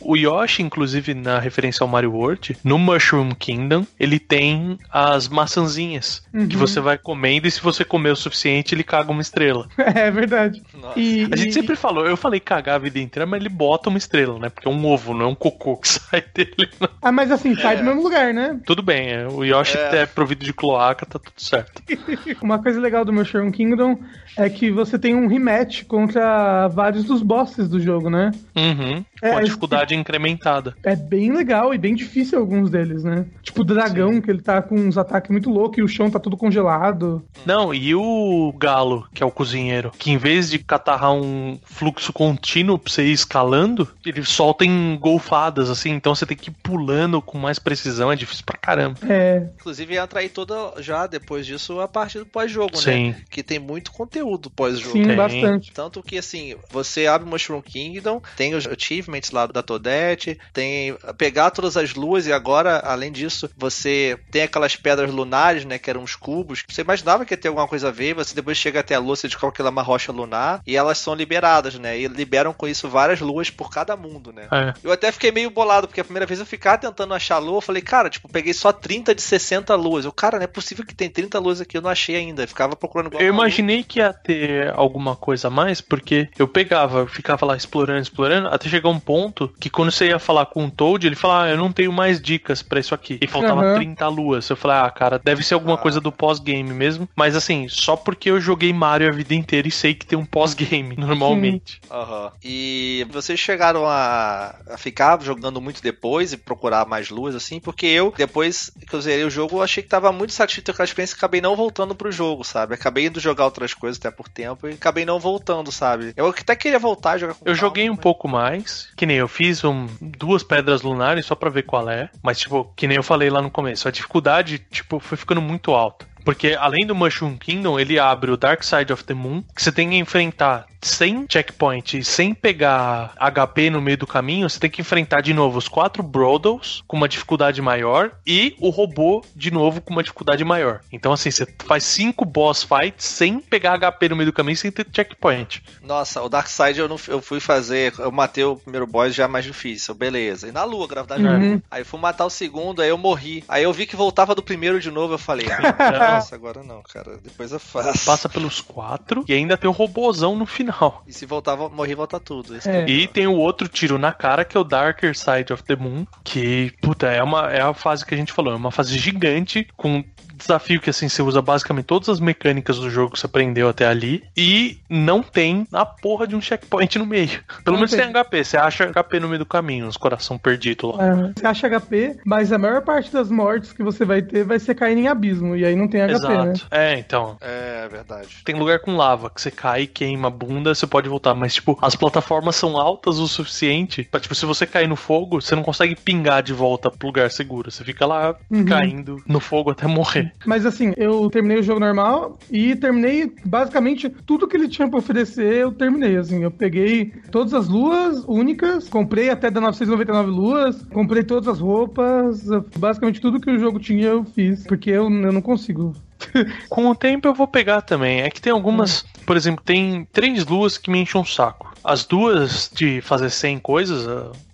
O Yoshi, inclusive, na referência ao Mario World, no Mushroom Kingdom, ele tem as maçãzinhas Uhum. que você vai comendo e se você comer o suficiente, ele caga uma estrela. É verdade. Nossa. E, A gente e- sempre falou, eu falei cagar a vida inteira, mas ele bota uma estrela, né? Porque é um ovo, não é um cocô que sai dele. não. Ah, mas assim, sai do mesmo lugar, né? Tudo bem, é, o Yoshi É. é provido de cloaca, tá tudo certo. Uma coisa legal do Mushroom Kingdom é que você tem um rematch contra vários dos bosses do jogo, né? Uhum. É, Com a esse- dificuldade incrementada. É bem legal e bem difícil alguns deles, né? Tipo o dragão, que ele tá com uns ataques muito loucos e o chão tá tudo congelado. Não, e o galo, que é o cozinheiro, que em vez de catarrar um fluxo contínuo pra você ir escalando, ele solta em golfadas, assim, então você tem que ir pulando com mais precisão, é difícil pra caramba. É, Inclusive entra aí toda já depois disso a parte do pós-jogo, Sim. né? Que tem muito conteúdo pós-jogo. sim, Tem. bastante. Tanto que, assim, você abre Mushroom Kingdom, tem os achievements lá da Toadette, tem pegar todas as luas e agora, além disso, você tem aquelas pedras lunares, né, que eram os cubos. Você imaginava que ia ter alguma coisa a ver, você depois chega até a lua, você descobre que ela é uma rocha lunar e elas são liberadas, né, e liberam com isso várias luas por cada mundo, né. É. Eu até fiquei meio bolado, porque a primeira vez eu ficava tentando achar lua, eu falei, cara, tipo, peguei só 30 de 60 luas. Eu, cara, não é possível que tem 30 luas aqui, eu não achei ainda. Eu ficava procurando Eu imaginei que ia ter alguma coisa a mais, porque eu pegava, eu ficava lá explorando, explorando, até chegar um ponto que quando você ia falar com o Toad, ele falava, ah, eu não tenho mais dicas pra isso aqui. E faltava Uhum. 30 luas. Eu falei, ah, cara, deve ser alguma Ah. coisa do pós-game mesmo. Mas assim, só porque eu joguei Mario a vida inteira e sei que tem um pós-game, normalmente. Aham. E vocês chegaram a, a ficar jogando muito depois e procurar mais luas, assim, porque eu, depois que eu zerei o jogo, eu achei que tava muito satisfeito com a experiência e acabei não voltando pro jogo, sabe? Acabei indo jogar outras coisas até por tempo e acabei não voltando, sabe? Eu até queria voltar a jogar com Eu calma, joguei um mas- pouco mais, que nem eu fiz um, duas pedras lunares só pra ver qual é, mas tipo, que nem eu falei lá no começo, a dificuldade, tipo, foi ficando muito alta. Porque além do Mushroom Kingdom, ele abre o Dark Side of the Moon, que você tem que enfrentar sem checkpoint, sem pegar HP no meio do caminho, você tem que enfrentar de novo os quatro Brodos com uma dificuldade maior e o robô de novo com uma dificuldade maior. Então, assim, você faz cinco boss fights sem pegar HP no meio do caminho, sem ter checkpoint. Nossa, o Dark Side eu, não, eu fui fazer, eu matei o primeiro boss já mais difícil, beleza. E na lua, gravidade Uhum. Aí fui matar o segundo, aí eu morri. Aí eu vi que voltava do primeiro de novo, eu falei, ah, nossa, agora não, cara, depois eu faço. Passa pelos quatro e ainda tem o robôzão no final. E se voltar, morrer, volta tudo. Esse É. é E tem o outro tiro na cara, que é o Darker Side of the Moon, que, puta, é, uma, é a fase que a gente falou, é uma fase gigante, com desafio que, assim, você usa basicamente todas as mecânicas do jogo que você aprendeu até ali, e não tem a porra de um checkpoint no meio. Pelo Não menos tem. tem HP, você acha HP no meio do caminho, uns coração perdido lá. É, você acha HP, mas a maior parte das mortes que você vai ter vai ser caindo em abismo. E aí não tem HP, né? Exato. É, então. É, verdade. Tem lugar com lava, que você cai, queima a bunda, você pode voltar. Mas, tipo, as plataformas são altas o suficiente pra, tipo, se você cair no fogo, você não consegue pingar de volta pro lugar seguro. Você fica lá Uhum. caindo no fogo até morrer. Mas assim, eu terminei o jogo normal e terminei basicamente tudo que ele tinha pra oferecer, eu terminei. Assim, eu peguei todas as luas únicas, comprei até da 999 luas, comprei todas as roupas, basicamente tudo que o jogo tinha eu fiz, porque eu, eu não consigo. Com o tempo eu vou pegar também. É que tem algumas, por exemplo, tem três luas que me enchem um saco. As duas de fazer 100 coisas,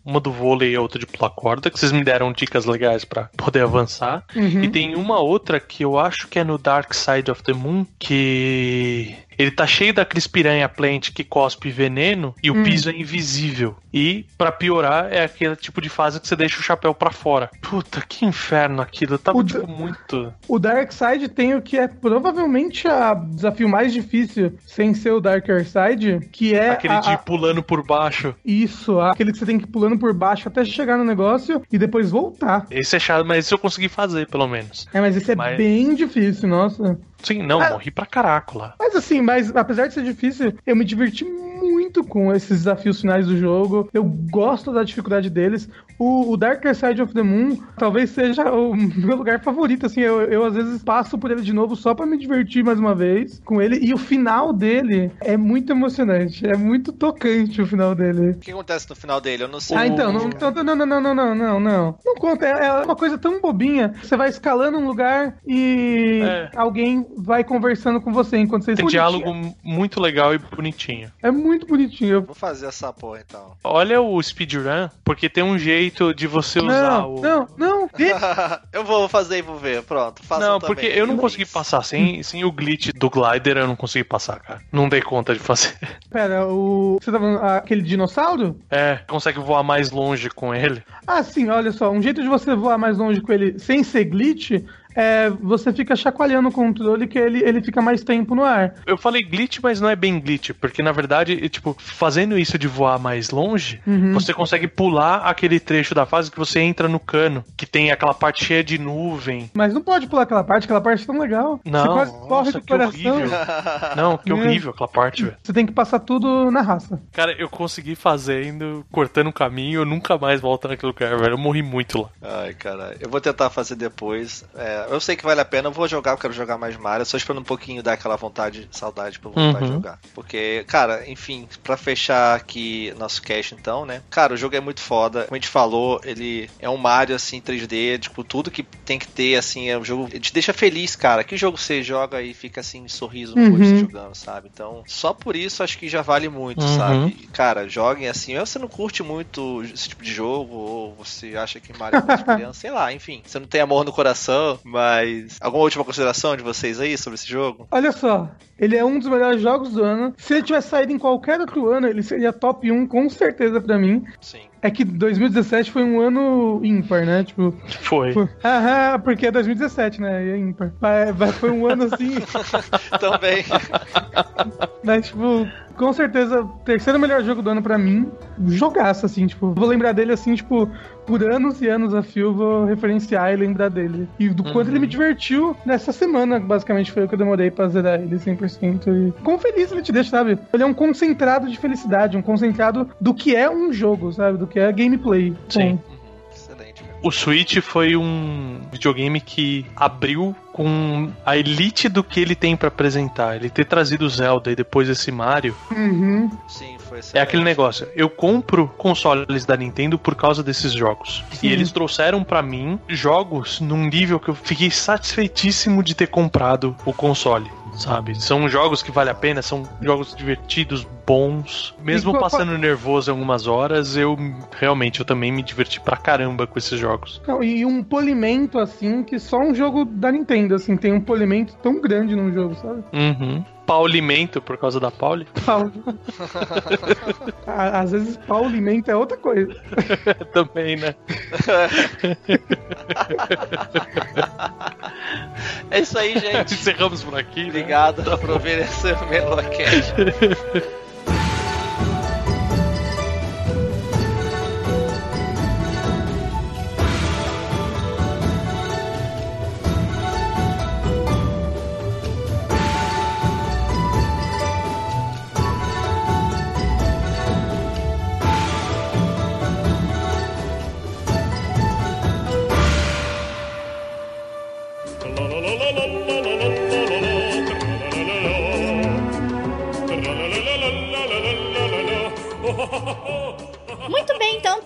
uma do vôlei e a outra de pular corda, que vocês me deram dicas legais pra poder avançar. Uhum. E tem uma outra que eu acho que é no Dark Side of the Moon, que ele tá cheio daqueles piranha plant que cospe veneno e o Hum. piso é invisível. E pra piorar é aquele tipo de fase que você deixa o chapéu pra fora. Puta, que inferno aquilo. O tipo muito. O Dark Side tem o que é provavelmente o desafio mais difícil, sem ser o Darker Side, que é aquele a- de ir pulando por baixo. isso, aquele que você tem que ir pulando por baixo até chegar no negócio e depois voltar. Esse é chato, mas esse eu consegui fazer, pelo menos. É, mas esse é Mas- bem difícil, nossa. Sim, não, Ah. morri pra caraco lá. Mas assim, mas apesar de ser difícil, eu me diverti muito com esses desafios finais do jogo. Eu gosto da dificuldade deles. O, o Darker Side of the Moon talvez seja o meu lugar favorito. Assim, eu, eu às vezes passo por ele de novo só pra me divertir mais uma vez com ele. E o final dele é muito emocionante. É muito tocante o final dele. O que acontece no final dele? Eu não sei. Ah, então, não, então, não, não, não, não, não, não, não. Não conta, é, é uma coisa tão bobinha. Você vai escalando um lugar e É. alguém vai conversando com você enquanto você Bonitinho. diálogo muito legal e bonitinho. É muito bonitinho. Vou fazer essa porra então. Olha o speedrun, porque tem um jeito de você usar Não, o. não, não. eu vou fazer e vou ver. Pronto, faça Não, também. porque eu não consegui passar sem, sem o glitch do glider, eu não consegui passar, cara. Não dei conta de fazer. Pera, o. Você tá falando aquele dinossauro? É, consegue voar mais longe com ele. Ah, sim, olha só. Um jeito de você voar mais longe com ele sem ser glitch é você fica chacoalhando o controle que ele, ele fica mais tempo no ar. Eu falei glitch, mas não é bem glitch, porque na verdade, tipo, fazendo isso de voar mais longe, Uhum. você consegue pular aquele trecho da fase que você entra no cano, que tem aquela parte cheia de nuvem. Mas não pode pular aquela parte, aquela parte é tão legal. Não, você quase corre nossa, do que coração. horrível. Não, que horrível aquela parte, velho. Você tem que passar tudo na raça. Cara, eu consegui fazendo, cortando o caminho, eu nunca mais volto naquele lugar, velho. Eu morri muito lá. Ai, caralho. Eu vou tentar fazer depois. É, eu sei que vale a pena, eu vou jogar, eu quero jogar mais Mario, só esperando um pouquinho dar aquela vontade, saudade pra voltar a Uhum. jogar. Porque, cara, enfim, pra fechar aqui nosso cast então, né? Cara, o jogo é muito foda. Como a gente falou, ele é um Mario assim 3D, tipo, tudo que tem que ter assim, é um jogo ele te deixa feliz, cara. Que jogo você joga e fica assim, sorriso no Uhum. rosto jogando, sabe? Então, só por isso acho que já vale muito, Uhum. sabe? Cara, joguem assim, ou você não curte muito esse tipo de jogo, ou você acha que Mario é criança, sei lá, enfim. Você não tem amor no coração, mas. Alguma última consideração de vocês aí sobre esse jogo? Olha só, ele é um dos melhores jogos do ano. Se ele tivesse saído em qualquer outro ano, ele seria top 1 com certeza pra mim. Sim. É que 2017 foi um ano ímpar, né? Tipo, Foi. Pô, Aham, porque é 2017, né? E é ímpar. Mas, mas foi um ano assim. Também. mas, tipo, com certeza, terceiro melhor jogo do ano pra mim. Jogaço, assim, tipo. Vou lembrar dele assim, tipo, por anos e anos a fio, vou referenciar e lembrar dele. E do quanto ele me divertiu nessa semana, basicamente, foi o que eu demorei pra zerar ele 100%. E quão feliz ele te deixa, sabe? Ele é um concentrado de felicidade, um concentrado do que é um jogo, sabe? Do que é gameplay. Sim. Uhum, Excelente, cara. O Switch foi um videogame que abriu com a elite do que ele tem pra apresentar. Ele ter trazido o Zelda e depois esse Mario Uhum. Sim, foi é aquele negócio. Eu compro consoles da Nintendo por causa desses jogos. Sim. E eles trouxeram pra mim jogos num nível que eu fiquei satisfeitíssimo de ter comprado o console. Sabe? São jogos que vale a pena, são jogos divertidos, bons. Mesmo qual- passando nervoso em algumas horas, eu realmente eu também me diverti pra caramba com esses jogos. Não, E um polimento, assim, que só um jogo da Nintendo, assim, tem um polimento tão grande num jogo, sabe? Uhum. Paulimento por causa da Pauli. Pau. Á- Às vezes paulimento é outra coisa. também, né? É isso aí, gente. Encerramos por aqui. né? Obrigado por ouvir esse Melocast.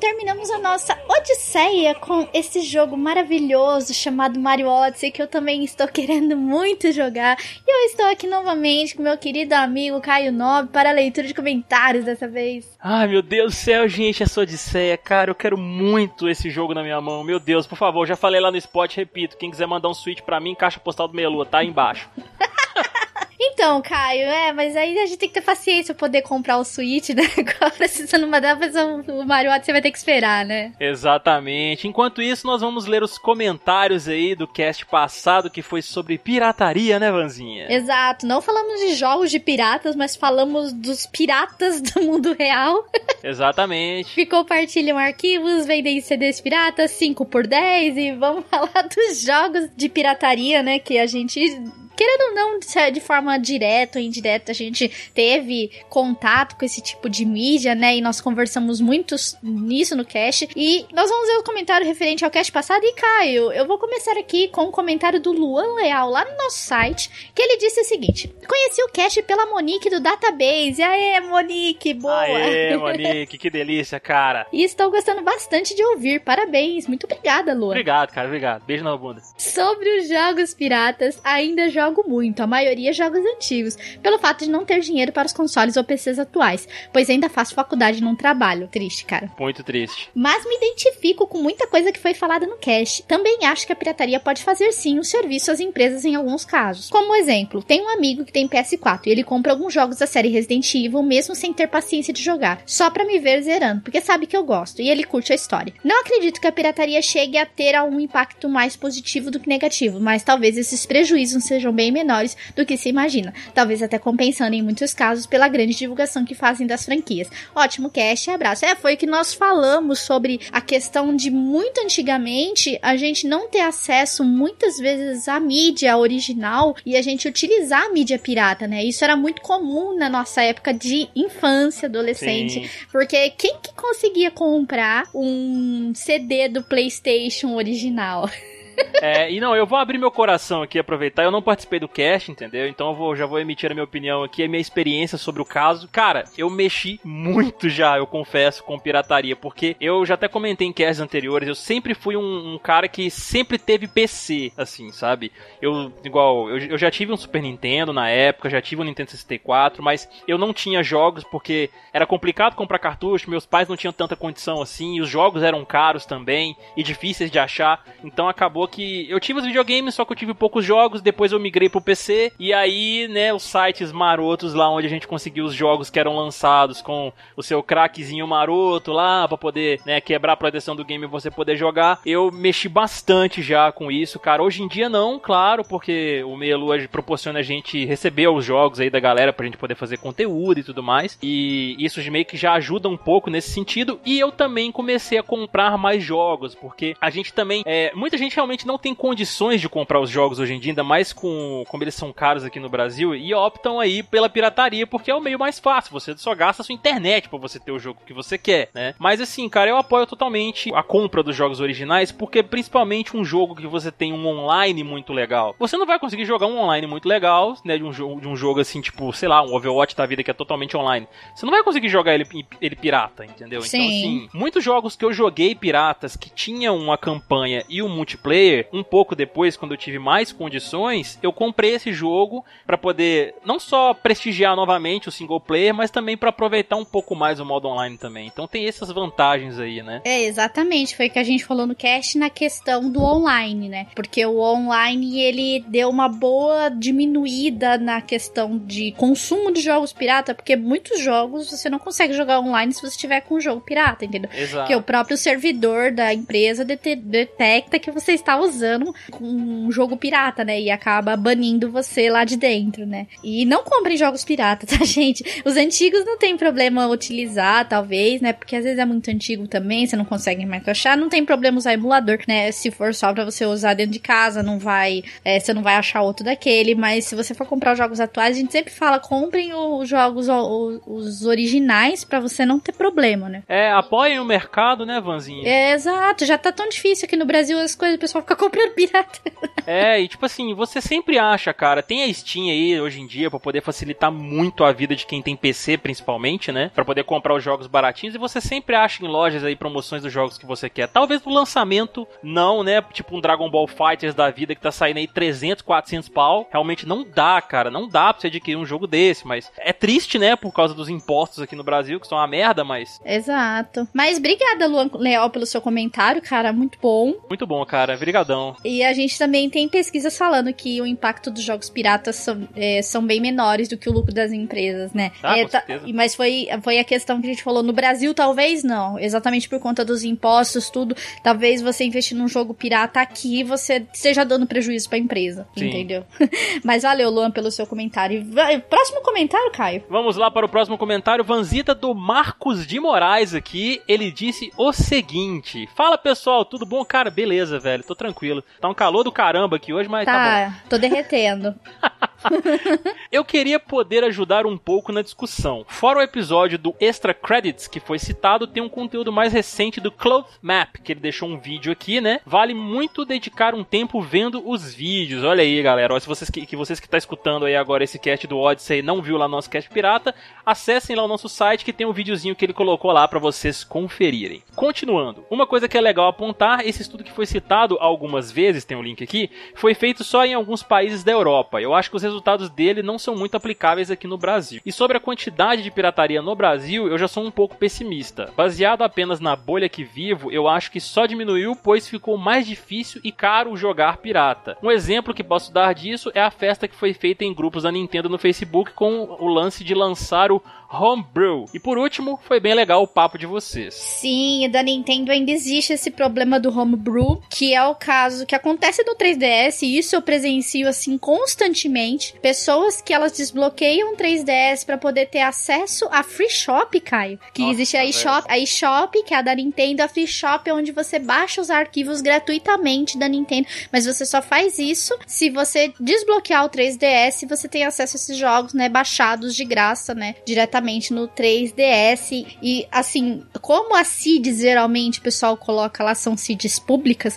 Terminamos a nossa odisseia com esse jogo maravilhoso chamado Mario Odyssey, que eu também estou querendo muito jogar. E eu estou aqui novamente com meu querido amigo Caio Nobre para a leitura de comentários dessa vez. Ai, meu Deus do céu, gente, essa odisseia, cara, eu quero muito esse jogo na minha mão. Meu Deus, por favor, já falei lá no spot, repito, quem quiser mandar um switch pra mim, caixa postal do Meia Lua, tá aí embaixo. Então, Caio, é, mas aí a gente tem que ter paciência pra poder comprar o Switch, né? Agora, se você não mandar, o o Mario Odyssey vai ter que esperar, né? Exatamente. Enquanto isso, nós vamos ler os comentários aí do cast passado que foi sobre pirataria, né, Vanzinha? Exato, não falamos de jogos de piratas, mas falamos dos piratas do mundo real. Exatamente. que compartilham arquivos, vendem CDs piratas, 5 por 10 e vamos falar dos jogos de pirataria, né, que a gente Querendo ou não, de- de forma direta ou indireta, a gente teve contato com esse tipo de mídia, né? E nós conversamos muito nisso no cast. E nós vamos ver o comentário referente ao cast passado. E Caio, eu vou começar aqui com o comentário do Luan Leal lá no nosso site, que ele disse o seguinte: Conheci o cast pela Monique do Database. Aê, Monique, boa! Aê, Monique, que delícia, cara. E estou gostando bastante de ouvir. Parabéns. Muito obrigada, Luan. Obrigado, cara, obrigado. Beijo na bunda. Sobre os jogos piratas, ainda jogo muito, a maioria jogos antigos, pelo fato de não ter dinheiro para os consoles ou PCs atuais, pois ainda faço faculdade e não trabalho. Triste, cara. Muito triste. Mas me identifico com muita coisa que foi falada no cast. Também acho que a pirataria pode fazer sim um serviço às empresas em alguns casos. Como exemplo, tem um amigo que tem PS4 e ele compra alguns jogos da série Resident Evil mesmo sem ter paciência de jogar, só pra me ver zerando, porque sabe que eu gosto e ele curte a história. Não acredito que a pirataria chegue a ter algum impacto mais positivo do que negativo, mas talvez esses prejuízos sejam bem menores do que se imagina, talvez até compensando em muitos casos pela grande divulgação que fazem das franquias. Ótimo cast, abraço. É, foi que nós falamos sobre a questão de muito antigamente a gente não ter acesso muitas vezes à mídia original e a gente utilizar a mídia pirata, né? Isso era muito comum na nossa época de infância, adolescente. Sim. Porque quem que conseguia comprar um CD do PlayStation original? É, e não, eu vou abrir meu coração aqui, aproveitar. Eu não participei do cast, entendeu? Então eu vou, já vou emitir a minha opinião aqui, a minha experiência sobre o caso. Cara, eu mexi muito já, eu confesso, com pirataria, porque eu já até comentei em casts anteriores, eu sempre fui um, um cara que sempre teve PC, assim, sabe? Eu, igual, eu, eu já tive um Super Nintendo na época, já tive um Nintendo 64, mas eu não tinha jogos porque era complicado comprar cartucho, meus pais não tinham tanta condição assim, e os jogos eram caros também e difíceis de achar, então acabou que eu tive os videogames, só que eu tive poucos jogos, depois eu migrei pro PC, e aí, né, os sites marotos lá onde a gente conseguiu os jogos que eram lançados com o seu craquezinho maroto lá, pra poder, né, quebrar a proteção do game e você poder jogar, eu mexi bastante já com isso, cara. Hoje em dia não, claro, porque o Meia Lua proporciona a gente receber os jogos aí da galera pra gente poder fazer conteúdo e tudo mais, e isso meio que já ajuda um pouco nesse sentido, e eu também comecei a comprar mais jogos, porque a gente também, é, muita gente realmente realmente não tem condições de comprar os jogos hoje em dia, ainda mais com como eles são caros aqui no Brasil, e optam aí pela pirataria, porque é o meio mais fácil. Você só gasta a sua internet para você ter o jogo que você quer, né? Mas assim, cara, eu apoio totalmente a compra dos jogos originais, porque principalmente um jogo que você tem um online muito legal. Você não vai conseguir jogar um online muito legal, né? De um jogo, de um jogo assim, tipo, sei lá, um Overwatch da vida que é totalmente online. Você não vai conseguir jogar ele, ele pirata, entendeu? Sim. Então, assim, muitos jogos que eu joguei piratas que tinham uma campanha e um multiplayer, um pouco depois, quando eu tive mais condições, eu comprei esse jogo para poder não só prestigiar novamente o single player, mas também para aproveitar um pouco mais o modo online também. Então tem essas vantagens aí, né? É, exatamente. Foi o que a gente falou no cast na questão do online, né? Porque o online ele deu uma boa diminuída na questão de consumo de jogos pirata, porque muitos jogos você não consegue jogar online se você estiver com um jogo pirata, entendeu? Exato. Porque o próprio servidor da empresa dete- detecta que você está usando um jogo pirata, né? E acaba banindo você lá de dentro, né? E não comprem jogos piratas, tá, gente? Os antigos não tem problema utilizar, talvez, né? Porque às vezes é muito antigo também, você não consegue mais achar. Não tem problema usar emulador, né? Se for só pra você usar dentro de casa, não vai. é, você não vai achar outro daquele. Mas se você for comprar os jogos atuais, a gente sempre fala: comprem os jogos, o- os originais, pra você não ter problema, né? É, apoiem o mercado, né, Vanzinho? É, exato, já tá tão difícil aqui no Brasil as coisas, o pessoal fica comprando pirata. É, e tipo assim, você sempre acha, cara, tem a Steam aí hoje em dia pra poder facilitar muito a vida de quem tem PC, principalmente, né? Pra poder comprar os jogos baratinhos e você sempre acha em lojas aí promoções dos jogos que você quer. Talvez no lançamento não, né? Tipo um Dragon Ball Fighters da vida que tá saindo aí 300, 400 pau. Realmente não dá, cara, não dá pra você adquirir um jogo desse, mas é triste, né, por causa dos impostos aqui no Brasil, que são uma merda, mas Exato. Mas obrigada, Luan Leal, pelo seu comentário, cara, muito bom. muito bom, cara. Brigadão. E a gente também tem pesquisas falando que o impacto dos jogos piratas são, é, são bem menores do que o lucro das empresas, né? Ah, É, com tá- certeza. Mas foi, foi a questão que a gente falou. No Brasil, talvez não. Exatamente por conta dos impostos, tudo. Talvez você investir num jogo pirata aqui, você esteja dando prejuízo pra empresa. Sim. Entendeu? mas valeu, Luan, pelo seu comentário. Próximo comentário, Caio. Vamos lá para o próximo comentário. Vanzita do Marcos de Moraes aqui. Ele disse o seguinte: Fala pessoal, tudo bom? Cara, beleza, velho. Tô tranquilo. Tá um calor do caramba aqui hoje, mas tá, bom. Tá, tô derretendo. Eu queria poder ajudar um pouco na discussão. Fora o episódio do Extra Credits que foi citado, tem um conteúdo mais recente do Cloth Map, que ele deixou um vídeo aqui, né? Vale muito dedicar um tempo vendo os vídeos. Olha aí, galera. Ó, se vocês que, que vocês que tá escutando aí agora esse cast do Odyssey não viu lá no nosso cast pirata, acessem lá o nosso site que tem um videozinho que ele colocou lá para vocês conferirem. Continuando, uma coisa que é legal apontar, esse estudo que foi citado algumas vezes, tem um link aqui, foi feito só em alguns países da Europa. Eu acho que os resultados dele não são muito aplicáveis aqui no Brasil. E sobre a quantidade de pirataria no Brasil, eu já sou um pouco pessimista. Baseado apenas na bolha que vivo, eu acho que só diminuiu, pois ficou mais difícil e caro jogar pirata. Um exemplo que posso dar disso é a festa que foi feita em grupos da Nintendo no Facebook com o lance de lançar o Homebrew. E por último, foi bem legal o papo de vocês. Sim, da Nintendo ainda existe esse problema do homebrew, que é o caso que acontece no 3DS, e isso eu presencio assim constantemente. Pessoas que elas desbloqueiam o 3DS pra poder ter acesso a Free Shop, Caio. Que Nossa, existe a eShop, a eShop, que é a da Nintendo, a Free Shop é onde você baixa os arquivos gratuitamente da Nintendo, mas você só faz isso se você desbloquear o 3DS, você tem acesso a esses jogos, né, baixados de graça, né, diretamente no 3DS. E assim, como as seeds geralmente o pessoal coloca lá são seeds públicas,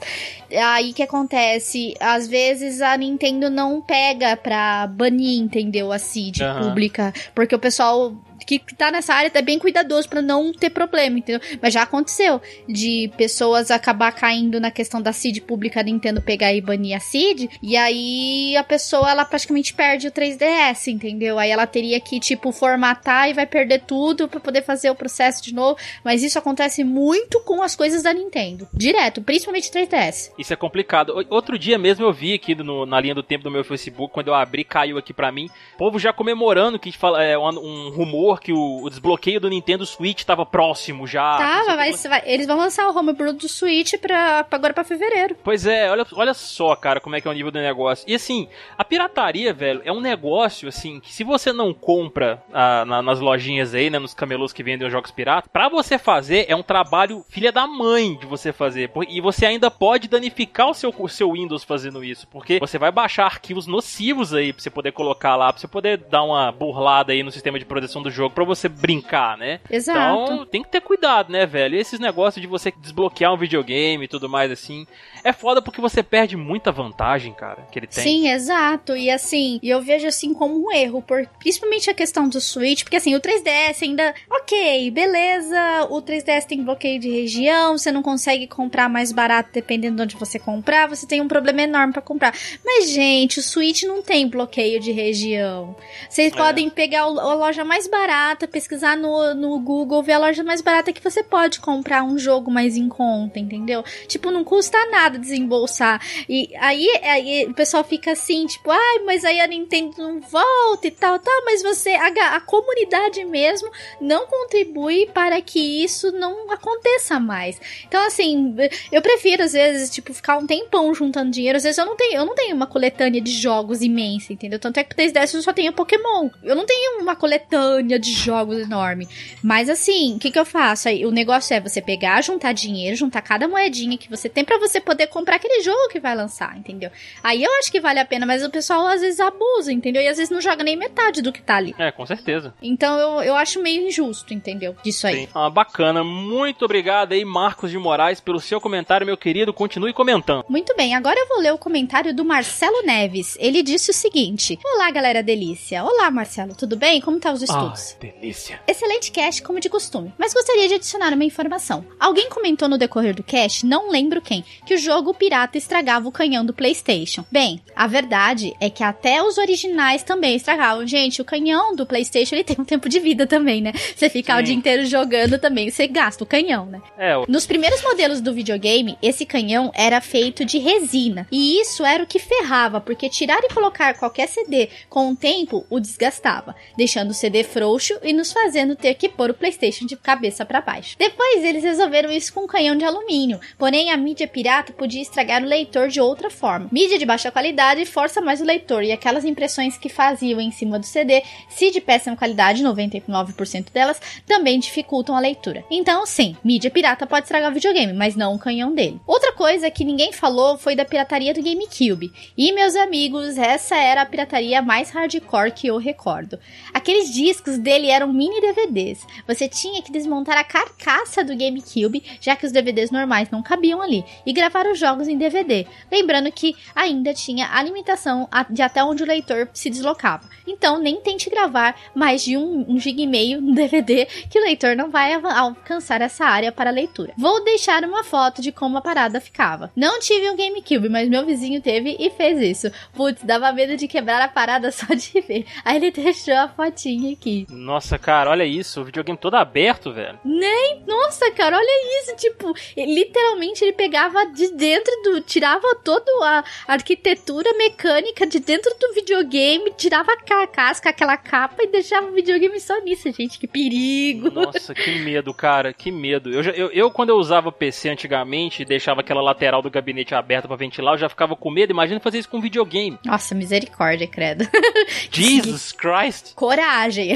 aí que acontece, às vezes a Nintendo não pega pra banir, entendeu, a seed Aham. pública, porque o pessoal que tá nessa área é bem cuidadoso pra não ter problema, entendeu? Mas já aconteceu de pessoas acabar caindo na questão da seed pública, Nintendo pegar e banir a seed, e aí a pessoa ela praticamente perde o 3DS, entendeu? Aí ela teria que tipo formatar e vai perder tudo pra poder fazer o processo de novo, mas isso acontece muito com as coisas da Nintendo, direto, principalmente 3DS. Isso é complicado. Outro dia mesmo eu vi aqui no- na linha do tempo do meu Facebook, quando eu abri, caiu aqui pra mim. Povo já comemorando que fala, é um rumor rumor que o, o desbloqueio do Nintendo Switch tava próximo já. Tava, mas vai- eles vão lançar o homebrew do Switch pra, pra agora pra fevereiro. Pois é, olha, olha só, cara, como é que é o nível do negócio. E assim, a pirataria, velho, é um negócio, assim, que se você não compra ah, na- nas lojinhas aí, né, nos camelôs que vendem os jogos piratas, pra você fazer é um trabalho filha da mãe de você fazer. Por- E você ainda pode danificar o seu, o seu Windows fazendo isso, porque você vai baixar arquivos nocivos aí pra você poder colocar lá, pra você poder dar uma burlada aí no sistema de proteção do jogo pra você brincar, né? Exato. Então tem que ter cuidado, né, velho? E esses negócios de você desbloquear um videogame e tudo mais assim. É foda porque você perde muita vantagem, cara, que ele tem. Sim, exato. E assim, e eu vejo assim como um erro, por, principalmente a questão do Switch, porque assim, o 3DS ainda, ok, beleza, o 3DS tem bloqueio de região, você não consegue comprar mais barato dependendo de onde você comprar, você tem um problema enorme pra comprar. Mas, gente, o Switch não tem bloqueio de região. Vocês É. podem pegar a loja mais barata, pesquisar no, no Google, ver a loja mais barata que você pode comprar um jogo mais em conta, entendeu? Tipo, não custa nada desembolsar. E aí, aí o pessoal fica assim, tipo, ai, mas aí a Nintendo não volta e tal, tal, mas você, a, a comunidade mesmo não contribui para que isso não aconteça mais. Então, assim, eu prefiro, às vezes, tipo, ficar um tempão juntando dinheiro. Às vezes eu não tenho, eu não tenho uma coletânea de jogos imensa, entendeu? Tanto é que pro 3DS eu só tenho Pokémon. Eu não tenho uma coletânea de jogos enorme. Mas assim, o que, que eu faço? Aí, o negócio é você pegar, juntar dinheiro, juntar cada moedinha que você tem pra você poder comprar aquele jogo que vai lançar, entendeu? Aí eu acho que vale a pena, mas o pessoal às vezes abusa, entendeu? E às vezes não joga nem metade do que tá ali. É, com certeza. Então eu, eu acho meio injusto, entendeu? Disso aí. Sim. Ah, bacana. Muito obrigado aí, Marcos de Moraes, pelo seu comentário, meu querido. Continue comentando. Muito bem, agora eu vou ler o comentário do Marcelo Neves. Ele disse o seguinte: Olá, galera delícia. Olá, Marcelo, tudo bem? Como tá os estudos? Delícia. Excelente cast, como de costume. Mas gostaria de adicionar uma informação. Alguém comentou no decorrer do cast, não lembro quem, que o jogo pirata estragava o canhão do PlayStation. Bem, a verdade é que até os originais também estragavam. Gente, o canhão do PlayStation ele tem um tempo de vida também, né? Você ficar o Sim. dia inteiro jogando também, você gasta o canhão, né? É, o- Nos primeiros modelos do videogame, esse canhão era feito de resina. E isso era o que ferrava, porque tirar e colocar qualquer CD com o tempo o desgastava, deixando o CD frouxo e nos fazendo ter que pôr o PlayStation de cabeça para baixo. Depois eles resolveram isso com um canhão de alumínio, porém a mídia pirata podia estragar o leitor de outra forma. Mídia de baixa qualidade força mais o leitor e aquelas impressões que faziam em cima do CD, se de péssima qualidade, 99% delas, também dificultam a leitura. Então, sim, mídia pirata pode estragar o videogame, mas não o canhão dele. Outra coisa que ninguém falou foi da pirataria do GameCube. E, meus amigos, essa era a pirataria mais hardcore que eu recordo. Aqueles discos dele eram mini DVDs. Você tinha que desmontar a carcaça do GameCube, já que os DVDs normais não cabiam ali, e gravar os jogos em DVD. Lembrando que ainda tinha a limitação de até onde o leitor se deslocava. Então, nem tente gravar mais de um, um giga e meio no DVD, que o leitor não vai alcançar essa área para leitura. Vou deixar uma foto de como a parada ficava. Não tive um GameCube, mas meu vizinho teve e fez isso. Putz, dava medo de quebrar a parada só de ver. Aí ele deixou a fotinha aqui. Nossa, cara, olha isso. O videogame todo aberto, velho. Nem, nossa, cara, olha isso, tipo, literalmente ele pegava de dentro do, tirava toda a arquitetura mecânica de dentro do videogame, tirava aquela casca, aquela capa e deixava o videogame só nisso, gente, que perigo. Nossa, que medo, cara, que medo. Eu, já- eu, eu, quando eu usava PC antigamente e deixava aquela lateral do gabinete aberta pra ventilar, eu já ficava com medo. Imagina fazer isso com videogame. Nossa, misericórdia, credo. Jesus Christ! Coragem.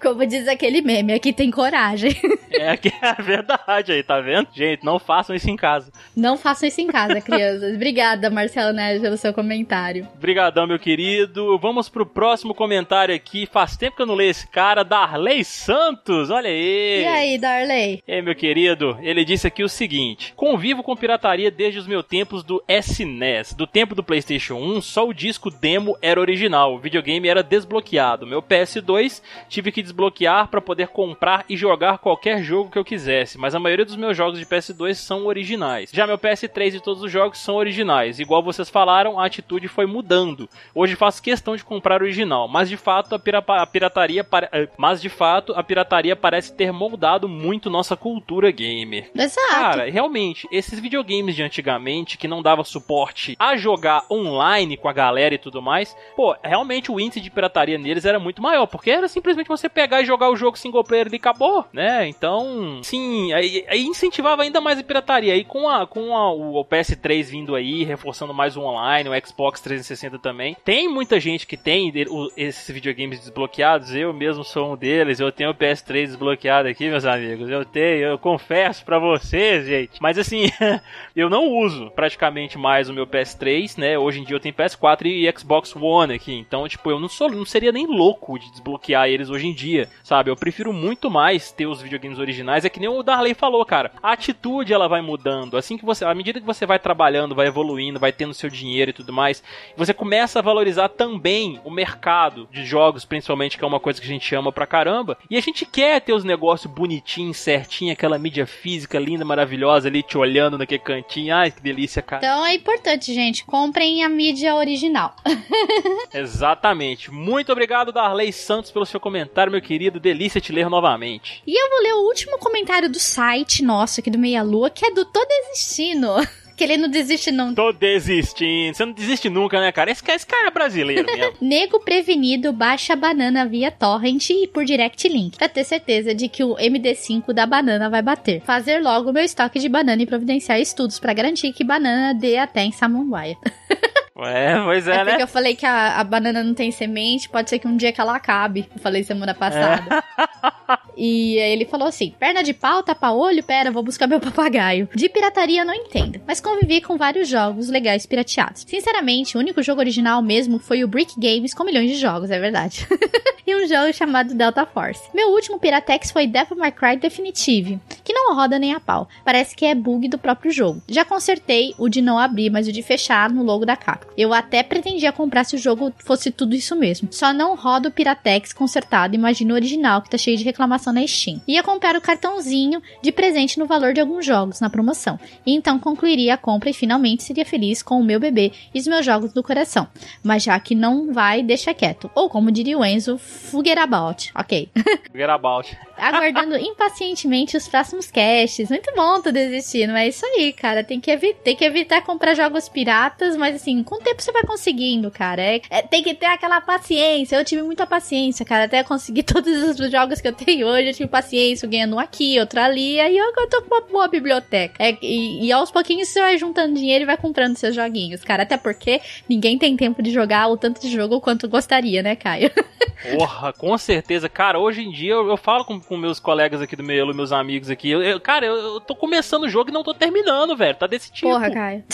Como diz aquele meme, aqui tem coragem. É que é a verdade aí, tá vendo? Gente, não façam isso em casa. Não façam isso em casa, crianças. Obrigada, Marcelo Neves, pelo seu comentário. Brigadão, meu querido. Vamos pro próximo comentário aqui. Faz tempo que eu não leio esse cara, Darley Santos. Olha aí. E aí, Darley? E aí, meu querido, ele disse aqui o seguinte: Convivo com pirataria desde os meus tempos do SNES. Do tempo do PlayStation 1, só o disco demo era original, o videogame era desbloqueado. Meu PS2 tive que desbloquear para poder comprar e jogar qualquer jogo que eu quisesse, mas a maioria dos meus jogos de PS2 são originais. Já meu PS3 e todos os jogos são originais. Igual vocês falaram, a atitude foi mudando. Hoje faço questão de comprar original, mas de fato a, pira- a pirataria eh, mas de fato a pirataria parece ter moldado muito nossa cultura gamer. Exato. Cara, realmente, esses videogames de antigamente que não dava suporte a jogar online com a galera e tudo mais, pô, realmente o índice de pirataria neles era muito maior, porque era simplesmente uma você pegar e jogar o jogo single player e acabou, né? Então, sim, aí, aí incentivava ainda mais a pirataria. Aí com, a, com a, o PS3 vindo aí, reforçando mais o online, o Xbox 360 também, tem muita gente que tem esses videogames desbloqueados. Eu mesmo sou um deles. Eu tenho o PS3 desbloqueado aqui, meus amigos. Eu tenho, eu confesso para vocês, gente. Mas assim, eu não uso praticamente mais o meu PS3, né? Hoje em dia eu tenho PS4 e Xbox One aqui. Então, tipo, eu não sou, não seria nem louco de desbloquear eles hoje em dia, sabe? Eu prefiro muito mais ter os videogames originais. É que nem o Darley falou, cara. A atitude ela vai mudando. Assim que você, à medida que você vai trabalhando, vai evoluindo, vai tendo seu dinheiro e tudo mais, você começa a valorizar também o mercado de jogos, principalmente, que é uma coisa que a gente ama pra caramba. E a gente quer ter os negócios bonitinhos, certinho, aquela mídia física linda, maravilhosa ali te olhando naquele cantinho. Ai, que delícia, cara. Então é importante, gente, comprem a mídia original. Exatamente. Muito obrigado, Darley Santos, pelo seu comentário, meu querido. Delícia te ler novamente. E eu vou ler o último comentário do site nosso aqui do Meia Lua, que é do Tô Desistindo. Que ele não desiste, não. Tô desistindo. Você não desiste nunca, né, cara? Esse, esse cara é brasileiro mesmo. Nego prevenido baixa banana via torrent e por direct link. Pra ter certeza de que o MD5 da banana vai bater. Fazer logo meu estoque de banana e providenciar estudos para garantir que banana dê até em Samambaia. É, pois é, é né? Porque eu falei que a, a, banana não tem semente, pode ser que um dia que ela acabe. Eu falei semana passada. É. e aí ele falou assim: perna de pau, tapa olho, pera, vou buscar meu papagaio. De pirataria não entendo, mas convivi com vários jogos legais pirateados. Sinceramente, o único jogo original mesmo foi o Brick Games com milhões de jogos, é verdade. e um jogo chamado Delta Force. Meu último Piratex foi Devil May Cry Definitive, que não roda nem a pau. Parece que é bug do próprio jogo. Já consertei o de não abrir, mas o de fechar no logo da capa. Eu até pretendia comprar se o jogo fosse tudo isso mesmo. Só não roda o Piratex consertado, imagina o original que tá cheio de reclamação na Steam. Ia comprar o cartãozinho de presente no valor de alguns jogos na promoção. E então concluiria a compra e finalmente seria feliz com o meu bebê e os meus jogos do coração. Mas já que não vai, deixa quieto. Ou como diria o Enzo, Fugueirabout. Ok. Fugueirabout. Aguardando impacientemente os próximos casts. Muito bom tu desistir, não é isso aí, cara. Tem que, evi tem que evitar comprar jogos piratas, mas assim, com o tempo você vai conseguindo, cara. É, é, tem que ter aquela paciência. Eu tive muita paciência, cara, até conseguir todos os jogos que eu tenho hoje. Eu tive paciência, ganhando um aqui, outro ali. Aí eu, eu tô com uma boa biblioteca. É, e, e aos pouquinhos você vai juntando dinheiro e vai comprando seus joguinhos, cara. Até porque ninguém tem tempo de jogar o tanto de jogo quanto gostaria, né, Caio? Porra, com certeza. Cara, hoje em dia eu, eu falo com, com meus colegas aqui do Meio, meus amigos aqui. Eu, eu, cara, eu tô começando o jogo e não tô terminando, velho. Tá desse tipo. Porra, Caio.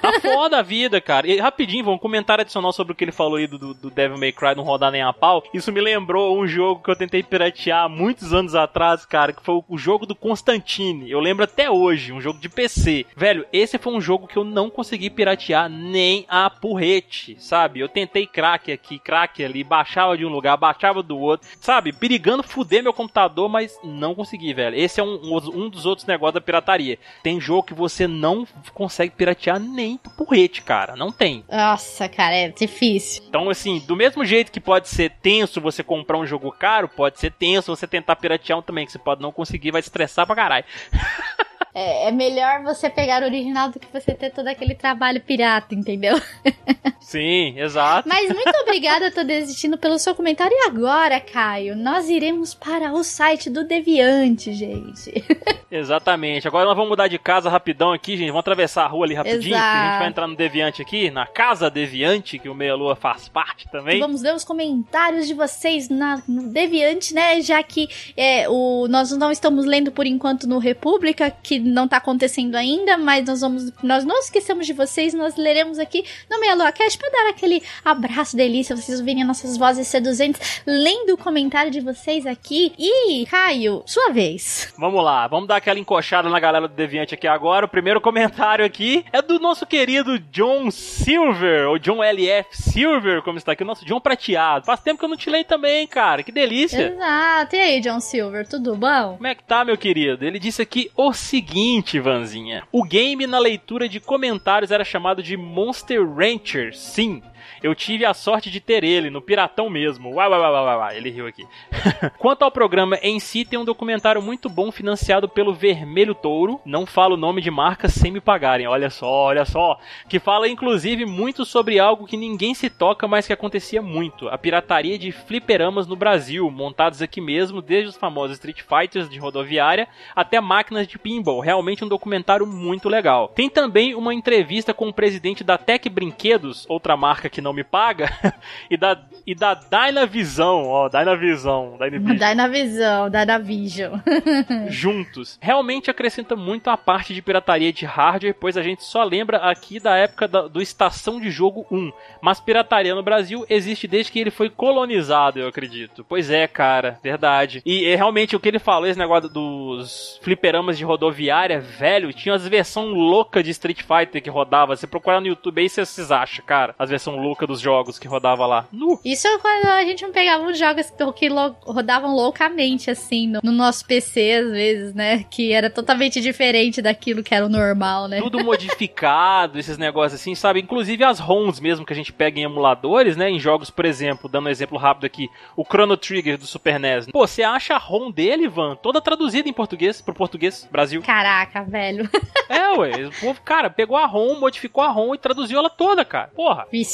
Tá foda a vida, cara. E rapidinho, vou um comentário adicional sobre o que ele falou aí do, do Devil May Cry não rodar nem a pau. Isso me lembrou um jogo que eu tentei piratear muitos anos atrás, cara, que foi o jogo do Constantine. Eu lembro até hoje, um jogo de PC. Velho, esse foi um jogo que eu não consegui piratear nem a porrete, sabe? Eu tentei crack aqui, crack ali, baixava de um lugar, baixava do outro, sabe? Perigando fuder meu computador, mas não consegui, velho. Esse é um, um dos outros negócios da pirataria. Tem jogo que você não consegue piratear nem porrete, cara. Não tem. Nossa, cara, é difícil. Então, assim, do mesmo jeito que pode ser tenso você comprar um jogo caro, pode ser tenso você tentar piratear um também, que você pode não conseguir, vai estressar pra caralho. É, é, melhor você pegar o original do que você ter todo aquele trabalho pirata, entendeu? Sim, exato. Mas muito obrigada, tô desistindo pelo seu comentário. E agora, Caio, nós iremos para o site do Deviante, gente. Exatamente. Agora nós vamos mudar de casa rapidão aqui, gente. Vamos atravessar a rua ali rapidinho. Exato. a gente vai entrar no Deviante aqui, na Casa Deviante, que o Meia Lua faz parte também. Vamos ler os comentários de vocês na, no Deviante, né? Já que é, o, nós não estamos lendo por enquanto no República, que não tá acontecendo ainda, mas nós vamos. Nós não esquecemos de vocês, nós leremos aqui no Meia Lua Cast pra dar aquele abraço delícia, vocês ouvirem nossas vozes seduzentes, lendo o comentário de vocês aqui. E, Caio, sua vez. Vamos lá, vamos dar aquela encoxada na galera do Deviante aqui agora. O primeiro comentário aqui é do nosso querido John Silver, ou John LF Silver, como está aqui, o nosso John Prateado. Faz tempo que eu não te leio também, cara, que delícia. Exato, e aí, John Silver, tudo bom? Como é que tá, meu querido? Ele disse aqui o seguinte, Vanzinha. O game na leitura de comentários era chamado de Monster Rancher, sim. Eu tive a sorte de ter ele, no Piratão mesmo. Uai, uai, uai, uai, uai. Ele riu aqui. Quanto ao programa em si, tem um documentário muito bom financiado pelo Vermelho Touro. Não falo o nome de marca sem me pagarem. Olha só, olha só. Que fala inclusive muito sobre algo que ninguém se toca, mas que acontecia muito: a pirataria de fliperamas no Brasil, montados aqui mesmo, desde os famosos Street Fighters de rodoviária até máquinas de pinball. Realmente um documentário muito legal. Tem também uma entrevista com o presidente da Tech Brinquedos, outra marca que não me paga, e da e da Dynavision, ó, Dynavision, Dynavision. Dynavision, Dynavision. juntos. Realmente acrescenta muito a parte de pirataria de hardware, pois a gente só lembra aqui da época da, do Estação de Jogo 1. Mas pirataria no Brasil existe desde que ele foi colonizado, eu acredito. Pois é, cara, verdade. E realmente o que ele falou, esse negócio dos fliperamas de rodoviária, velho, tinha as versões loucas de Street Fighter que rodava. Você procurar no YouTube aí, vocês acham, cara, as versões loucas dos jogos que rodava lá. Nu. Isso é quando a gente não pegava uns jogos que rodavam loucamente, assim, no, no nosso PC, às vezes, né? Que era totalmente diferente daquilo que era o normal, né? Tudo modificado, esses negócios assim, sabe? Inclusive as ROMs mesmo que a gente pega em emuladores, né? Em jogos, por exemplo, dando um exemplo rápido aqui, o Chrono Trigger do Super NES. Pô, você acha a ROM dele, Ivan, toda traduzida em português, pro português, Brasil. Caraca, velho. É, ué. O povo, cara, pegou a ROM, modificou a ROM e traduziu ela toda, cara. Porra. Vixe,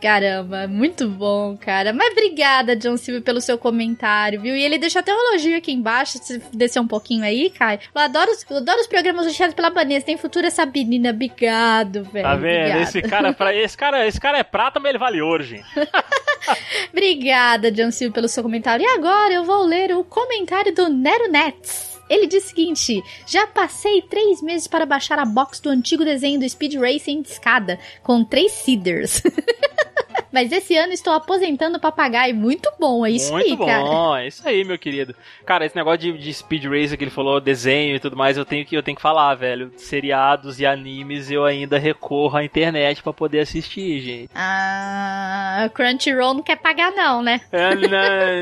caramba, muito bom, cara. Mas obrigada, John Silva, pelo seu comentário, viu? E ele deixou até um elogio aqui embaixo, se descer um pouquinho aí, cara. Eu adoro, eu adoro os programas deixados pela Vanessa. Tem futuro essa menina. Obrigado, velho. Tá vendo? Obrigada. Esse cara, pra, esse, cara, esse cara é prata, mas ele vale ouro, gente. Obrigada, John Silva, pelo seu comentário. E agora eu vou ler o comentário do Nero Nets. Ele diz o seguinte: Já passei três meses para baixar a box do antigo desenho do Speed Racing de escada, com três seeders. Mas esse ano estou aposentando o papagaio. Muito bom, é isso Muito aí, bom, cara. é isso aí, meu querido. Cara, esse negócio de, de Speed Racer que ele falou, desenho e tudo mais, eu tenho que, eu tenho que falar, velho. Seriados e animes eu ainda recorro à internet pra poder assistir, gente. Ah, Crunchyroll não quer pagar, não, né? É,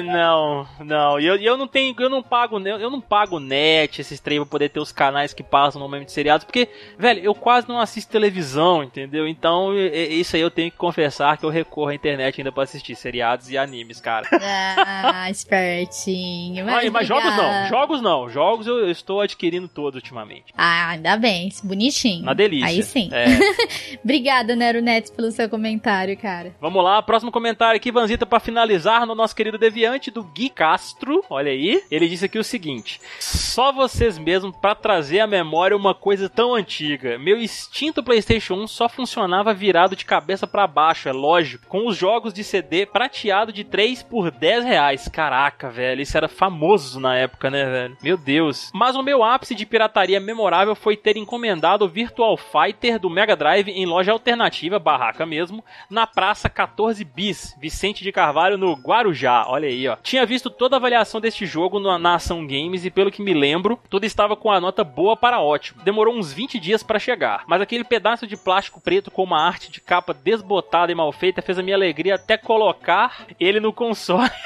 não, não, não. E eu, eu não tenho, eu não pago, ne- eu não pago net, esses três pra poder ter os canais que passam normalmente de seriados, porque, velho, eu quase não assisto televisão, entendeu? Então, isso aí eu tenho que confessar que eu recorro à internet ainda pra assistir seriados e animes, cara. Ah, espertinho. Mas, Mas, mas jogos não, jogos não. Jogos eu, estou adquirindo todos ultimamente. Ah, ainda bem, bonitinho. Uma delícia. Aí sim. É. Obrigada, Nero Neto, pelo seu comentário, cara. Vamos lá, próximo comentário aqui, Vanzita, pra finalizar no nosso querido deviante do Gui Castro. Olha aí. Ele disse aqui o seguinte: Só vocês mesmos pra trazer à memória uma coisa tão antiga. Meu extinto PlayStation 1 só funcionava virado de cabeça pra baixo, é lógico, com os jogos de CD prateado de 3 por 10 reais. Caraca, velho, isso era famoso na época, né, velho? Meu Deus. Mas o meu ápice de pirataria memorável foi ter encomendado o Virtual Fighter do Mega Drive em loja alternativa, barraca mesmo, na Praça 14 Bis, Vicente de Carvalho, no Guarujá. Olha aí, ó. Tinha visto toda a avaliação deste jogo na, na Ação Games e, pelo que me lembro, tudo estava com a nota boa para ótimo. Demorou uns 20 dias para chegar, mas aquele pedaço de plástico preto com uma arte de capa desbotada e mal feita fez a minha alegria até colocar ele no console.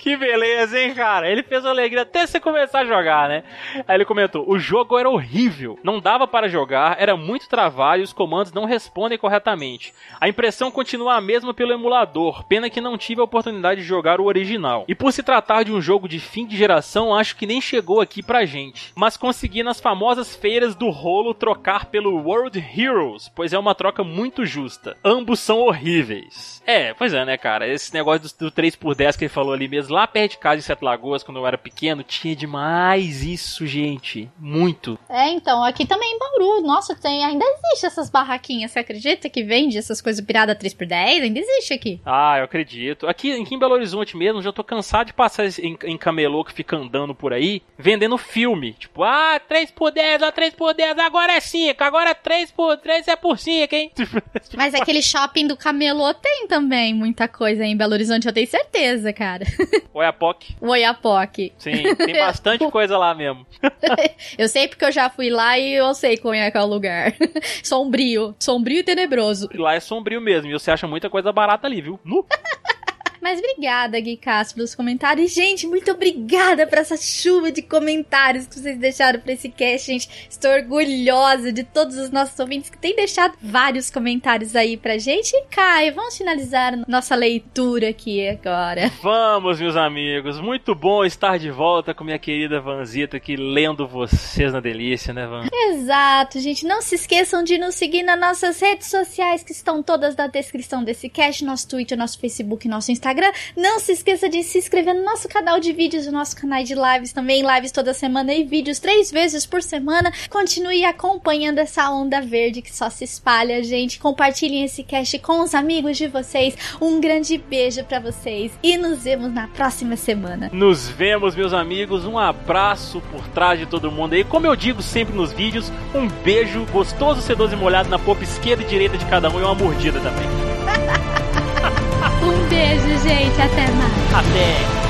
Que beleza, hein, cara? Ele fez alegria até você começar a jogar, né? Aí ele comentou: o jogo era horrível, não dava para jogar, era muito trabalho e os comandos não respondem corretamente. A impressão continua a mesma pelo emulador, pena que não tive a oportunidade de jogar o original. E por se tratar de um jogo de fim de geração, acho que nem chegou aqui pra gente. Mas consegui nas famosas feiras do rolo trocar pelo World Heroes, pois é uma troca muito justa. Ambos são horríveis. É, pois é, né, cara? Esse negócio do 3x10 que ele falou ali mesmo, lá perto de casa em Sete Lagoas, quando eu era pequeno, tinha demais isso, gente. Muito. É, então, aqui também em Bauru, nossa, tem, ainda existe essas barraquinhas, você acredita que vende essas coisas pirada 3x10? Ainda existe aqui. Ah, eu acredito. Aqui, aqui em Belo Horizonte mesmo, já tô cansado de passar em, em camelô que fica andando por aí, vendendo filme. Tipo, ah, 3x10, ó, 3x10, agora é 5, agora 3x3 é por 5, hein? Mas aquele shopping do Camelô tem também muita coisa aí em Belo Horizonte, eu tenho certeza, cara. Oiapoque. O Oiapoque. Sim, tem bastante coisa lá mesmo. Eu sei porque eu já fui lá e eu sei qual é que é o lugar. Sombrio. Sombrio e tenebroso. Lá é sombrio mesmo, e você acha muita coisa barata ali, viu? Nu. Mas obrigada, Gui Castro, pelos comentários. Gente, muito obrigada por essa chuva de comentários que vocês deixaram pra esse cast, gente. Estou orgulhosa de todos os nossos ouvintes que têm deixado vários comentários aí pra gente. E, Caio, vamos finalizar nossa leitura aqui agora. Vamos, meus amigos. Muito bom estar de volta com minha querida Vanzita aqui lendo vocês na delícia, né, Van? Exato, gente. Não se esqueçam de nos seguir nas nossas redes sociais que estão todas na descrição desse cast, nosso Twitter, nosso Facebook, nosso Instagram. Não se esqueça de se inscrever no nosso canal de vídeos, no nosso canal de lives também, lives toda semana e vídeos três vezes por semana. Continue acompanhando essa onda verde que só se espalha, gente. Compartilhem esse cast com os amigos de vocês. Um grande beijo para vocês e nos vemos na próxima semana. Nos vemos, meus amigos. Um abraço por trás de todo mundo aí. Como eu digo sempre nos vídeos, um beijo gostoso, sedoso e molhado na polpa esquerda e direita de cada um e uma mordida também. Um beijo, gente. Até mais. Até.